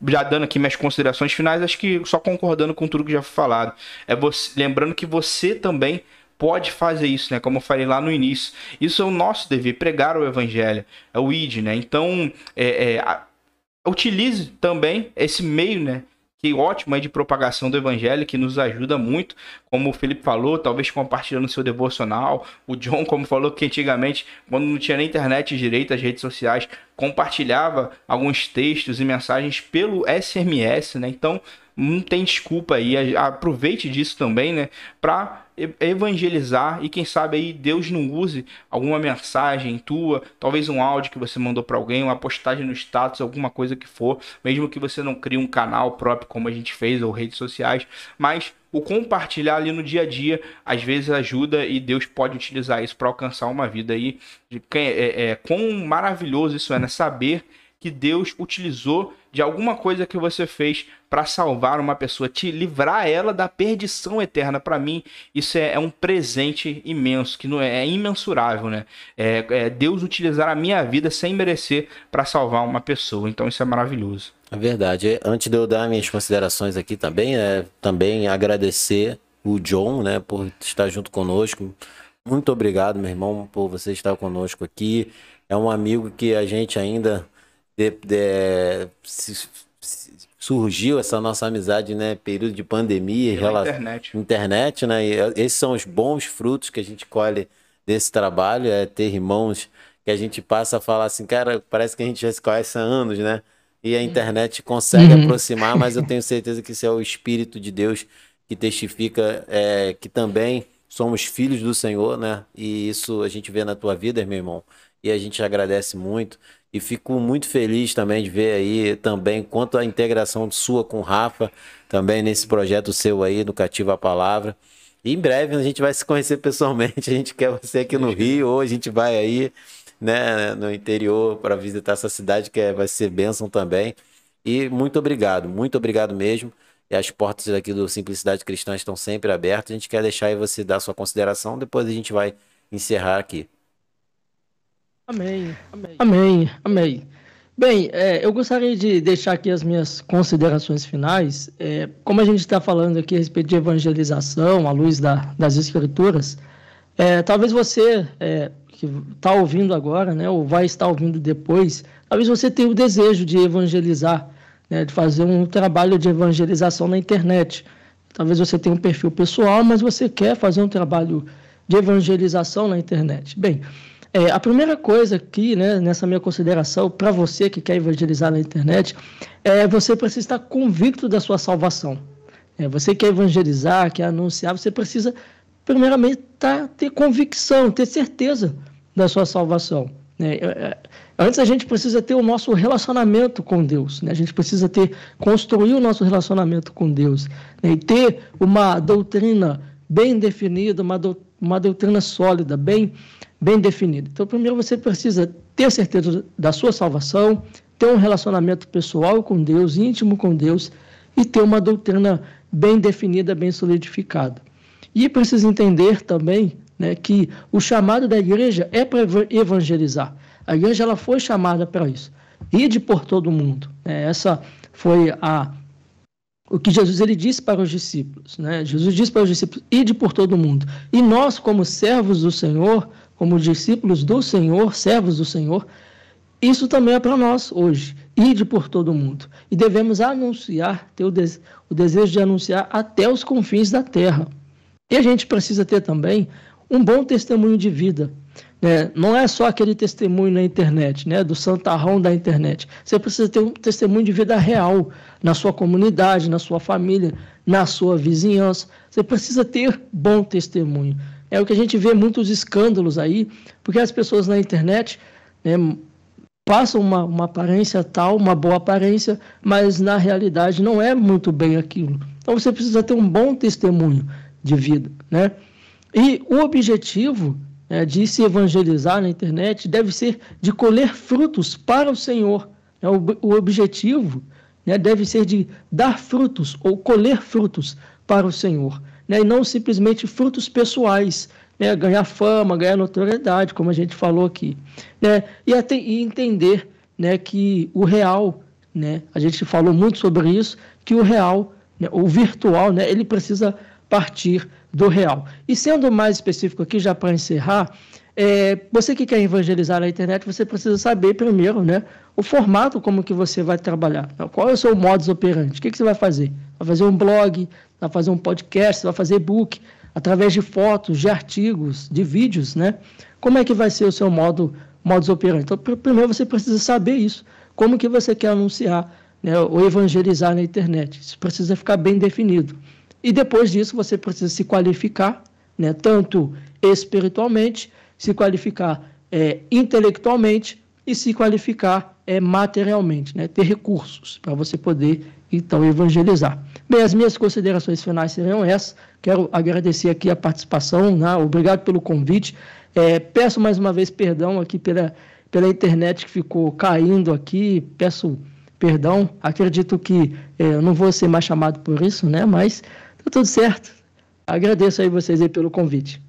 já dando aqui minhas considerações finais, acho que só concordando com tudo que já foi falado. É você, lembrando que você também pode fazer isso, né? Como eu falei lá no início. Isso é o nosso dever, pregar o evangelho, é o ID, né? Então, é, é, utilize também esse meio, né? Que ótimo aí de propagação do evangelho, que nos ajuda muito, como o Felipe falou, talvez compartilhando seu devocional. O John, como falou que antigamente, quando não tinha nem internet direito, as redes sociais, compartilhava alguns textos e mensagens pelo SMS, né? Então, não tem desculpa aí. Aproveite disso também, né? Para evangelizar e quem sabe aí Deus não use alguma mensagem tua, talvez um áudio que você mandou para alguém, uma postagem no status, alguma coisa que for, mesmo que você não crie um canal próprio como a gente fez ou redes sociais, mas o compartilhar ali no dia a dia às vezes ajuda e Deus pode utilizar isso para alcançar uma vida aí de é, é, quão maravilhoso isso é, né? Saber que Deus utilizou de alguma coisa que você fez para salvar uma pessoa, te livrar ela da perdição eterna. Para mim, isso é, é, um presente imenso, que não é, é imensurável, né? É, é, Deus utilizar a minha vida sem merecer para salvar uma pessoa. Então, isso é maravilhoso. É verdade. Antes de eu dar minhas considerações aqui também, é também agradecer o John, né, por estar junto conosco. Muito obrigado, meu irmão, por você estar conosco aqui. É um amigo que a gente ainda de, de, se, se, surgiu essa nossa amizade, né? Período de pandemia, rela... internet. internet, né? E eh, esses são os bons frutos que a gente colhe desse trabalho, é ter irmãos que a gente passa a falar assim, cara, parece que a gente já se conhece há anos, né? E a internet consegue uhum. aproximar, mas eu tenho certeza que isso é o Espírito de Deus que testifica é, que também somos filhos do Senhor, né? E isso a gente vê na tua vida, meu irmão. E a gente agradece muito. E fico muito feliz também de ver aí também quanto a integração sua com o Rafa, também nesse projeto seu aí, no Cativa a Palavra. E em breve a gente vai se conhecer pessoalmente. A gente quer você aqui no Rio, ou a gente vai aí né, no interior para visitar essa cidade que é, vai ser bênção também. E muito obrigado, muito obrigado mesmo. E as portas aqui do Simplicidade Cristã estão sempre abertas. A gente quer deixar aí você dar sua consideração, depois a gente vai encerrar aqui. Amém. Amém. Amém. Bem, é, eu gostaria de deixar aqui as minhas considerações finais. É, como a gente está falando aqui a respeito de evangelização, à luz da, das Escrituras, é, talvez você é, que está ouvindo agora, né, ou vai estar ouvindo depois, talvez você tenha o desejo de evangelizar, né, de fazer um trabalho de evangelização na internet. Talvez você tenha um perfil pessoal, mas você quer fazer um trabalho de evangelização na internet. Bem, é, a primeira coisa aqui, né, nessa minha consideração, para você que quer evangelizar na internet, é você precisa estar convicto da sua salvação. É, você quer evangelizar, quer anunciar, você precisa, primeiramente, tá, ter convicção, ter certeza da sua salvação. Né? É, é, antes a gente precisa ter o nosso relacionamento com Deus, né? a gente precisa ter construir o nosso relacionamento com Deus né? e ter uma doutrina bem definida, uma, do, uma doutrina sólida, bem bem definida. Então, primeiro você precisa ter certeza da sua salvação, ter um relacionamento pessoal com Deus, íntimo com Deus, e ter uma doutrina bem definida, bem solidificada. E precisa entender também né, que o chamado da igreja é para evangelizar. A igreja ela foi chamada para isso. Ide por todo mundo. Né? Essa foi a o que Jesus ele disse para os discípulos. Né? Jesus disse para os discípulos: ide por todo mundo. E nós, como servos do Senhor, como discípulos do Senhor, servos do Senhor, isso também é para nós hoje. Ide por todo mundo. E devemos anunciar, ter o, o desejo de anunciar até os confins da terra. E a gente precisa ter também um bom testemunho de vida. Né? Não é só aquele testemunho na internet, né? do santarrão da internet. Você precisa ter um testemunho de vida real na sua comunidade, na sua família, na sua vizinhança. Você precisa ter bom testemunho. É o que a gente vê muitos escândalos aí, porque as pessoas na internet né, passam uma, uma aparência tal, uma boa aparência, mas na realidade não é muito bem aquilo. Então você precisa ter um bom testemunho de vida, né? E o objetivo é, de se evangelizar na internet deve ser de colher frutos para o Senhor. É, o, o objetivo né, deve ser de dar frutos ou colher frutos para o Senhor. Né, e não simplesmente frutos pessoais, né, ganhar fama, ganhar notoriedade, como a gente falou aqui. Né, e, até, e entender né, que o real, né, a gente falou muito sobre isso, que o real, né, o virtual, né, ele precisa partir do real. E sendo mais específico aqui, já para encerrar, é, você que quer evangelizar na internet, você precisa saber primeiro né, o formato como que você vai trabalhar. Qual é o seu modus operandi? O que, que você vai fazer? Vai fazer um blog, vai fazer um podcast, vai fazer e-book, através de fotos, de artigos, de vídeos, né? Como é que vai ser o seu modo, modus operandi? Então, primeiro você precisa saber isso. Como que você quer anunciar né, ou evangelizar na internet? Isso precisa ficar bem definido. E depois disso você precisa se qualificar, né, tanto espiritualmente, se qualificar é, intelectualmente e se qualificar é, materialmente, né, ter recursos para você poder então evangelizar. Bem, as minhas considerações finais seriam essas. Quero agradecer aqui a participação, né, obrigado pelo convite. É, peço mais uma vez perdão aqui pela, pela internet que ficou caindo aqui, peço perdão. Acredito que é, eu não vou ser mais chamado por isso, né? Mas Tá tudo certo. Agradeço aí vocês aí pelo convite.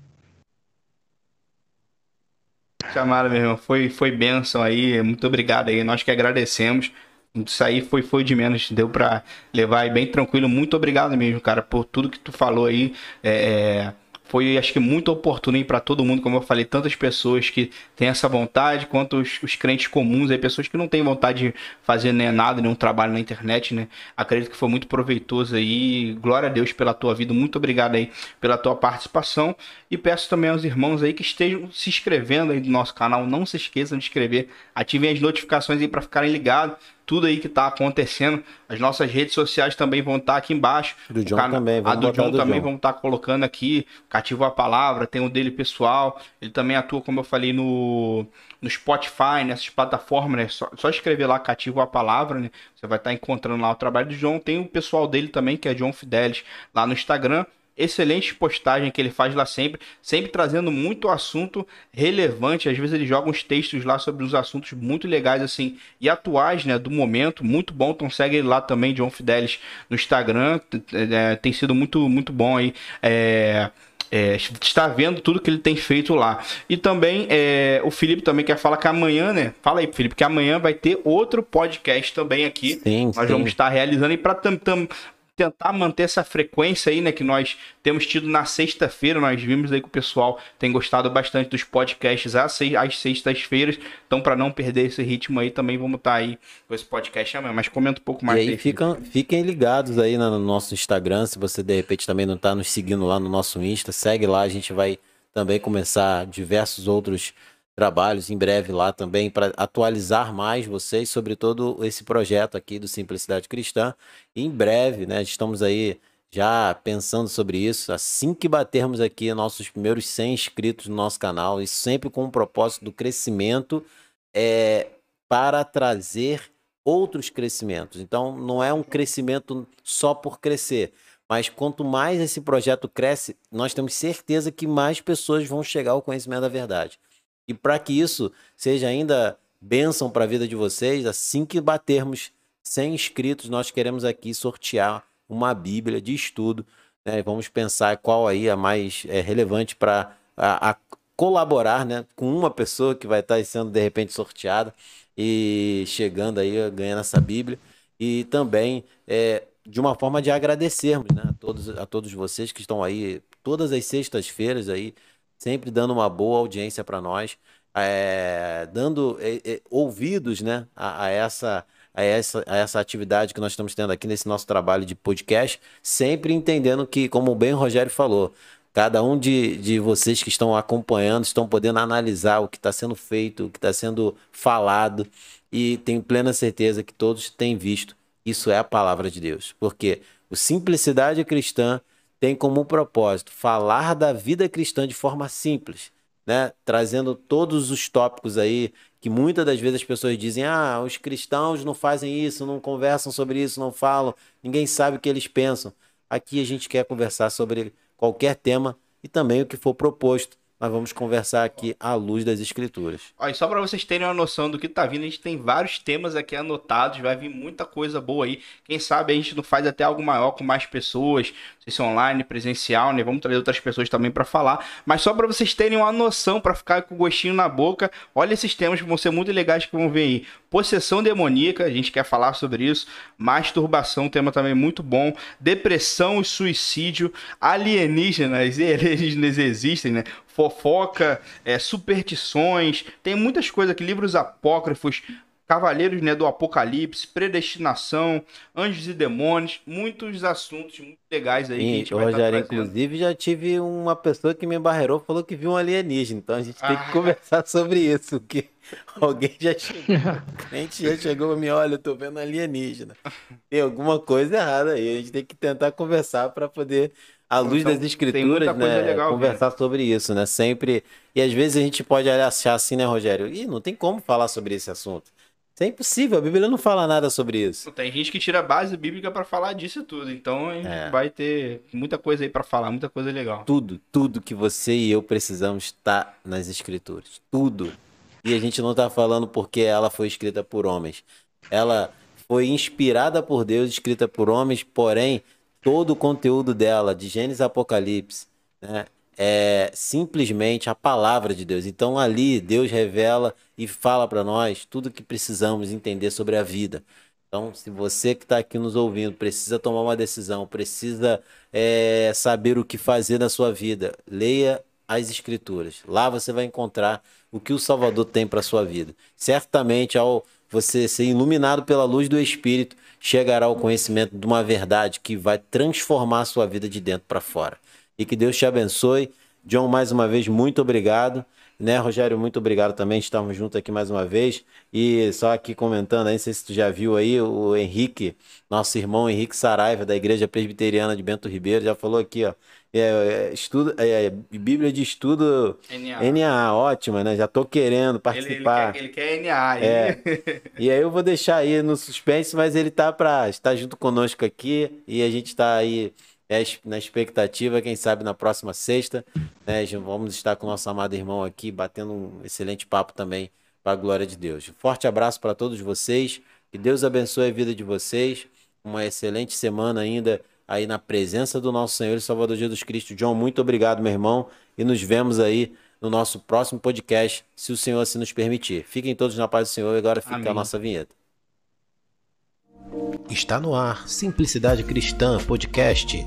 Chamada, meu irmão. Foi, foi bênção aí. Muito obrigado aí. Nós que agradecemos. Isso aí foi, foi de menos, deu para levar aí bem tranquilo. Muito obrigado mesmo, cara, por tudo que tu falou aí. É, é foi, acho que, muito oportuno para todo mundo, como eu falei, tantas pessoas que têm essa vontade, quanto os, os crentes comuns, aí, pessoas que não têm vontade de fazer né, nada, nenhum trabalho na internet, né? Acredito que foi muito proveitoso aí. Glória a Deus pela tua vida, muito obrigado aí pela tua participação. E peço também aos irmãos aí que estejam se inscrevendo aí no nosso canal. Não se esqueçam de inscrever, ativem as notificações aí para ficarem ligados tudo aí que está acontecendo. As nossas redes sociais também vão estar tá aqui embaixo. Do John também, vamos A do John do também John. vamos estar tá colocando aqui. Cativo a palavra, tem o dele pessoal. Ele também atua, como eu falei, no, no Spotify, nessas plataformas, né? Só, só escrever lá Cativo a palavra, né? Você vai estar tá encontrando lá o trabalho do John. Tem o pessoal dele também, que é John Fidelis, lá no Instagram excelente postagem que ele faz lá sempre, sempre trazendo muito assunto relevante. Às vezes ele joga uns textos lá sobre uns assuntos muito legais assim e atuais, né, do momento. Muito bom. Então segue ele lá também, John Fidelis, no Instagram. É, tem sido muito, muito bom aí. É, é, está vendo tudo que ele tem feito lá. E também é, o Felipe também quer falar que amanhã, né? Fala aí, Felipe, que amanhã vai ter outro podcast também aqui. Sim, Nós sim. vamos estar realizando e para tentar manter essa frequência aí, né, que nós temos tido na sexta-feira, nós vimos aí que o pessoal tem gostado bastante dos podcasts às, sextas-feiras, então para não perder esse ritmo aí, também vamos estar tá aí com esse podcast amanhã, mas comenta um pouco mais. E aí ficam, fiquem ligados aí no nosso Instagram, se você de repente também não está nos seguindo lá no nosso Insta, segue lá, a gente vai também começar diversos outros trabalhos em breve lá também para atualizar mais vocês sobre todo esse projeto aqui do Simplicidade Cristã. E em breve, né, estamos aí já pensando sobre isso, assim que batermos aqui nossos primeiros 100 inscritos no nosso canal, e sempre com o propósito do crescimento é, para trazer outros crescimentos. Então, não é um crescimento só por crescer, mas quanto mais esse projeto cresce, nós temos certeza que mais pessoas vão chegar ao conhecimento da verdade. E para que isso seja ainda bênção para a vida de vocês, assim que batermos 100 inscritos, nós queremos aqui sortear uma Bíblia de estudo né? Vamos pensar qual aí a mais é, relevante para a, a colaborar, né, com uma pessoa que vai estar sendo de repente sorteada e chegando aí ganhando essa Bíblia e também é, de uma forma de agradecermos, né, a todos a todos vocês que estão aí todas as sextas-feiras aí sempre dando uma boa audiência para nós, é, dando é, é, ouvidos, né, a, a essa a essa, a essa atividade que nós estamos tendo aqui nesse nosso trabalho de podcast, sempre entendendo que, como bem o Rogério falou, cada um de, de vocês que estão acompanhando estão podendo analisar o que está sendo feito, o que está sendo falado, e tenho plena certeza que todos têm visto. Isso é a palavra de Deus, porque o Simplicidade Cristã tem como propósito falar da vida cristã de forma simples, né? Trazendo todos os tópicos aí que muitas das vezes as pessoas dizem: ah, os cristãos não fazem isso, não conversam sobre isso, não falam, ninguém sabe o que eles pensam. Aqui a gente quer conversar sobre qualquer tema e também o que for proposto nós vamos conversar aqui à luz das escrituras. Olha, só para vocês terem uma noção do que tá vindo, a gente tem vários temas aqui anotados, vai vir muita coisa boa aí. Quem sabe a gente não faz até algo maior com mais pessoas, se isso online, presencial, né? Vamos trazer outras pessoas também para falar. Mas só para vocês terem uma noção, para ficar com o gostinho na boca, olha esses temas que vão ser muito legais que vão vir aí. Possessão demoníaca, a gente quer falar sobre isso. Masturbação, tema também muito bom. Depressão e suicídio. Alienígenas e alienígenas existem, né? Fofoca, é, superstições. Tem muitas coisas aqui, livros apócrifos, Cavaleiros né, do Apocalipse, Predestinação, Anjos e Demônios, muitos assuntos muito legais aí e, que a gente vai Rogério, estar inclusive já tive uma pessoa que me embarreirou falou que viu um alienígena, então a gente tem que ah. conversar sobre isso, que alguém já chegou, a gente já chegou e me olha, eu tô vendo alienígena. Tem alguma coisa errada aí, a gente tem que tentar conversar para poder à luz então, das escrituras, né, legal, conversar sobre isso, né? Sempre. E às vezes a gente pode achar assim, né, Rogério? Ih, não tem como falar sobre esse assunto. É impossível, a Bíblia não fala nada sobre isso. Tem gente que tira a base bíblica para falar disso tudo, então a gente é. vai ter muita coisa aí para falar, muita coisa legal. Tudo, tudo que você e eu precisamos está nas escrituras, tudo. E a gente não está falando porque ela foi escrita por homens. Ela foi inspirada por Deus, escrita por homens, porém todo o conteúdo dela, de Gênesis Apocalipse, né, é simplesmente a palavra de Deus. Então ali Deus revela e fala para nós tudo que precisamos entender sobre a vida. Então, se você que está aqui nos ouvindo precisa tomar uma decisão, precisa é, saber o que fazer na sua vida, leia as Escrituras. Lá você vai encontrar o que o Salvador tem para sua vida. Certamente, ao você ser iluminado pela luz do Espírito, chegará ao conhecimento de uma verdade que vai transformar a sua vida de dentro para fora e que Deus te abençoe. John, mais uma vez, muito obrigado. Né, Rogério, muito obrigado também. Estamos juntos aqui mais uma vez. E só aqui comentando aí, não sei se tu já viu aí, o Henrique, nosso irmão Henrique Saraiva, da Igreja Presbiteriana de Bento Ribeiro, já falou aqui, ó. É, é, estudo, é, é Bíblia de Estudo NA. NA, ótima, né? Já tô querendo participar. Ele, ele quer, ele quer NA. É. e aí eu vou deixar aí no suspense, mas ele tá para estar junto conosco aqui e a gente tá aí é, na expectativa, quem sabe na próxima sexta, né, vamos estar com o nosso amado irmão aqui, batendo um excelente papo também para a glória de Deus. Forte abraço para todos vocês, que Deus abençoe a vida de vocês, uma excelente semana ainda aí na presença do nosso Senhor e Salvador Jesus Cristo. John, muito obrigado, meu irmão, e nos vemos aí no nosso próximo podcast, se o Senhor assim nos permitir. Fiquem todos na paz do Senhor e agora fica Amém. a nossa vinheta. Está no ar Simplicidade Cristã Podcast.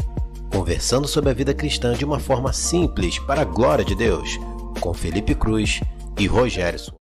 Conversando sobre a vida cristã de uma forma simples para a glória de Deus, com Felipe Cruz e Rogério